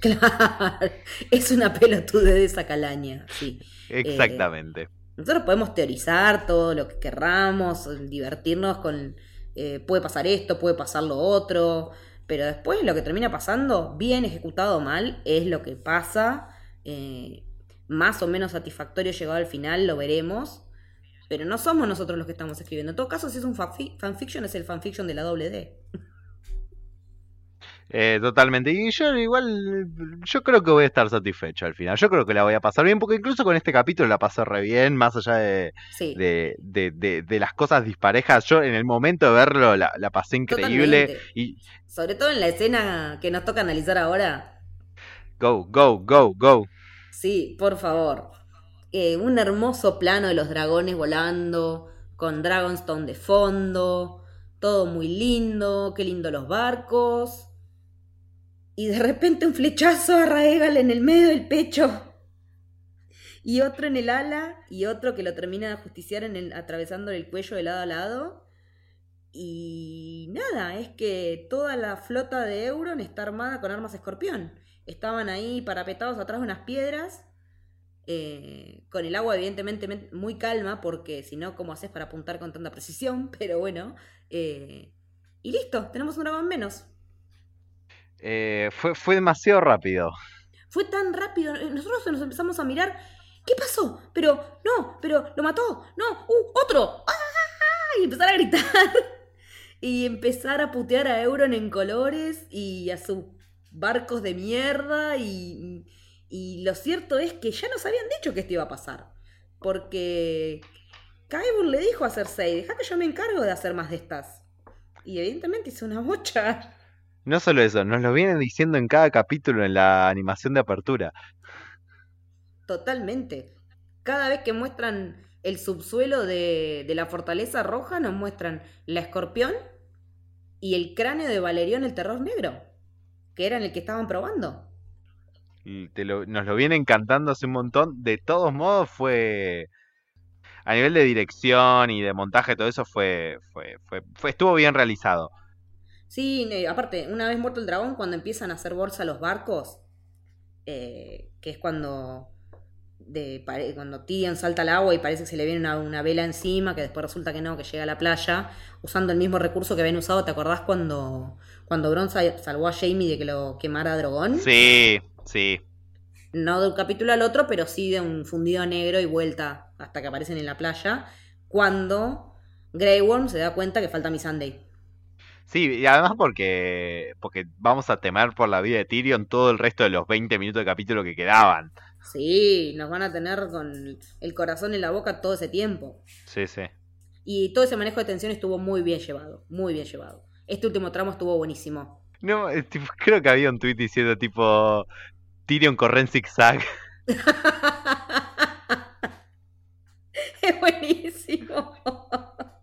Claro, es una pelotude de esa calaña, sí. Exactamente. Nosotros podemos teorizar todo lo que querramos, divertirnos con eh, puede pasar esto, puede pasar lo otro, pero después lo que termina pasando, bien ejecutado o mal, es lo que pasa. eh, más o menos satisfactorio llegado al final, lo veremos. Pero no somos nosotros los que estamos escribiendo. En todo caso, si es un fanfi- fanfiction, es el fanfiction de la doble D. Eh, totalmente. Y yo igual, yo creo que voy a estar satisfecho al final. Yo creo que la voy a pasar bien, porque incluso con este capítulo la pasé re bien, más allá de, Sí. de, de, de- de las cosas disparejas. Yo en el momento de verlo la, la pasé increíble. Totalmente. Y Sobre todo en la escena que nos toca analizar ahora. go, go, go, go. Sí, por favor. Eh, un hermoso plano de los dragones volando, con Dragonstone de fondo, todo muy lindo, qué lindo los barcos. Y de repente un flechazo a Raegal en el medio del pecho. Y otro en el ala, y otro que lo termina de justiciar en el, atravesando el cuello de lado a lado. Y nada, es que toda la flota de Euron está armada con armas escorpión. Estaban ahí parapetados atrás de unas piedras, eh, con el agua evidentemente men- muy calma, porque si no, ¿cómo haces para apuntar con tanta precisión? *laughs* Pero bueno, eh, y listo, tenemos un dragón menos. Eh, fue, fue demasiado rápido. Fue tan rápido, nosotros nos empezamos a mirar, ¿qué pasó? Pero, no, pero lo mató, no, ¡uh, otro! ¡Ah! Y empezar a gritar. *laughs* Y empezar a putear a Euron en colores y a sus barcos de mierda. Y, y lo cierto es que ya nos habían dicho que esto iba a pasar. Porque Kaibur le dijo a Cersei, deja que yo me encargo de hacer más de estas. Y evidentemente hizo una bocha. No solo eso, nos lo vienen diciendo en cada capítulo en la animación de apertura. Totalmente. Cada vez que muestran el subsuelo de, de la fortaleza roja, nos muestran la escorpión y el cráneo de Valerión el terror negro, que era en el que estaban probando. Te lo- nos lo vienen cantando hace un montón. De todos modos, fue. A nivel de dirección y de montaje, todo eso fue. fue, fue, fue- estuvo bien realizado. Sí, aparte, una vez muerto el dragón, cuando empiezan a hacer bolsa los barcos, eh, que es cuando, de, cuando Tyrion salta al agua y parece que se le viene una, una vela encima, que después resulta que no, que llega a la playa, usando el mismo recurso que habían usado, ¿te acordás cuando, cuando Bron sa- salvó a Jamie de que lo quemara Dragón? Sí, sí. No de un capítulo al otro, pero sí de un fundido negro y vuelta hasta que aparecen en la playa, cuando Grey Worm se da cuenta que falta Missandei. Sí, y además porque, porque vamos a temer por la vida de Tyrion todo el resto de los 20 minutos de capítulo que quedaban. Sí, nos van a tener con el corazón en la boca todo ese tiempo. Sí, sí. Y todo ese manejo de tensión estuvo muy bien llevado, muy bien llevado. Este último tramo estuvo buenísimo. No, eh, creo que había un tweet diciendo tipo Tyrion corre en zigzag. *laughs* es buenísimo.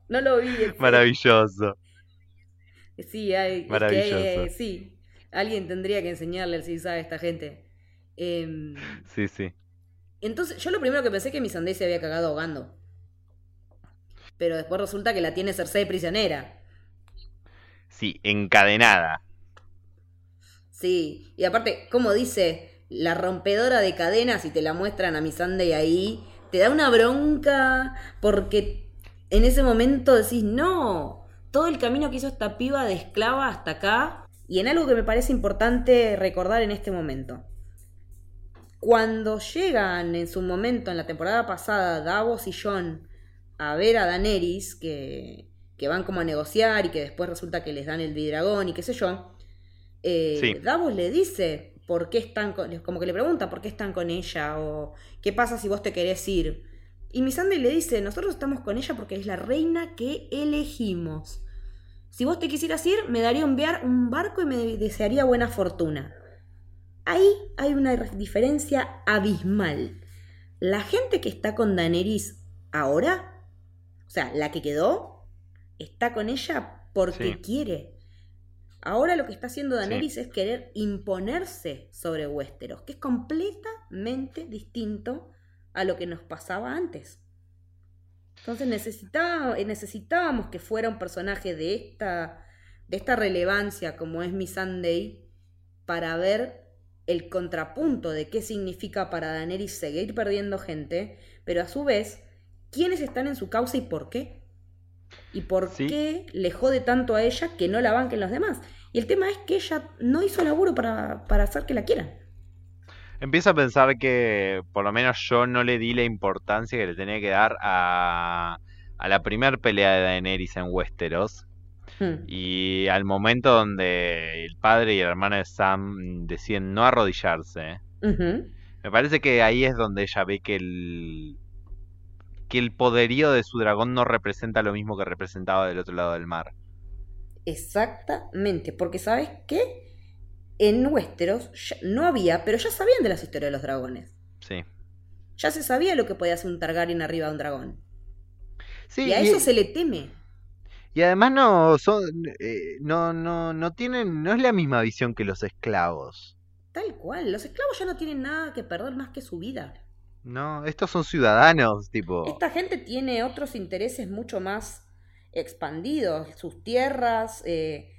no lo vi. Maravilloso. Sí, hay, es que, Maravilloso. eh, sí. Alguien tendría que enseñarle el zigzag a esta gente. Em, Sí, sí. entonces, yo lo primero que pensé que mi Sandé se había cagado ahogando. Pero después resulta que la tiene Cersei prisionera. Sí, encadenada. Sí, y aparte, como dice, la rompedora de cadenas, y te la muestran a mi Sunday ahí, te da una bronca porque en ese momento decís, no, todo el camino que hizo esta piba de esclava hasta acá, y en algo que me parece importante recordar en este momento. Cuando llegan en su momento, en la temporada pasada, Davos y John a ver a Daenerys, que, que van como a negociar y que después resulta que les dan el vidragón y qué sé yo, eh, Davos le dice por qué están con, como que le pregunta por qué están con ella o qué pasa si vos te querés ir. Y Missandei le dice, nosotros estamos con ella porque es la reina que elegimos. Si vos te quisieras ir, me daría un, un barco y me desearía buena fortuna. Ahí hay una diferencia abismal. La gente que está con Daenerys ahora o sea, la que quedó está con ella porque quiere. Ahora lo que está haciendo Daenerys es querer imponerse sobre Westeros, que es completamente distinto a lo que nos pasaba antes. Entonces necesitábamos que fuera un personaje de esta, de esta relevancia como es mi Sunday para ver el contrapunto de qué significa para Daenerys seguir perdiendo gente, pero a su vez quiénes están en su causa y por qué. Y por qué le jode tanto a ella que no la banquen los demás. Y el tema es que ella no hizo laburo para, hacer que la quieran. Empiezo a pensar que por lo menos yo no le di la importancia que le tenía que dar a, a la primera pelea de Daenerys en Westeros. Hmm. Y al momento donde el padre y el hermano de Sam deciden no arrodillarse, me parece que ahí es donde ella ve que el, que el poderío de su dragón no representa lo mismo que representaba del otro lado del mar. Exactamente, porque ¿sabes qué? En Westeros no había, pero ya sabían de las historias de los dragones. Sí. Ya se sabía lo que podía hacer un Targaryen arriba de un dragón. Sí, y a eso se le teme. Y además no son eh, no no no tienen no es la misma visión que los esclavos. Tal cual, los esclavos ya no tienen nada que perder más que su vida. No, estos son ciudadanos, tipo. Esta gente tiene otros intereses mucho más expandidos, sus tierras, eh,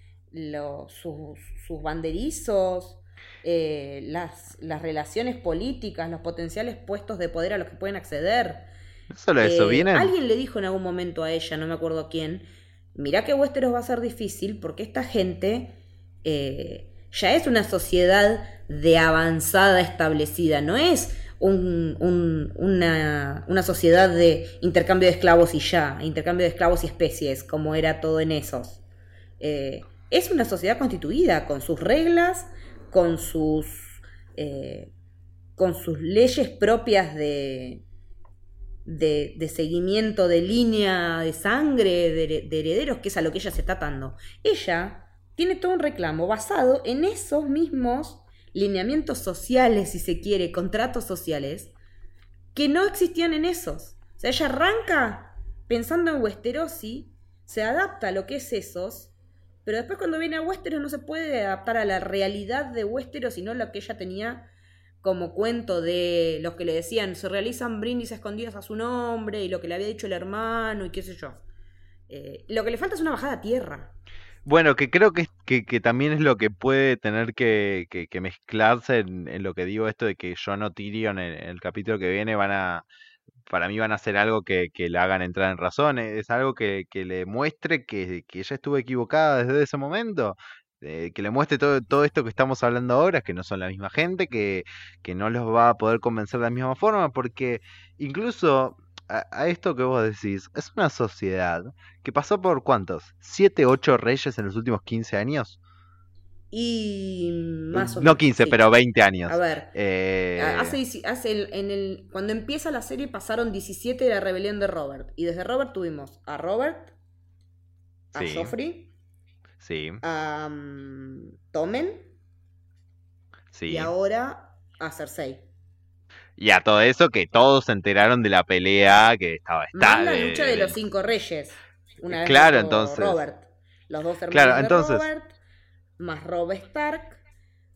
sus, banderizos, eh, las, las, relaciones políticas, los potenciales puestos de poder a los que pueden acceder. No solo eso, eh, Alguien le dijo en algún momento a ella, no me acuerdo quién, mirá que Westeros va a ser difícil porque esta gente ya es una sociedad de avanzada establecida, no es una, sociedad de intercambio de esclavos y ya, intercambio de esclavos y especies, como era todo en esos. Eh, es una sociedad constituida con sus reglas, con sus, eh, con sus leyes propias de, de, seguimiento de línea de sangre, de, de herederos, que es a lo que ella se está atando. Ella tiene todo un reclamo basado en esos mismos lineamientos sociales, si se quiere, contratos sociales, que no existían en esos. O sea, ella arranca pensando en Westerosi, se adapta a lo que es esos, pero después cuando viene a Westeros no se puede adaptar a la realidad de Westeros, sino lo que ella tenía como cuento de los que le decían, se realizan brindis escondidos a su nombre y lo que le había dicho el hermano y qué sé yo. Eh, lo que le falta es una bajada a tierra. Bueno, que creo que, que, también es lo que puede tener que, que, mezclarse en, lo que digo esto de que yo no Tyrion en, el capítulo que viene van a, para mí van a hacer algo que, la hagan entrar en razón, es algo que, le muestre que, que ella estuvo equivocada desde ese momento, eh, que le muestre todo, todo esto que estamos hablando ahora, que no son la misma gente, que, que no los va a poder convencer de la misma forma, porque incluso a, esto que vos decís, es una sociedad que pasó por cuántos? ¿Siete, ocho reyes en los últimos 15 años? Y más o menos. No 15, pero 20 años. A ver. Eh, hace, hace en el, cuando empieza la serie pasaron 17 de la rebelión de Robert. Y desde Robert tuvimos a Robert, a Joffrey, sí. a um, Tomen. Sí. Y ahora a Cersei. Y a todo eso que todos se enteraron de la pelea que estaba esta, la lucha de, los cinco reyes. Una vez claro, entonces. Robert. Los dos hermanos de Robert, más Rob Stark,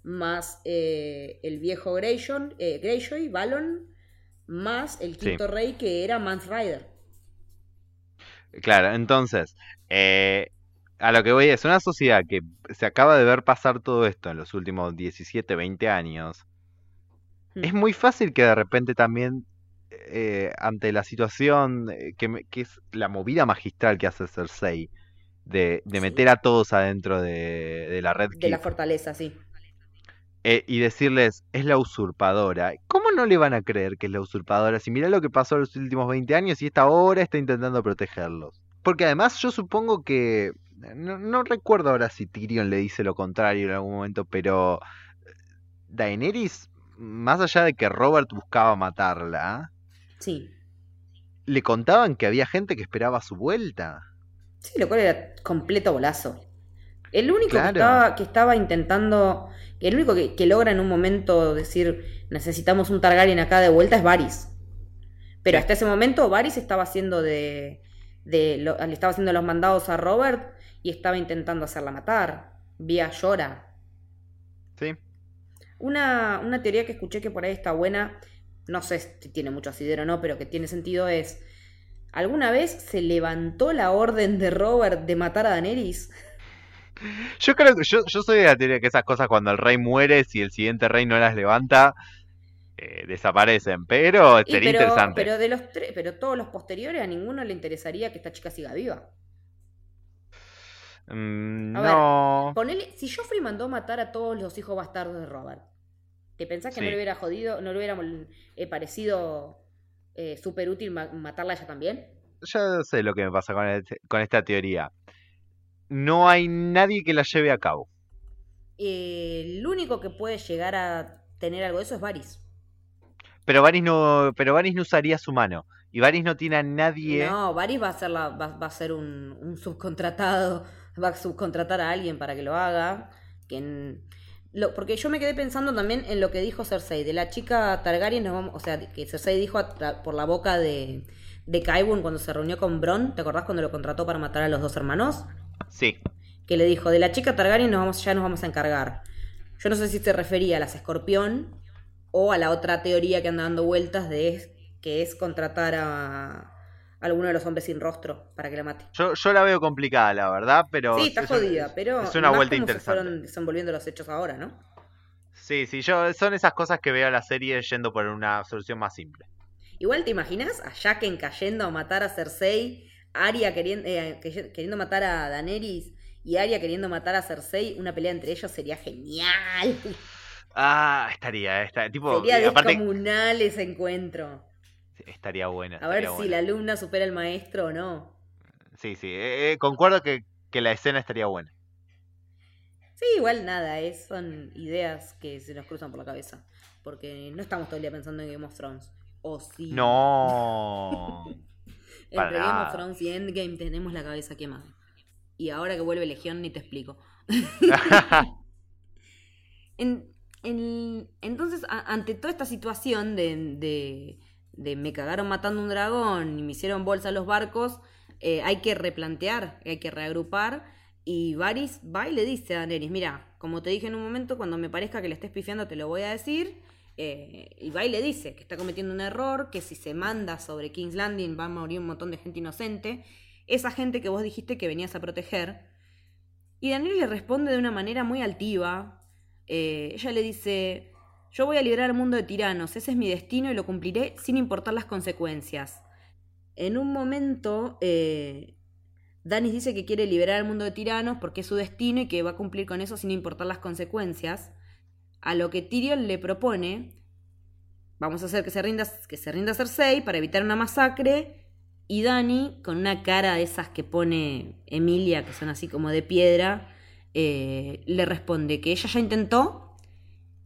más eh, el viejo Grayson, eh, Greyjoy, Balon, más el quinto rey que era Mans Rider. Claro, entonces, eh, a lo que voy es una sociedad que se acaba de ver pasar todo esto en los últimos 17, 20 años es muy fácil que de repente también, eh, ante la situación, eh, que, que, es la movida magistral que hace Cersei, de, de meter a todos adentro de, de la red De la fortaleza, sí. eh, y decirles, es la usurpadora. ¿Cómo no le van a creer que es la usurpadora si mirá lo que pasó en los últimos 20 años y esta ahora está intentando protegerlos? Porque además yo supongo que... No, no recuerdo ahora si Tyrion le dice lo contrario en algún momento, pero Daenerys, más allá de que Robert buscaba matarla, Sí. le contaban que había gente que esperaba su vuelta. Sí, lo cual era completo bolazo. El único Claro. que, estaba, que estaba intentando, el único que, que logra en un momento decir necesitamos un Targaryen acá de vuelta es Varys. Pero Sí. hasta ese momento Varys estaba haciendo de, de lo- le estaba haciendo los mandados a Robert y estaba intentando hacerla matar vía Llora. Una, una teoría que escuché que por ahí está buena, no sé si tiene mucho asidero o no, pero que tiene sentido es, ¿alguna vez se levantó la orden de Robert de matar a Daenerys? *laughs* Yo creo que yo, yo soy de la teoría que esas cosas cuando el rey muere, si el siguiente rey no las levanta, eh, desaparecen. Pero sería pero, interesante. pero de los tres, pero todos los posteriores a ninguno le interesaría que esta chica siga viva. Mm, A ver, no. Ponele, si Joffrey mandó matar a todos los hijos bastardos de Robert, ¿te pensás que no le hubiera jodido, no le hubiera eh, parecido eh, súper útil ma- matarla a ella también? Ya sé lo que me pasa con, este- con esta teoría. No hay nadie que la lleve a cabo. Eh, el único que puede llegar a tener algo de eso es Varys. Pero Varys no, pero Varys no usaría su mano. Y Varys no tiene a nadie. No, Varys va a ser, la, va, va a ser un, un subcontratado, va a subcontratar a alguien para que lo haga. Que en- lo- porque yo me quedé pensando también en lo que dijo Cersei, de la chica Targaryen, nos vamos- o sea, que Cersei dijo tra- por la boca de, de Qyburn cuando se reunió con Bron, ¿te acordás cuando lo contrató para matar a los dos hermanos? Sí. Que le dijo, de la chica Targaryen nos vamos, ya nos vamos a encargar. Yo no sé si se refería a las escorpión o a la otra teoría que anda dando vueltas de que es contratar a alguno de los hombres sin rostro para que la mate. Yo, yo la veo complicada, la verdad, pero. Sí, está es un- jodida, pero Es una vuelta cómo se interesante. fueron desenvolviendo los hechos ahora, ¿no? Sí, sí, yo son esas cosas que veo a la serie yendo por una solución más simple. Igual te imaginas a Jaqen cayendo a matar a Cersei, Arya queriendo, eh, que- queriendo matar a Daenerys y Arya queriendo matar a Cersei, una pelea entre ellos sería genial. Ah, estaría, estaría tipo, Sería aparte descomunal ese encuentro. Estaría buena. A ver si la alumna supera al maestro o no. Sí, sí, eh, eh, concuerdo que, que la escena estaría buena. Sí, igual nada, es, son ideas que se nos cruzan por la cabeza. Porque no estamos todo el día pensando en Game of Thrones. O sí. No. *laughs* Entre Game of Thrones y Endgame tenemos la cabeza quemada. Y ahora que vuelve Legión ni te explico. *laughs* *laughs* En- en- entonces, a- ante toda esta situación de, de- de me cagaron matando un dragón y me hicieron bolsa los barcos, eh, hay que replantear, hay que reagrupar. Y Varys va y le dice a Daenerys, mira, como te dije en un momento, cuando me parezca que le estés pifiando te lo voy a decir. Eh, y va y le dice que está cometiendo un error, que si se manda sobre King's Landing va a morir un montón de gente inocente. Esa gente que vos dijiste que venías a proteger. Y Daenerys le responde de una manera muy altiva. Eh, ella le dice, yo voy a liberar al mundo de tiranos, ese es mi destino y lo cumpliré sin importar las consecuencias. En un momento, eh, dice que quiere liberar al mundo de tiranos porque es su destino y que va a cumplir con eso sin importar las consecuencias. A lo que Tyrion le propone, vamos a hacer que se rinda, que se rinda Cersei para evitar una masacre. Y Dani, con una cara de esas que pone Emilia, que son así como de piedra, eh, le responde que ella ya intentó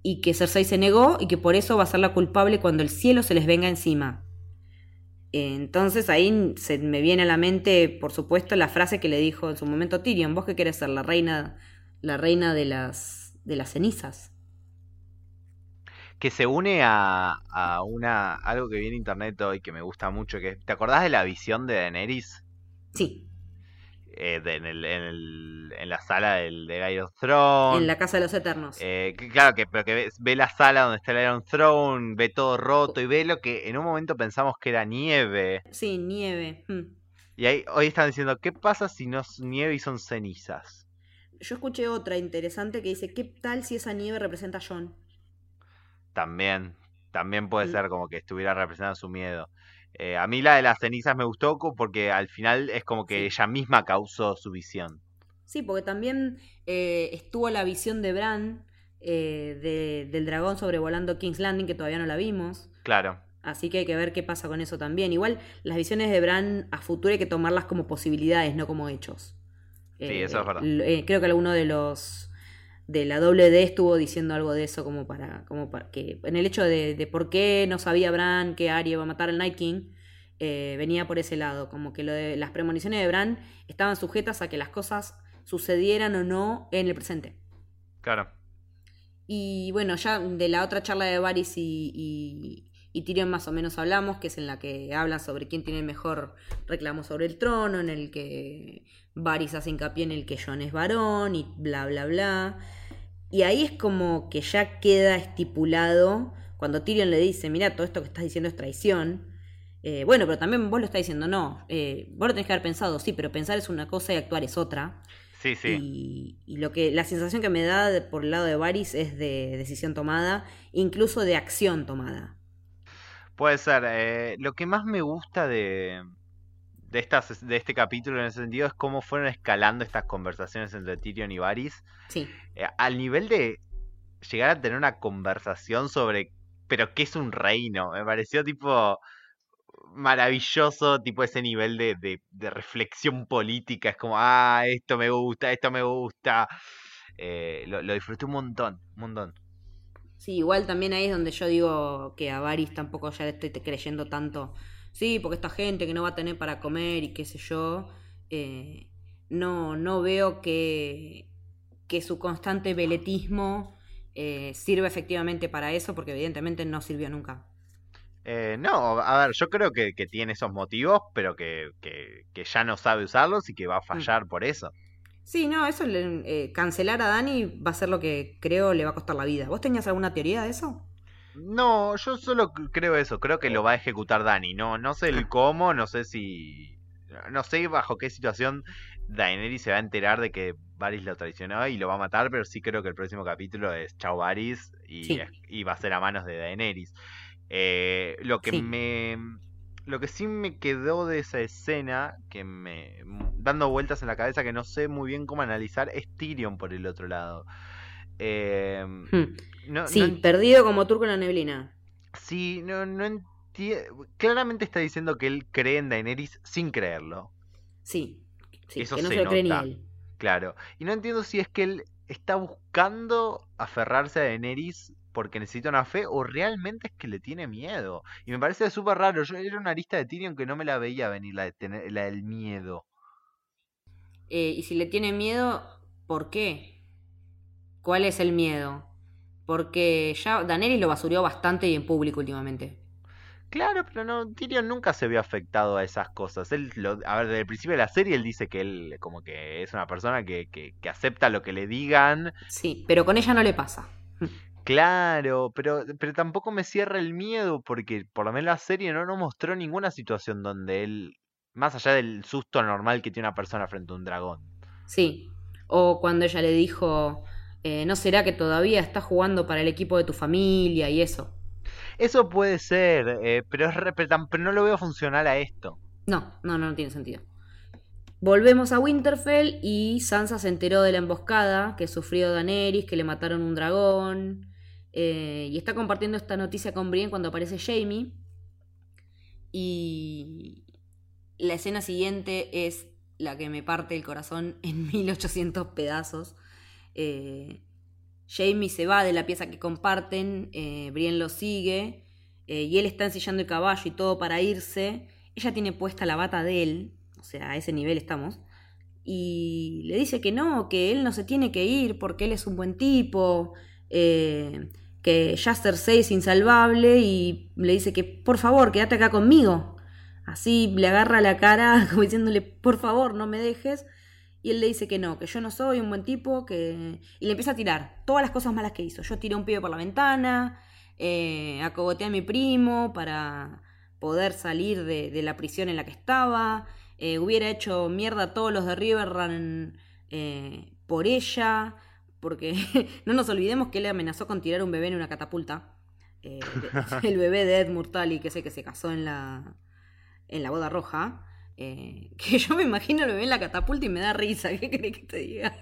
y que Cersei se negó y que por eso va a ser la culpable cuando el cielo se les venga encima. Entonces ahí se me viene a la mente, por supuesto, la frase que le dijo en su momento Tyrion, vos que querés ser la reina, la reina de las, de las cenizas. que se une a, a una algo que vi en internet hoy que me gusta mucho, que ¿te acordás de la visión de Daenerys? Sí, Eh, de- en, el, en, el- en la sala del, de Game of Thrones. en la Casa de los Eternos. Eh, que- claro, que, pero que ve, ve la sala donde está el Iron Throne, ve todo roto y ve lo que en un momento pensamos que era nieve. Sí, nieve. mm. Y ahí, hoy están diciendo, ¿qué pasa si no es nieve y son cenizas? Yo escuché otra interesante que dice, ¿qué tal si esa nieve representa a John? También, también puede Mm. ser como que estuviera representando su miedo. Eh, a mí la de las cenizas me gustó porque al final es como que ella misma causó su visión. Sí, porque también eh, estuvo la visión de Bran eh, del dragón sobrevolando King's Landing, que todavía no la vimos. Claro. Así que hay que ver qué pasa con eso también. Igual las visiones de Bran a futuro hay que tomarlas como posibilidades, no como hechos. Sí, eso es verdad. creo que alguno de los de la doble D estuvo diciendo algo de eso como para, como para que en el hecho de, por qué no sabía Bran que Arya iba a matar al Night King, eh, venía por ese lado, como que lo de, las premoniciones de Bran estaban sujetas a que las cosas sucedieran o no en el presente. Claro. Y bueno, ya de la otra charla de Varys y, y, Tyrion más o menos hablamos, que es en la que hablan sobre quién tiene el mejor reclamo sobre el trono, en el que Varys hace hincapié en el que Jon es varón y bla, bla, bla. Y ahí es como que ya queda estipulado, cuando Tyrion le dice, mira, todo esto que estás diciendo es traición. Eh, bueno, pero también vos lo estás diciendo, no, eh, vos lo tenés que haber pensado, sí, pero pensar es una cosa y actuar es otra. Sí, sí. Y, lo que, la sensación que me da por el lado de Varys es de decisión tomada, incluso de acción tomada. Puede ser. Eh, lo que más me gusta de, de, estas, de este capítulo en ese sentido es cómo fueron escalando estas conversaciones entre Tyrion y Varys. Sí. Eh, al nivel de llegar a tener una conversación sobre, pero qué es un reino. Me pareció tipo maravilloso, tipo ese nivel de, de, reflexión política. Es como, ah, esto me gusta, esto me gusta. Eh, lo, disfruté un montón, un montón. Sí, igual también ahí es donde yo digo que a Varys tampoco ya le estoy creyendo tanto. Sí, porque esta gente que no va a tener para comer y qué sé yo, eh, no, no veo que, que su constante veletismo eh, sirva efectivamente para eso, porque evidentemente no sirvió nunca. Eh, no, a ver, yo creo que, tiene esos motivos, pero que, que, ya no sabe usarlos y que va a mm. fallar por eso. Sí, no, eso, eh, cancelar a Dani va a ser lo que creo le va a costar la vida. ¿Vos tenías alguna teoría de eso? No, yo solo creo eso, creo que lo va a ejecutar Dani. No, no sé el cómo, no sé si. No sé bajo qué situación Daenerys se va a enterar de que Varys lo traicionó y lo va a matar, pero sí creo que el próximo capítulo es Chao Varys y, y va a ser a manos de Daenerys. Eh, lo que me. Lo que sí me quedó de esa escena, que me. dando vueltas en la cabeza que no sé muy bien cómo analizar, es Tyrion por el otro lado. Eh, sí, perdido como turco en la neblina. Sí, no, no entiendo. Claramente está diciendo que él cree en Daenerys sin creerlo. Sí, que no se, lo cree ni él. Claro. Y no entiendo si es que él está buscando aferrarse a Daenerys porque necesita una fe o realmente es que le tiene miedo. Y me parece súper raro. Yo era una lista de Tyrion que no me la veía venir, la, de tener, la del miedo. Eh, y si le tiene miedo, ¿por qué? ¿Cuál es el miedo? Porque ya Daenerys lo basurió bastante y en público últimamente. Claro, pero no, Tyrion nunca se vio afectado a esas cosas. Él, lo, a ver, desde el principio de la serie él dice que él como que es una persona que, que, que acepta lo que le digan. Sí, pero con ella no le pasa. Claro, pero, pero tampoco me cierra el miedo porque por lo menos la serie no nos mostró ninguna situación donde él, más allá del susto normal que tiene una persona frente a un dragón. Sí, o cuando ella le dijo, eh, ¿no será que todavía estás jugando para el equipo de tu familia y eso? Eso puede ser, eh, pero, es pero no lo veo funcional a esto. No, no, no, tiene sentido. Volvemos a Winterfell y Sansa se enteró de la emboscada que sufrió Daenerys, que le mataron un dragón. Eh, y está compartiendo esta noticia con Brienne cuando aparece Jamie. Y la escena siguiente es la que me parte el corazón *laughs* en 1800 pedazos. Eh, Jamie se va de la pieza que comparten, eh, Brienne lo sigue, eh, y él está ensillando el caballo y todo para irse. Ella tiene puesta la bata de él, o sea, a ese nivel estamos, y le dice que no, que él no se tiene que ir porque él es un buen tipo, que ya Cersei es insalvable, y le dice que por favor, quédate acá conmigo. Así le agarra la cara, *laughs* como diciéndole, por favor, no me dejes. Y él le dice que no, que yo no soy un buen tipo, que... Y le empieza a tirar todas las cosas malas que hizo. Yo tiré un pibe por la ventana, eh, acogoteé a mi primo para poder salir de, la prisión en la que estaba, eh, hubiera hecho mierda a todos los de Riverrun eh, por ella, porque *laughs* no nos olvidemos que él amenazó con tirar un bebé en una catapulta. Eh, *laughs* el bebé de Ed Murtali, que sé que se casó en la, en la boda roja, eh, que *laughs* yo me imagino lo ve en la catapulta y me da risa, ¿qué crees que te diga?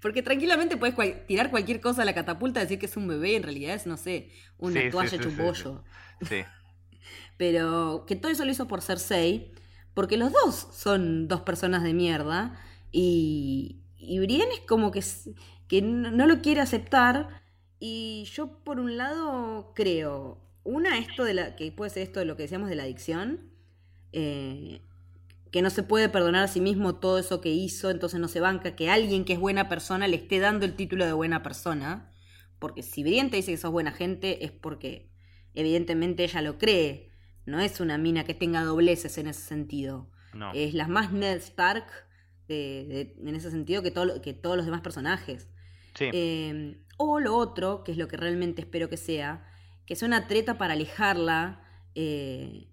Porque tranquilamente puedes tirar cualquier cosa a la catapulta, decir que es un bebé, en realidad es, no sé, una toalla hecho un bollo. Sí. Pero que todo eso lo hizo por Cersei, porque los dos son dos personas de mierda y, y Brienne es como que, que no, lo quiere aceptar. Y yo por un lado creo, una, esto de la, que puede ser esto de lo que decíamos de la adicción, eh, que no se puede perdonar a sí mismo todo eso que hizo, entonces no se banca que alguien que es buena persona le esté dando el título de buena persona, porque si Brienne te dice que sos buena gente es porque evidentemente ella lo cree, no es una mina que tenga dobleces en ese sentido. Es la más Ned Stark en ese sentido que, todo, que todos los demás personajes. Em, o lo otro, que es lo que realmente espero que sea, que sea una treta para alejarla eh,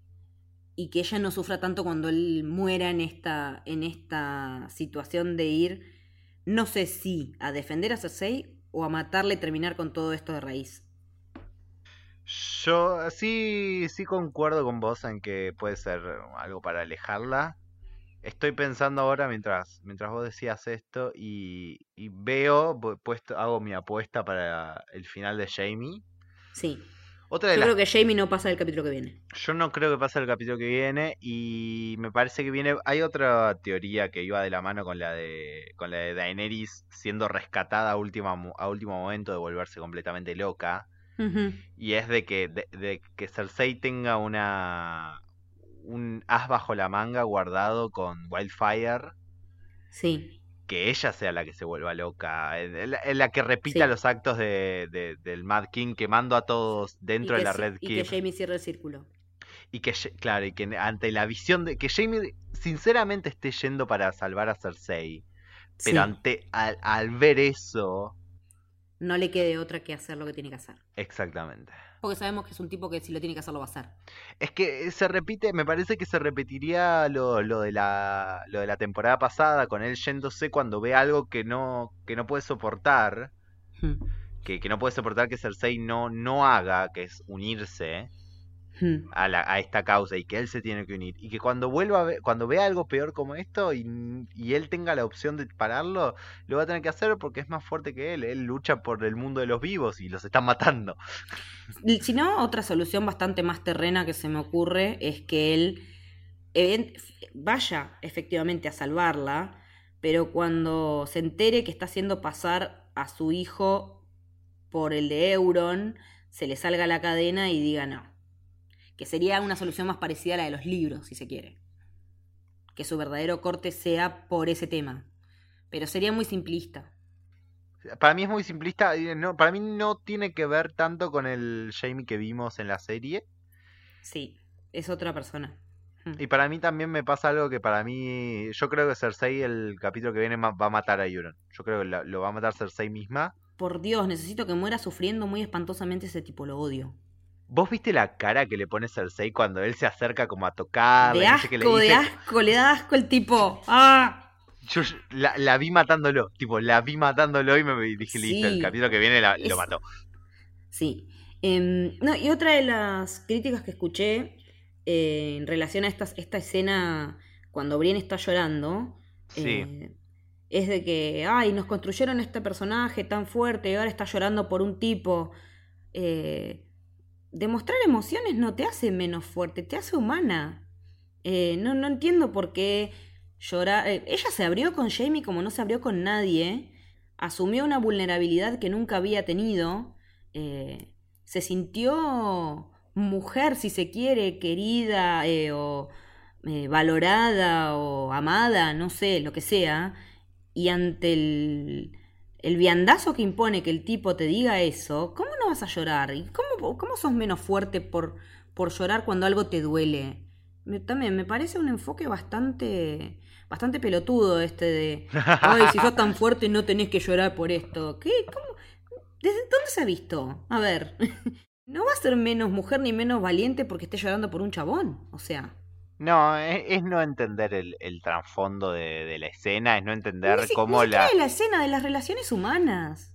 y que ella no sufra tanto cuando él muera en esta, en esta situación de ir, no sé si a defender a Cersei o a matarle y terminar con todo esto de raíz. Yo sí, sí concuerdo con vos en que puede ser algo para alejarla. Estoy pensando ahora mientras, mientras vos decías esto y, veo, puesto, hago mi apuesta para el final de Jamie. Sí. Otra yo creo que Jamie no pasa el capítulo que viene. Yo no creo que pase el capítulo que viene y me parece que viene. Hay otra teoría que iba de la mano con la de con la de Daenerys siendo rescatada a, última, a último momento de volverse completamente loca. Y es de que, de, que Cersei tenga una un as bajo la manga guardado con Wildfire. Sí. Que ella sea la que se vuelva loca. En la, que repita los actos de, del Mad King quemando a todos dentro de la Red King. Y que Jamie cierre el círculo. Y que, claro, y que ante la visión de que Jamie sinceramente esté yendo para salvar a Cersei. Pero ante al, al ver eso, no le quede otra que hacer lo que tiene que hacer. Exactamente. Porque sabemos que es un tipo que si lo tiene que hacer lo va a hacer. Es que se repite, me parece que se repetiría lo, lo, de, la, lo de la temporada pasada con él yéndose cuando ve algo que no, que no puede soportar. Hmm. Que, que, no puede soportar que Cersei no, no haga, que es unirse. Hmm. a, la, a, esta causa y que él se tiene que unir y que cuando vuelva a ver, cuando vea algo peor como esto y, y, él tenga la opción de pararlo, lo va a tener que hacer porque es más fuerte que él. Él lucha por el mundo de los vivos y los están matando. Si no, otra solución bastante más terrena que se me ocurre es que él vaya efectivamente a salvarla, pero cuando se entere que está haciendo pasar a su hijo por el de Euron, se le salga la cadena y diga no que sería una solución más parecida a la de los libros, si se quiere. Que su verdadero corte sea por ese tema. Pero sería muy simplista. Para mí es muy simplista. No, para mí no tiene que ver tanto con el Jamie que vimos en la serie. Sí, es otra persona. Hmm. Y para mí también me pasa algo que para mí. Yo creo que Cersei, el capítulo que viene, va a matar a Euron. Yo creo que lo va a matar Cersei misma. Por Dios, necesito que muera sufriendo muy espantosamente ese tipo, lo odio. ¿Vos viste la cara que le pone Cersei cuando él se acerca como a tocar? De asco, le de asco, le da asco el tipo. ¡Ah! Yo la, vi matándolo, tipo, la vi matándolo y me dije, listo, el capítulo que viene lo mató. Sí. Em, no, y otra de las críticas que escuché eh, en relación a esta, esta escena cuando Brienne está llorando, eh, es de que, ay, nos construyeron este personaje tan fuerte y ahora está llorando por un tipo. Eh, demostrar emociones no te hace menos fuerte, te hace humana. Eh, no, no entiendo por qué llorar. Eh, ella se abrió con Jamie como no se abrió con nadie. Asumió una vulnerabilidad que nunca había tenido. Eh, se sintió mujer, si se quiere, querida o valorada o amada, no sé, lo que sea. Y ante el, el viandazo que impone que el tipo te diga eso, ¿cómo no vas a llorar? ¿Y cómo, cómo sos menos fuerte por, por llorar cuando algo te duele? también me parece un enfoque bastante bastante pelotudo este de *laughs* ay si sos tan fuerte no tenés que llorar por esto ¿qué? ¿Cómo? ¿desde dónde se ha visto? a ver *laughs* no va a ser menos mujer ni menos valiente porque esté llorando por un chabón o sea no, es, no entender el, el trasfondo de, la escena, es no entender cómo la... de la escena de las relaciones humanas.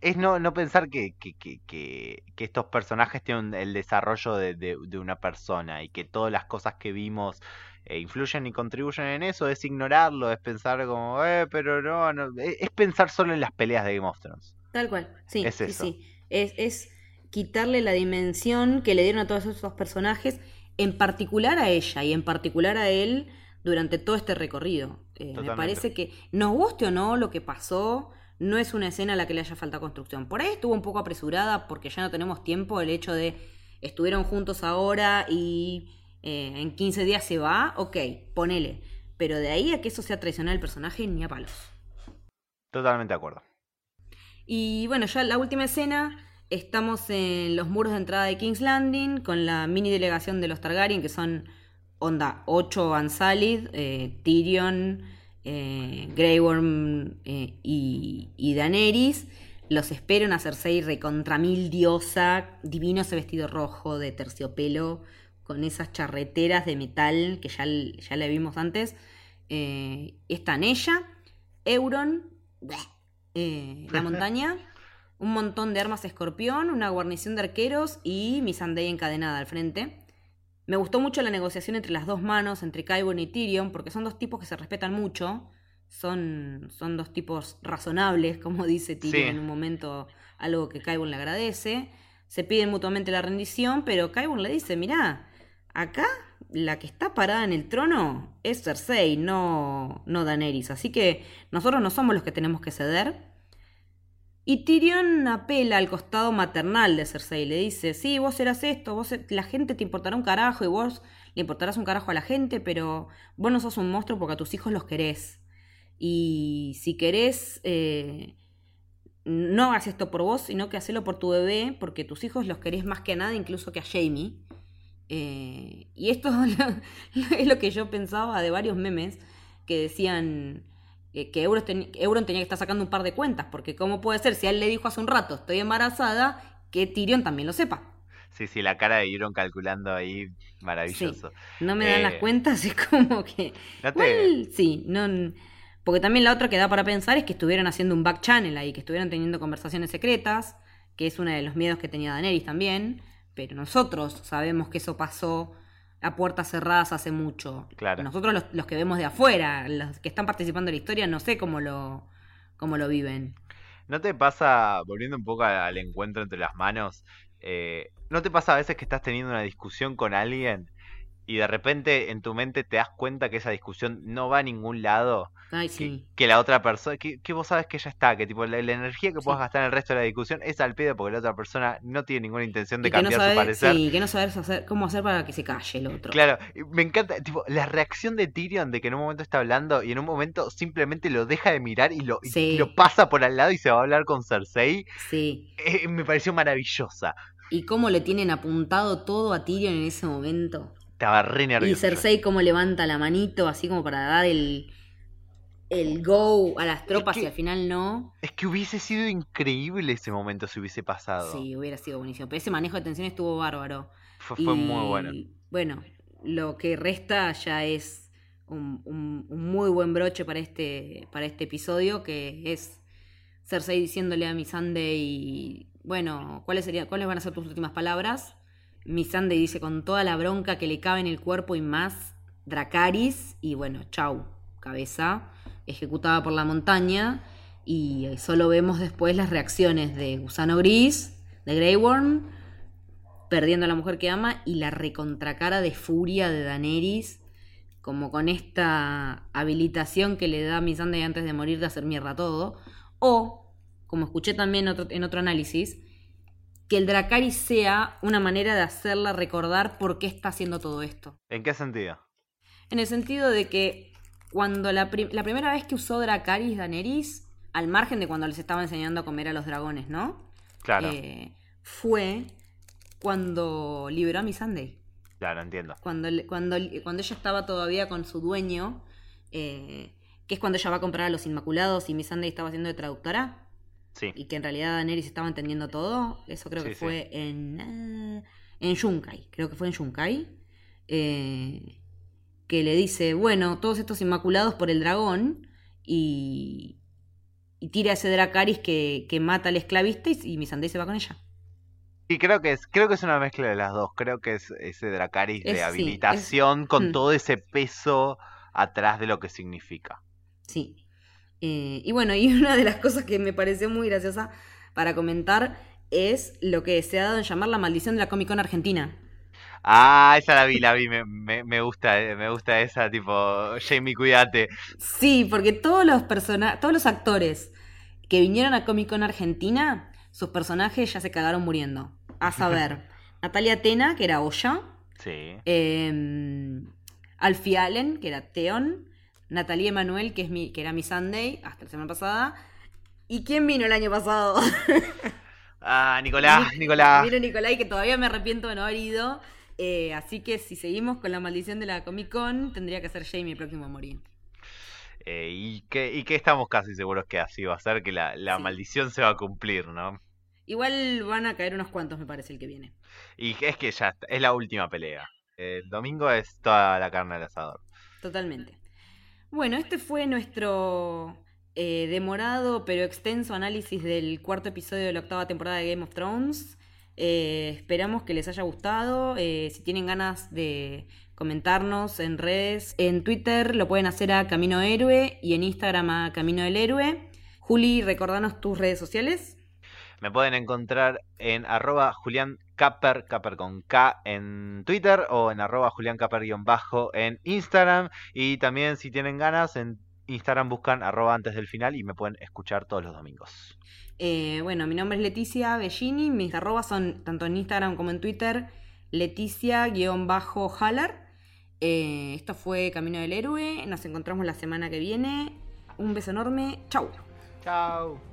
es no, no pensar que, que, que, que, que estos personajes tienen el desarrollo de, de, de una persona y que todas las cosas que vimos eh, influyen y contribuyen en eso, es ignorarlo, es pensar como, eh, pero no, no es, es pensar solo en las peleas de Game of Thrones. Tal cual, sí, Es sí, eso. sí. Es, es quitarle la dimensión que le dieron a todos esos personajes, en particular a ella y en particular a él durante todo este recorrido. Eh, me parece que, nos guste o no lo que pasó, no es una escena a la que le haya faltado construcción. Por ahí estuvo un poco apresurada porque ya no tenemos tiempo, el hecho de estuvieron juntos ahora y eh, en 15 días se va, ok, ponele. Pero de ahí a que eso sea traicionar al personaje, ni a palos. Totalmente de acuerdo. Y bueno, ya la última escena, estamos en los muros de entrada de King's Landing con la mini delegación de los Targaryen, que son onda 8 Ansalid, eh, Tyrion, eh, Grey Worm eh, y, y Daenerys. Los espero en Cersei recontra mil diosa, divino ese vestido rojo de terciopelo, con esas charreteras de metal que ya, ya le vimos antes. Eh, están ella, Euron, *laughs* eh, la *laughs* montaña, un montón de armas escorpión, una guarnición de arqueros y Missandei encadenada al frente. Me gustó mucho la negociación entre las dos manos, entre Qyburn y Tyrion, porque son dos tipos que se respetan mucho. Son, son dos tipos razonables, como *laughs* dice Tyrion Sí. en un momento, algo que Qyburn le agradece. Se piden mutuamente la rendición, pero Qyburn le dice, mirá, acá la que está parada en el trono es Cersei, no, no Daenerys. Así que nosotros no somos los que tenemos que ceder. Y Tyrion apela al costado maternal de Cersei. Le dice, sí, vos serás esto, vos la gente te importará un carajo y vos le importarás un carajo a la gente, pero vos no sos un monstruo porque a tus hijos los querés. Y si querés, eh, no hagas esto por vos, sino que hacelo por tu bebé, porque tus hijos los querés más que a nada, incluso que a Jamie. Eh, y esto *laughs* es lo que yo pensaba de varios memes que decían que Euron, ten- Euron tenía que estar sacando un par de cuentas, porque ¿cómo puede ser si a él le dijo hace un rato estoy embarazada, que Tyrion también lo sepa? Sí, sí, la cara de Euron calculando ahí, maravilloso. No me dan Eh, las cuentas, *laughs* es como que... No te- Igual, sí, no... Porque también la otra que da para pensar es que estuvieran haciendo un back channel ahí, que estuvieran teniendo conversaciones secretas, que es uno de los miedos que tenía Daenerys también, pero nosotros sabemos que eso pasó a puertas cerradas hace mucho. Claro. Nosotros los, los que vemos de afuera, los que están participando en la historia, no sé cómo lo, cómo lo viven. ¿No te pasa, volviendo un poco al encuentro entre las manos, eh, ¿no te pasa a veces que estás teniendo una discusión con alguien y de repente en tu mente te das cuenta que esa discusión no va a ningún lado? Ay, Que, sí. que la otra persona, que, que vos sabes que ya está, que tipo la, la energía que puedas Sí. gastar en el resto de la discusión es al pedo porque la otra persona no tiene ninguna intención de Y que no cambiar su parecer. sí, que no sabes hacer, cómo hacer para que se calle el otro. Claro, me encanta, tipo, la reacción de Tyrion de que en un momento está hablando y en un momento simplemente lo deja de mirar y lo, y Sí. lo pasa por al lado y se va a hablar con Cersei, Sí. eh, me pareció maravillosa. Y cómo le tienen apuntado todo a Tyrion en ese momento. Estaba re Y nervioso. Cersei cómo levanta la manito, así como para dar el, el go a las tropas que- y al final no. Es que hubiese sido increíble ese momento si hubiese pasado. Sí, hubiera sido buenísimo. Pero ese manejo de tensión estuvo bárbaro. Fue, fue Y, muy bueno. Bueno, lo que resta ya es un, un- un muy buen broche para este, para este episodio, que es Cersei diciéndole a Missandei, bueno, ¿cuáles, serían, ¿cuáles van a ser tus últimas palabras? Missandei dice con toda la bronca que le cabe en el cuerpo y más, Dracaris, y bueno, chau, cabeza, ejecutada por la montaña, y solo vemos después las reacciones de Gusano Gris, de Grey Worm, perdiendo a la mujer que ama y la recontracara de furia de Daenerys, como con esta habilitación que le da Missandei antes de morir de hacer mierda todo, o, como escuché también en otro análisis, que el Dracarys sea una manera de hacerla recordar por qué está haciendo todo esto. ¿En qué sentido? En el sentido de que cuando la, prim- la primera vez que usó Dracarys Daenerys, al margen de cuando les estaba enseñando a comer a los dragones, ¿no? Claro, Eh, fue cuando liberó a Missandei. claro, entiendo. Cuando, cuando, cuando ella estaba todavía con su dueño, eh, que es cuando ella va a comprar a los Inmaculados y Missandei estaba haciendo de traductora, Sí, y que en realidad Daenerys estaba entendiendo todo, eso creo Sí, que sí. fue en, eh, en Yunkai, creo que fue en Yunkai, eh, que le dice, bueno, todos estos Inmaculados por el dragón, y, y tira ese Dracaris que, que mata al esclavista y, y Missandei se va con ella. Sí, creo que es, creo que es una mezcla de las dos. Creo que es ese Dracaris Es- de habilitación con Mm. todo ese peso atrás de lo que significa. Sí. Eh, y bueno, y *laughs* una de las cosas que me pareció muy graciosa para comentar es lo que se ha dado en llamar la maldición de la Comic Con Argentina. Ah, esa la vi, la vi, me, me, me gusta, eh, me gusta esa tipo, Jamie, cuídate. Sí, porque todos los persona todos los actores que vinieron a Comic Con Argentina, sus personajes ya se cagaron muriendo. A saber, *laughs* Natalia Tena, que era Oya, Sí. eh, Alfie Allen, que era Theon, Natalia Emanuel, que, es mi, que era mi Sunday hasta la semana pasada. ¿Y quién vino el año pasado? *laughs* Ah, Nicolás, Ni- Nicolás. Vino Nicolai, que todavía me arrepiento de no haber ido. Eh, así que si seguimos con la maldición de la Comic Con, tendría que ser Jamie el próximo a morir. Eh, y, que, y que estamos casi seguros que así va a ser, que la, la Sí. maldición se va a cumplir, ¿no? Igual van a caer unos cuantos, me parece, el que viene. Y es que ya está, es la última pelea. El domingo es toda la carne al asador. Totalmente. Bueno, este fue nuestro eh, demorado pero extenso análisis del cuarto episodio de la octava temporada de Game of Thrones. Eh, esperamos que les haya gustado. Eh, si tienen ganas de comentarnos en redes, en Twitter lo pueden hacer a Camino Héroe y en Instagram a Camino del Héroe. Juli, recordanos tus redes sociales. Me pueden encontrar en arroba Julián Caper, Caper con K en Twitter o en arroba Julián Caper-bajo en Instagram. Y también si tienen ganas, en Instagram buscan arroba antes del final y me pueden escuchar todos los domingos. Eh, bueno, mi nombre es Leticia Bellini, mis arrobas son tanto en Instagram como en Twitter, Leticia-Haller. Eh, esto fue Camino del Héroe, nos encontramos la semana que viene. Un beso enorme, chau. Chao.